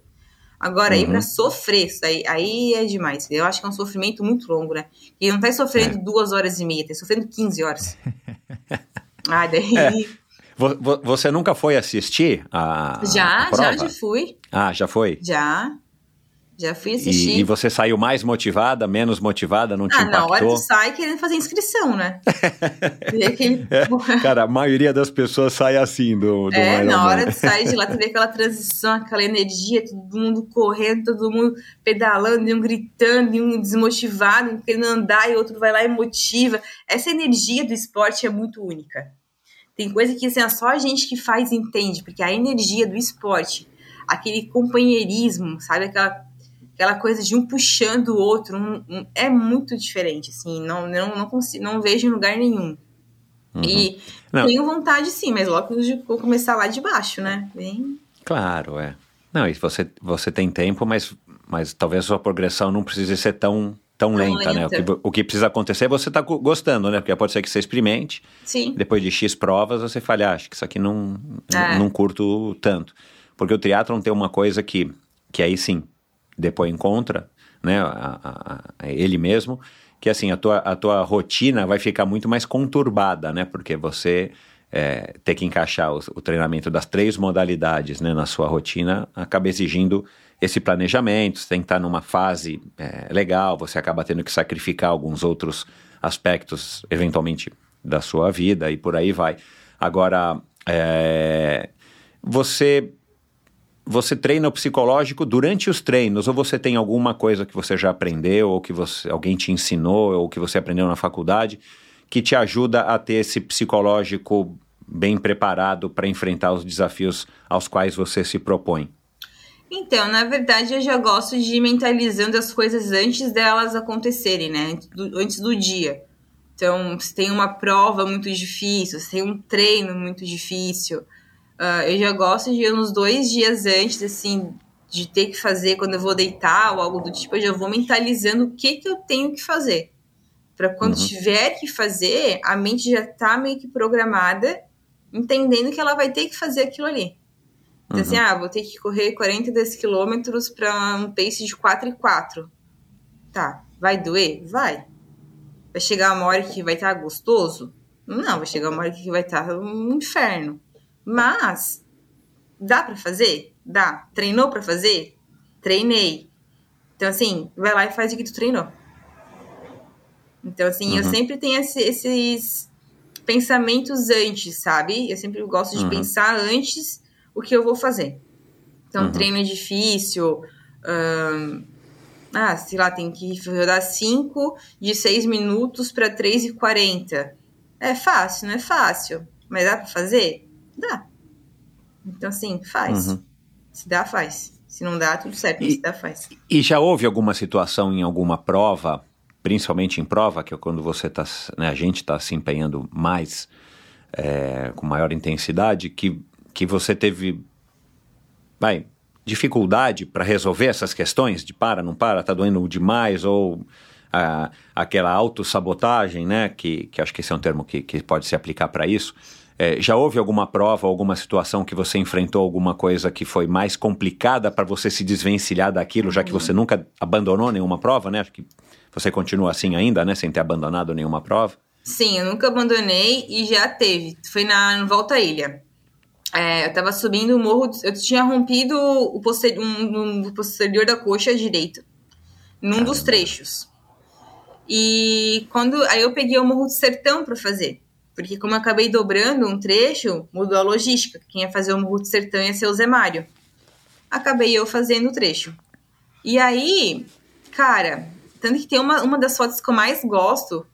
Agora, uhum. aí pra sofrer, isso aí, aí é demais. Eu acho que é um sofrimento muito longo, né? E não tá sofrendo é. duas horas e meia, tá sofrendo 15 horas. ah, daí. É. Você nunca foi assistir a. Já, a já, já fui. Ah, já foi? Já. Já fui assistir. E, e, você saiu mais motivada, menos motivada? Não te ah, impactou? na hora tu sai querendo fazer inscrição, né? aquele... é, cara, a maioria das pessoas sai assim do, do É, na hora de sair de lá, tu vê aquela transição, aquela energia, todo mundo correndo, todo mundo pedalando, e um gritando, e um desmotivado, um querendo andar, e outro vai lá e motiva. Essa energia do esporte é muito única. Tem coisa que assim, só a gente que faz entende, porque a energia do esporte, aquele companheirismo, sabe? Aquela, aquela coisa de um puxando o outro, um, um, é muito diferente, assim, não, não, não, consigo, não vejo em lugar nenhum. Uhum. E não. tenho vontade sim, mas logo vou começar lá de baixo, né? Bem... Claro, é. Não, e você, você tem tempo, mas, mas talvez a sua progressão não precise ser tão tão lenta, lenta, né? O que, o que, precisa acontecer é você estar tá gostando, né? Porque pode ser que você experimente. Sim. Depois de X provas, você fale, ah, acho que isso aqui não, é. não curto tanto. Porque o triatlon tem uma coisa que, que aí sim, depois encontra, né? A, a, a, ele mesmo, que assim, a tua, a tua rotina vai ficar muito mais conturbada, né? Porque você é, ter que encaixar o, o, treinamento das três modalidades né, na sua rotina acaba exigindo esse planejamento, você tem que estar numa fase é, legal, você acaba tendo que sacrificar alguns outros aspectos, eventualmente, da sua vida e por aí vai. Agora, é, você você treina o psicológico durante os treinos ou você tem alguma coisa que você já aprendeu ou que você, alguém te ensinou ou que você aprendeu na faculdade que te ajuda a ter esse psicológico bem preparado para enfrentar os desafios aos quais você se propõe? Então, na verdade, eu já gosto de ir mentalizando as coisas antes delas acontecerem, né? Antes do dia. Então, se tem uma prova muito difícil, se tem um treino muito difícil, uh, eu já gosto de ir uns dois dias antes, assim, de ter que fazer quando eu vou deitar ou algo do tipo, eu já vou mentalizando o que, que eu tenho que fazer. Para quando uhum. tiver que fazer, a mente já tá meio que programada, entendendo que ela vai ter que fazer aquilo ali. Então, assim, uhum. assim, ah, vou ter que correr 42 quilômetros para um pace de 4 e 4. Tá, vai doer? Vai. Vai chegar uma hora que vai estar tá gostoso? Não, vai chegar uma hora que vai estar tá um inferno. Mas, dá para fazer? Dá. Treinou para fazer? Treinei. Então, assim, vai lá e faz o que tu treinou. Então, assim, uhum. eu sempre tenho esse, esses pensamentos antes, sabe? Eu sempre gosto de uhum. pensar antes o que eu vou fazer. Então, uhum. treino é difícil. ah, sei lá, tem que rodar 5 de 6 minutos para 3 e 40. É fácil, não é fácil. Mas dá para fazer? Dá. Então, assim, faz. Uhum. Se dá, faz. Se não dá, tudo certo. E, se dá, faz. E já houve alguma situação em alguma prova, principalmente em prova, que é quando você tá, né, a gente está se empenhando mais, é, com maior intensidade, que que você teve, vai, dificuldade para resolver essas questões de para, não para, tá doendo demais, ou a, aquela autossabotagem, né, que, que acho que esse é um termo que, que pode se aplicar para isso. É, já houve alguma prova, alguma situação que você enfrentou alguma coisa que foi mais complicada para você se desvencilhar daquilo, já que você nunca abandonou nenhuma prova, né? Acho que você continua assim ainda, né? Sem ter abandonado nenhuma prova. Sim, eu nunca abandonei e já teve. Foi na Volta à Ilha. É, eu tava subindo o morro, eu tinha rompido o posterior, um, um, posterior da coxa direito, num Caramba. dos trechos. E quando aí eu peguei o morro do sertão para fazer, porque como eu acabei dobrando um trecho, mudou a logística. Quem ia fazer o morro do sertão ia ser o Zé Mário. Acabei eu fazendo o trecho. E aí, cara, tanto que tem uma, uma das fotos que eu mais gosto,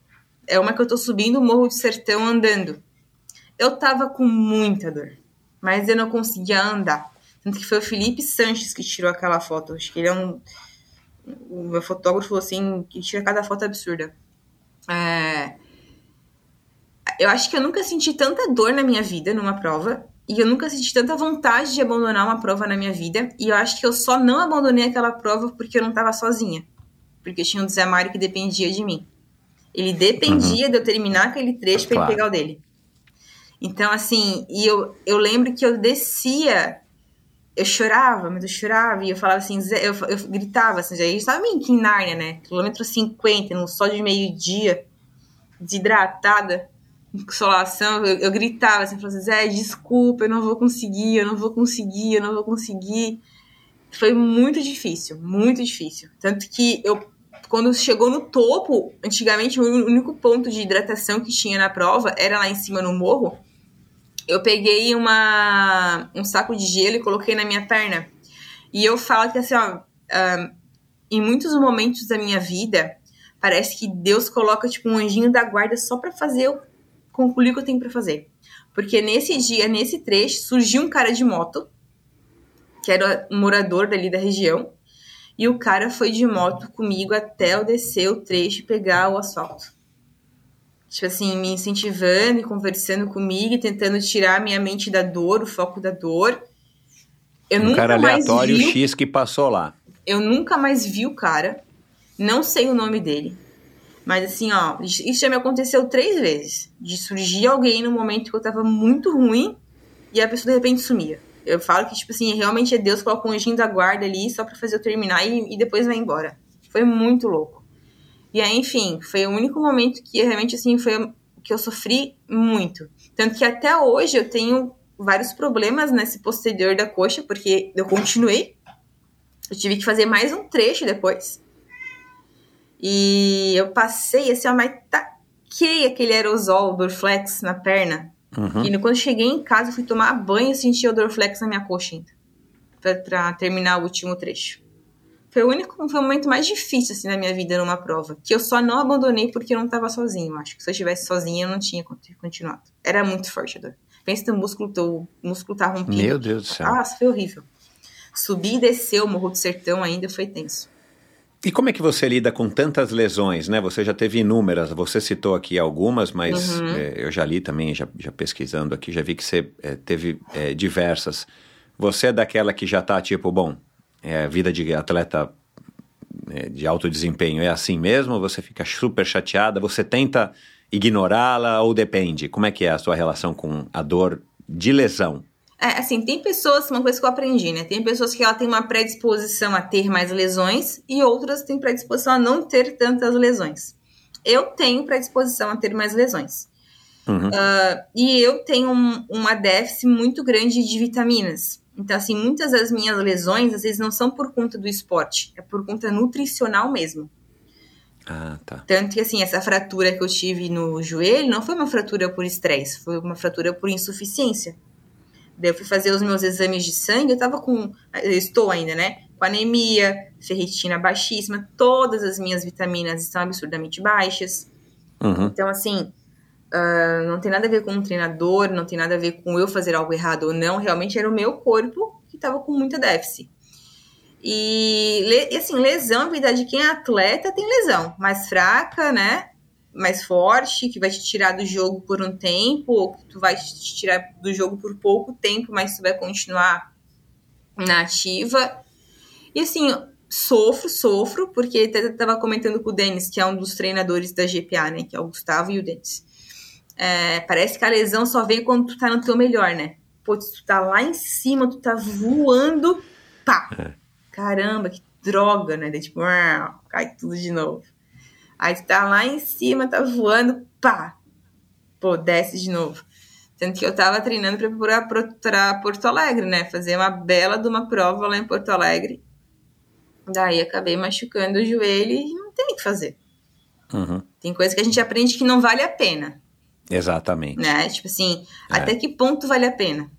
é uma que eu tô subindo o morro do sertão andando. Eu tava com muita dor mas eu não conseguia andar. Tanto que foi o Felipe Sanches que tirou aquela foto. Acho que ele é um. O meu fotógrafo assim: que tira cada foto absurda. É... Eu acho que eu nunca senti tanta dor na minha vida numa prova. E eu nunca senti tanta vontade de abandonar uma prova na minha vida. E eu acho que eu só não abandonei aquela prova porque eu não tava sozinha. porque eu tinha um Zé Mário que dependia de mim. Ele dependia uhum. de eu terminar aquele trecho para claro. ele pegar o dele. Então, assim, e eu, eu lembro que eu descia, eu chorava, mas eu chorava, e eu falava assim, eu, eu gritava assim, já estava meio que em Nárnia, né? Quilômetro 50, no sol de meio-dia, desidratada, consolação, eu, eu gritava assim, falava assim, Zé, desculpa, eu não vou conseguir, eu não vou conseguir, eu não vou conseguir. Foi muito difícil, muito difícil. Tanto que eu, quando chegou no topo, antigamente o único ponto de hidratação que tinha na prova era lá em cima no morro. Eu peguei uma, um saco de gelo e coloquei na minha perna. E eu falo que assim, ó, um, em muitos momentos da minha vida, parece que Deus coloca tipo um anjinho da guarda só para fazer eu concluir o que eu tenho para fazer. Porque nesse dia, nesse trecho, surgiu um cara de moto, que era um morador dali da região, e o cara foi de moto comigo até eu descer o trecho e pegar o asfalto. Tipo assim, me incentivando e conversando comigo e tentando tirar minha mente da dor, o foco da dor. Eu um nunca cara aleatório vi, X que passou lá. Eu nunca mais vi o cara. Não sei o nome dele. Mas assim, ó, isso já me aconteceu três vezes. De surgir alguém no momento que eu tava muito ruim e a pessoa de repente sumia. Eu falo que, tipo assim, realmente é Deus coloca um anjinho da guarda ali só pra fazer eu terminar e, e depois vai embora. Foi muito louco. E aí, enfim, foi o único momento que realmente, assim, foi que eu sofri muito. Tanto que até hoje eu tenho vários problemas nesse posterior da coxa, porque eu continuei. Eu tive que fazer mais um trecho depois. E eu passei assim, ó, mas taquei aquele aerosol Dorflex na perna. Uhum. E quando cheguei em casa, fui tomar banho e senti o Dorflex na minha coxa ainda. Pra, pra, terminar o último trecho. Foi o único, foi o momento mais difícil, assim, na minha vida numa prova. Que eu só não abandonei porque eu não tava sozinho. Acho que se eu estivesse sozinha, eu não tinha continuado. Era muito forte a dor. Pensa no músculo, teu músculo tá rompido. Meu Deus do céu. Nossa, foi horrível. Subir e descer o Morro do Sertão ainda foi tenso. E como é que você lida com tantas lesões, né? Você já teve inúmeras, você citou aqui algumas, mas uhum. é, eu já li também, já, já, pesquisando aqui, já vi que você é, teve é, diversas. Você é daquela que já tá tipo, bom, é, a vida de atleta é, de alto desempenho é assim mesmo? Você fica super chateada? Você tenta ignorá-la ou depende? Como é que é a sua relação com a dor de lesão? É, assim, tem pessoas, uma coisa que eu aprendi, né? Tem pessoas que ela tem uma predisposição a ter mais lesões e outras têm predisposição a não ter tantas lesões. Eu tenho predisposição a ter mais lesões. Uhum. Uh, e eu tenho um, uma déficit muito grande de vitaminas. Então, assim, muitas das minhas lesões, às vezes, não são por conta do esporte, é por conta nutricional mesmo. Ah, tá. Tanto que, assim, essa fratura que eu tive no joelho não foi uma fratura por estresse, foi uma fratura por insuficiência. Daí eu fui fazer os meus exames de sangue, eu tava com. Eu estou ainda, né? Com anemia, ferritina baixíssima, todas as minhas vitaminas estão absurdamente baixas. Uhum. Então, assim, uh, não tem nada a ver com um treinador, não tem nada a ver com eu fazer algo errado ou não, realmente era o meu corpo que tava com muita déficit. E, assim, lesão, na verdade, quem é atleta tem lesão, mais fraca, né? Mais forte, que vai te tirar do jogo por um tempo, ou que tu vai te tirar do jogo por pouco tempo, mas tu vai continuar na ativa. E assim, sofro, sofro, porque eu tava comentando com o Denis, que é um dos treinadores da GPA, né? Que é o Gustavo e o Denis. É, parece que a lesão só vem quando tu tá no teu melhor, né? Pô, tu tá lá em cima, tu tá voando, pá! É. Caramba, que droga, né? Daí, tipo, cai tudo de novo. Aí tu tá lá em cima, tá voando, pá! Pô, desce de novo. Tanto que eu tava treinando pra Porto Alegre, né? Fazer uma bela de uma prova lá em Porto Alegre. Daí acabei machucando o joelho e não tem o que fazer. Uhum. Tem coisa que a gente aprende que não vale a pena. Exatamente. Né? Tipo assim, é. até que ponto vale a pena?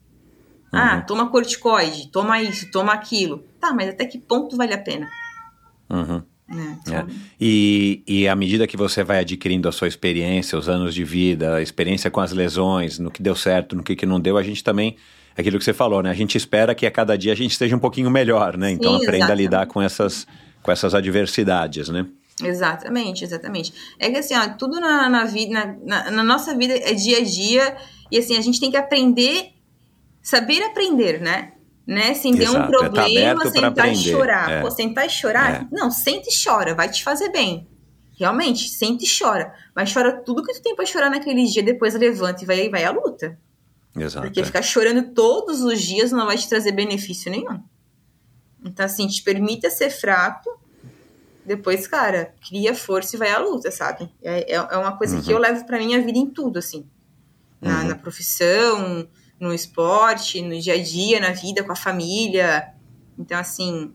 Ah, uhum. Ah, toma corticoide, toma isso, toma aquilo. Tá, mas até que ponto vale a pena? Uhum. É, é. E, e à medida que você vai adquirindo a sua experiência, os anos de vida, a experiência com as lesões, no que deu certo, no que, que não deu, a gente também, é aquilo que você falou, né? A gente espera que a cada dia a gente esteja um pouquinho melhor, né? Então Sim, aprenda exatamente. a lidar com essas, com essas adversidades, né? Exatamente, exatamente. É que assim, ó, tudo na, na vida, na, na, na nossa vida é dia a dia, e assim, a gente tem que aprender, saber aprender, né? Né? Sem ter um Exato, é tá problema, pra sentar e chorar. é. Pô, sentar e chorar? É. Não, senta e chora, vai te fazer bem. Realmente, senta e chora. Mas chora tudo que tu tem pra chorar naquele dia, depois levanta e vai, vai à luta. Exato. Porque é. ficar chorando todos os dias não vai te trazer benefício nenhum. Então, assim, te permita ser fraco. Depois, cara, cria força e vai à luta, sabe? É, é é uma coisa que eu levo pra minha vida em tudo, assim. Na, na profissão, no esporte, no dia a dia, na vida, com a família. Então, assim,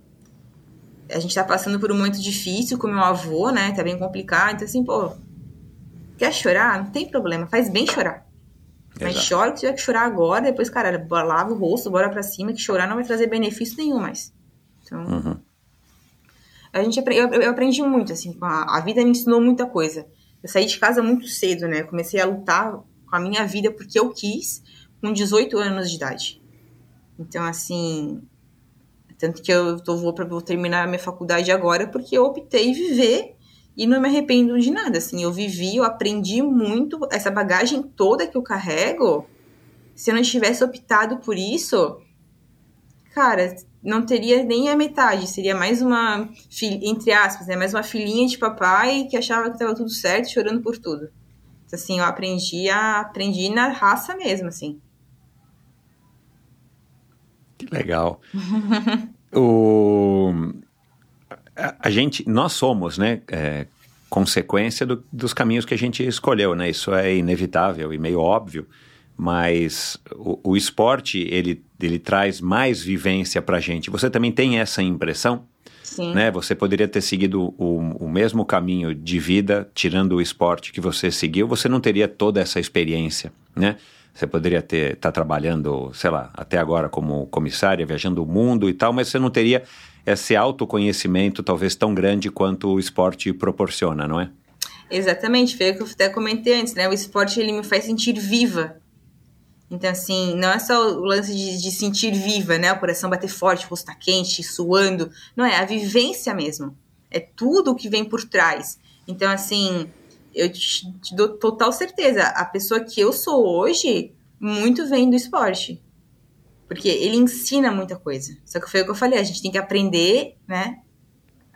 a gente tá passando por um momento difícil com meu avô, né? Tá bem complicado. Então, assim, pô, quer chorar? Não tem problema, faz bem chorar. Mas Exato. chora que tiver que chorar agora, depois, cara, lava o rosto, bora pra cima, que chorar não vai trazer benefício nenhum mais. Então, Uhum. a gente eu, eu aprendi muito, assim, a, a vida me ensinou muita coisa. Eu saí de casa muito cedo, né? Comecei a lutar com a minha vida porque eu quis, com 18 anos de idade. Então, assim, tanto que eu tô, vou, pra, vou terminar a minha faculdade agora porque eu optei viver e não me arrependo de nada, assim. Eu vivi, eu aprendi muito, essa bagagem toda que eu carrego. Se eu não tivesse optado por isso, cara, não teria nem a metade. Seria mais uma, entre aspas, né? Mais uma filhinha de papai que achava que tava tudo certo, chorando por tudo. Então, assim, eu aprendi a aprendi na raça mesmo, assim. Que legal. o, a, a gente, nós somos, né, é, consequência do- dos caminhos que a gente escolheu, né? Isso é inevitável e meio óbvio, mas o, o esporte ele, ele traz mais vivência para gente. Você também tem essa impressão? Sim. né? Você poderia ter seguido o, o mesmo caminho de vida, tirando o esporte que você seguiu, você não teria toda essa experiência, né? Você poderia ter estar trabalhando, sei lá, até agora como comissária, viajando o mundo e tal, mas você não teria esse autoconhecimento talvez tão grande quanto o esporte proporciona, não é? Exatamente, foi o que eu até comentei antes, né? O esporte ele me faz sentir viva. Então, assim, não é só o lance de, de sentir viva, né? O coração bater forte, o rosto tá quente, suando. Não é, a vivência mesmo. É tudo o que vem por trás. Então, assim, eu te, te dou total certeza. A pessoa que eu sou hoje, muito vem do esporte. Porque ele ensina muita coisa. Só que foi o que eu falei, a gente tem que aprender, né?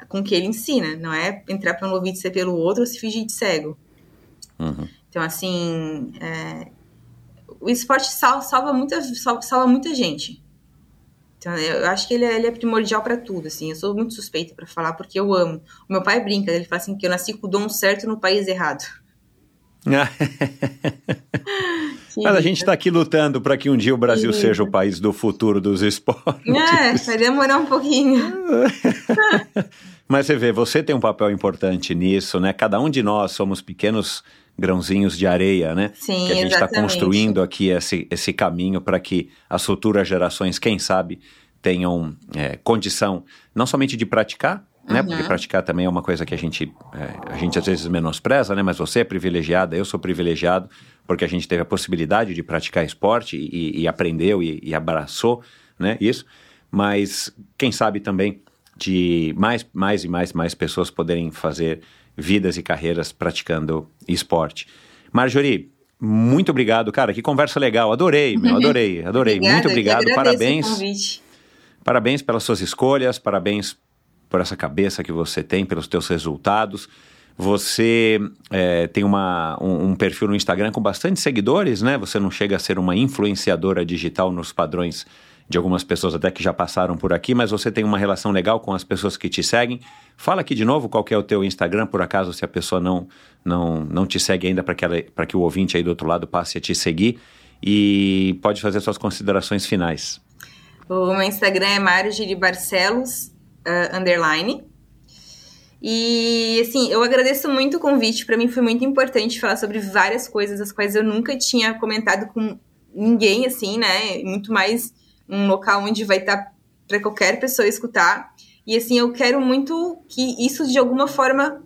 Com o que ele ensina. Não é entrar pelo ouvido e ser pelo outro ou se fingir de cego. Uhum. Então, assim, é, o esporte salva, salva, muita, salva, salva muita gente. Então, eu acho que ele é, ele é primordial para tudo, assim. Eu sou muito suspeita para falar porque eu amo. O meu pai brinca, ele fala assim que eu nasci com o dom certo no país errado. Mas a gente está aqui lutando para que um dia o Brasil Isso. seja o país do futuro dos esportes. É, vai demorar um pouquinho. Mas você vê, você tem um papel importante nisso, né? Cada um de nós somos pequenos grãozinhos de areia, né? Sim, que a gente está construindo aqui esse, esse caminho para que as futuras gerações, quem sabe, tenham é, condição não somente de praticar, né? Porque Uhum. praticar também é uma coisa que a gente, é, a gente às vezes menospreza, né? Mas você é privilegiada, eu sou privilegiado, porque a gente teve a possibilidade de praticar esporte e, e aprendeu e, e abraçou, né? Isso. Mas quem sabe também de mais, mais e mais, mais pessoas poderem fazer vidas e carreiras praticando esporte. Marjorie, muito obrigado, cara. Que conversa legal. Adorei, meu, adorei, adorei. Obrigada, muito obrigado, parabéns. Parabéns pelas suas escolhas, parabéns por essa cabeça que você tem, pelos teus resultados. Você é, tem uma, um, um perfil no Instagram com bastante seguidores, né? Você não chega a ser uma influenciadora digital nos padrões de algumas pessoas até que já passaram por aqui, mas você tem uma relação legal com as pessoas que te seguem. Fala aqui de novo qual é o teu Instagram, por acaso, se a pessoa não, não, não te segue ainda, para que, que o ouvinte aí do outro lado passe a te seguir. E pode fazer suas considerações finais. O meu Instagram é Marjorie Barcelos, ah, underline. E, assim, eu agradeço muito o convite. Para mim foi muito importante falar sobre várias coisas, as quais eu nunca tinha comentado com ninguém, assim, né? Muito mais um local onde vai estar para qualquer pessoa escutar. E, assim, eu quero muito que isso, de alguma forma,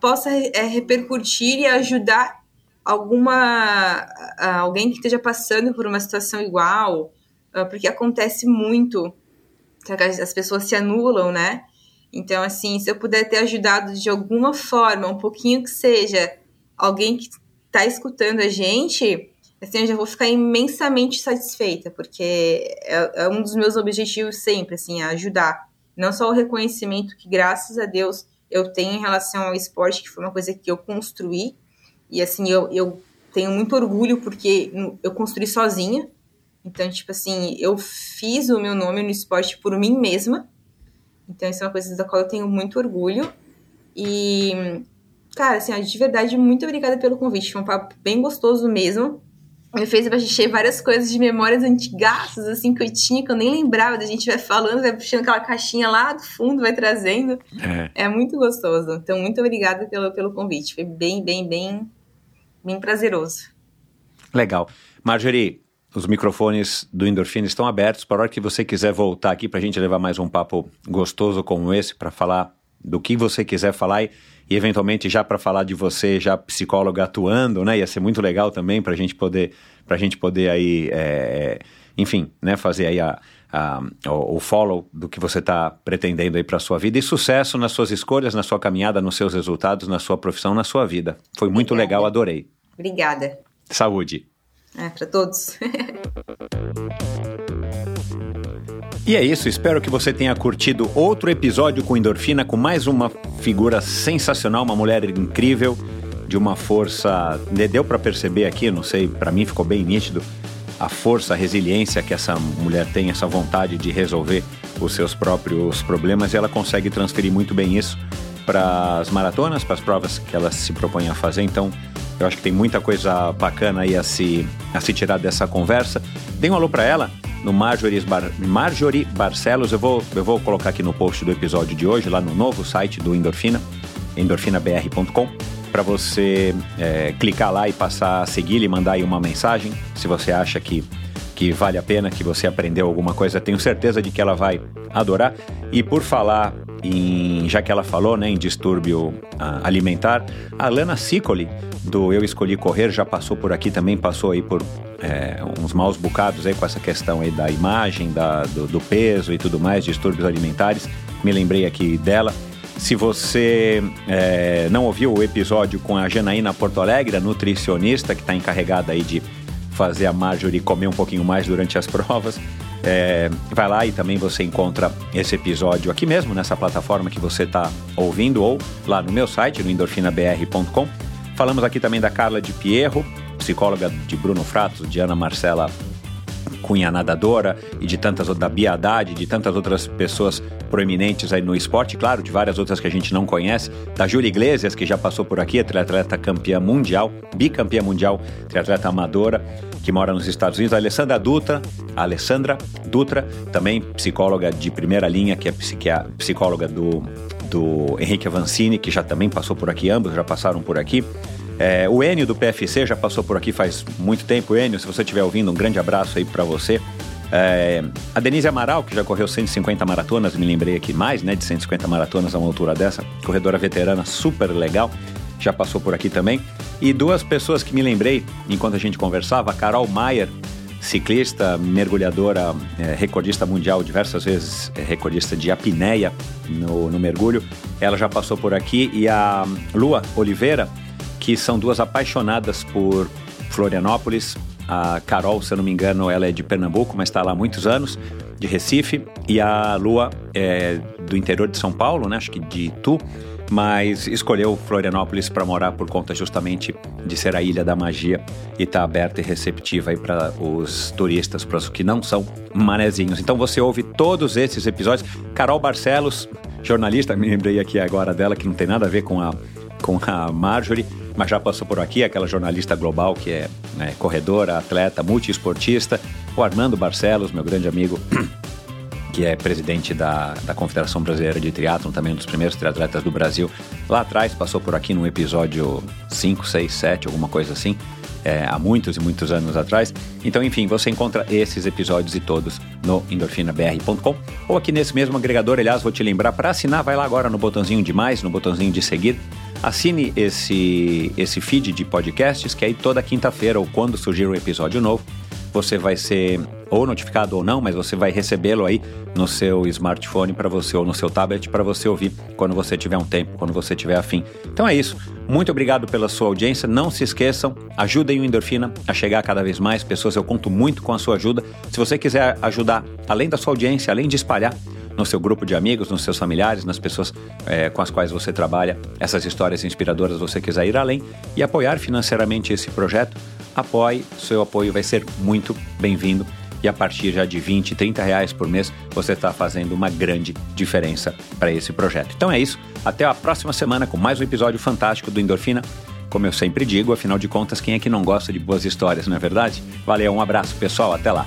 possa é, repercutir e ajudar alguma alguém que esteja passando por uma situação igual, ah, porque acontece muito as pessoas se anulam, né? Então, assim, se eu puder ter ajudado de alguma forma, um pouquinho que seja, alguém que está escutando a gente, assim, eu já vou ficar imensamente satisfeita, porque é, é um dos meus objetivos sempre, assim, é ajudar. Não só o reconhecimento que, graças a Deus, eu tenho em relação ao esporte, que foi uma coisa que eu construí, e assim, eu, eu tenho muito orgulho porque eu construí sozinha. Então, tipo assim, eu fiz o meu nome no esporte por mim mesma. Então, isso é uma coisa da qual eu tenho muito orgulho. E, cara, assim, de verdade, muito obrigada pelo convite. Foi um papo bem gostoso mesmo. Me fez baixar várias coisas de memórias antigas, assim, que eu tinha, que eu nem lembrava. A gente vai falando, vai puxando aquela caixinha lá do fundo, vai trazendo. É, é muito gostoso. Então, muito obrigada pelo, pelo convite. Foi bem, bem, bem, bem prazeroso. Legal. Marjorie, os microfones do Endorfina estão abertos para a hora que você quiser voltar aqui para a gente levar mais um papo gostoso como esse, para falar do que você quiser falar e, e eventualmente já para falar de você, já psicóloga atuando, né? Ia ser muito legal também para a gente poder, para a gente poder aí, é, enfim, né? Fazer aí a, a, o, follow do que você está pretendendo aí para sua vida e sucesso nas suas escolhas, na sua caminhada, nos seus resultados, na sua profissão, na sua vida. Foi muito Obrigada. legal, adorei. Obrigada. Saúde. É, para todos. E é isso, espero que você tenha curtido outro episódio com Endorfina, com mais uma figura sensacional, uma mulher incrível, de uma força. Deu para perceber aqui, não sei, para mim ficou bem nítido a força, a resiliência que essa mulher tem, essa vontade de resolver os seus próprios problemas, e ela consegue transferir muito bem isso para as maratonas, para as provas que ela se propõe a fazer. Então, eu acho que tem muita coisa bacana aí a se, a se tirar dessa conversa. Dê um alô para ela no Marjorie, Bar, Marjorie Barcelos. Eu vou, eu vou colocar aqui no post do episódio de hoje, lá no novo site do Endorfina, endorfinabr.com, para você é, clicar lá e passar a seguir e mandar aí uma mensagem, se você acha que, que vale a pena, que você aprendeu alguma coisa. Tenho certeza de que ela vai adorar. E por falar em, já que ela falou né, em distúrbio uh, alimentar, a Lana Sicoli, do Eu Escolhi Correr, já passou por aqui também, passou aí por é, uns maus bocados aí com essa questão aí da imagem, da, do, do peso e tudo mais, distúrbios alimentares. Me lembrei aqui dela. Se você é, não ouviu o episódio com a Janaína Porto Alegre, a nutricionista que está encarregada aí de fazer a Marjorie comer um pouquinho mais durante as provas, é, vai lá e também você encontra esse episódio aqui mesmo, nessa plataforma que você está ouvindo, ou lá no meu site, no endorfinabr.com. Falamos aqui também da Carla de Pierro, psicóloga de Bruno Fratos, de Ana Marcela Cunha Nadadora e de tantas da Bia Haddad, de tantas outras pessoas proeminentes aí no esporte, claro, de várias outras que a gente não conhece, da Júlia Iglesias, que já passou por aqui, triatleta campeã mundial, bicampeã mundial, triatleta amadora, que mora nos Estados Unidos, a Alessandra Dutra, a Alessandra Dutra, também psicóloga de primeira linha, que é psicóloga do, do Henrique Avancini, que já também passou por aqui, ambos já passaram por aqui. É, o Enio do PFC já passou por aqui faz muito tempo. Enio, se você estiver ouvindo, um grande abraço aí para você. É, a Denise Amaral, que já correu 150 maratonas, me lembrei aqui mais, né, de 150 maratonas a uma altura dessa, corredora veterana super legal, já passou por aqui também. E duas pessoas que me lembrei enquanto a gente conversava, a Carol Maier, ciclista, mergulhadora, é, recordista mundial, diversas vezes é, recordista de apneia no, no mergulho, ela já passou por aqui, e a Lua Oliveira, que são duas apaixonadas por Florianópolis. A Carol, se eu não me engano, ela é de Pernambuco, mas está lá há muitos anos, de Recife. E a Lua é do interior de São Paulo, né? acho que de Itu, mas escolheu Florianópolis para morar por conta justamente de ser a ilha da magia e estar tá aberta e receptiva para os turistas, para os que não são manezinhos. Então você ouve todos esses episódios. Carol Barcelos, jornalista, me lembrei aqui agora dela, que não tem nada a ver com a, com a Marjorie mas já passou por aqui, aquela jornalista global que é né, corredora, atleta, multiesportista, o Armando Barcelos, meu grande amigo, que é presidente da, da Confederação Brasileira de Triatlon, também um dos primeiros triatletas do Brasil. Lá atrás, passou por aqui num episódio 5, 6, 7, alguma coisa assim, é, há muitos e muitos anos atrás. Então, enfim, você encontra esses episódios e todos no endorfinabr.com ou aqui nesse mesmo agregador. Aliás, vou te lembrar para assinar, vai lá agora no botãozinho de mais, no botãozinho de seguir Assine esse, esse feed de podcasts, que aí toda quinta-feira ou quando surgir um episódio novo, você vai ser ou notificado ou não, mas você vai recebê-lo aí no seu smartphone para você ou no seu tablet para você ouvir quando você tiver um tempo, quando você tiver afim. Então é isso. Muito obrigado pela sua audiência. Não se esqueçam, ajudem o Endorfina a chegar a cada vez mais pessoas. Eu conto muito com a sua ajuda. Se você quiser ajudar, além da sua audiência, além de espalhar no seu grupo de amigos, nos seus familiares, nas pessoas é, com as quais você trabalha, essas histórias inspiradoras, você quiser ir além e apoiar financeiramente esse projeto, apoie. Seu apoio vai ser muito bem-vindo e a partir já de 20, 30 reais por mês você está fazendo uma grande diferença para esse projeto. Então é isso, até a próxima semana com mais um episódio fantástico do Endorfina. Como eu sempre digo, afinal de contas, quem é que não gosta de boas histórias, não é verdade? Valeu, um abraço pessoal, até lá.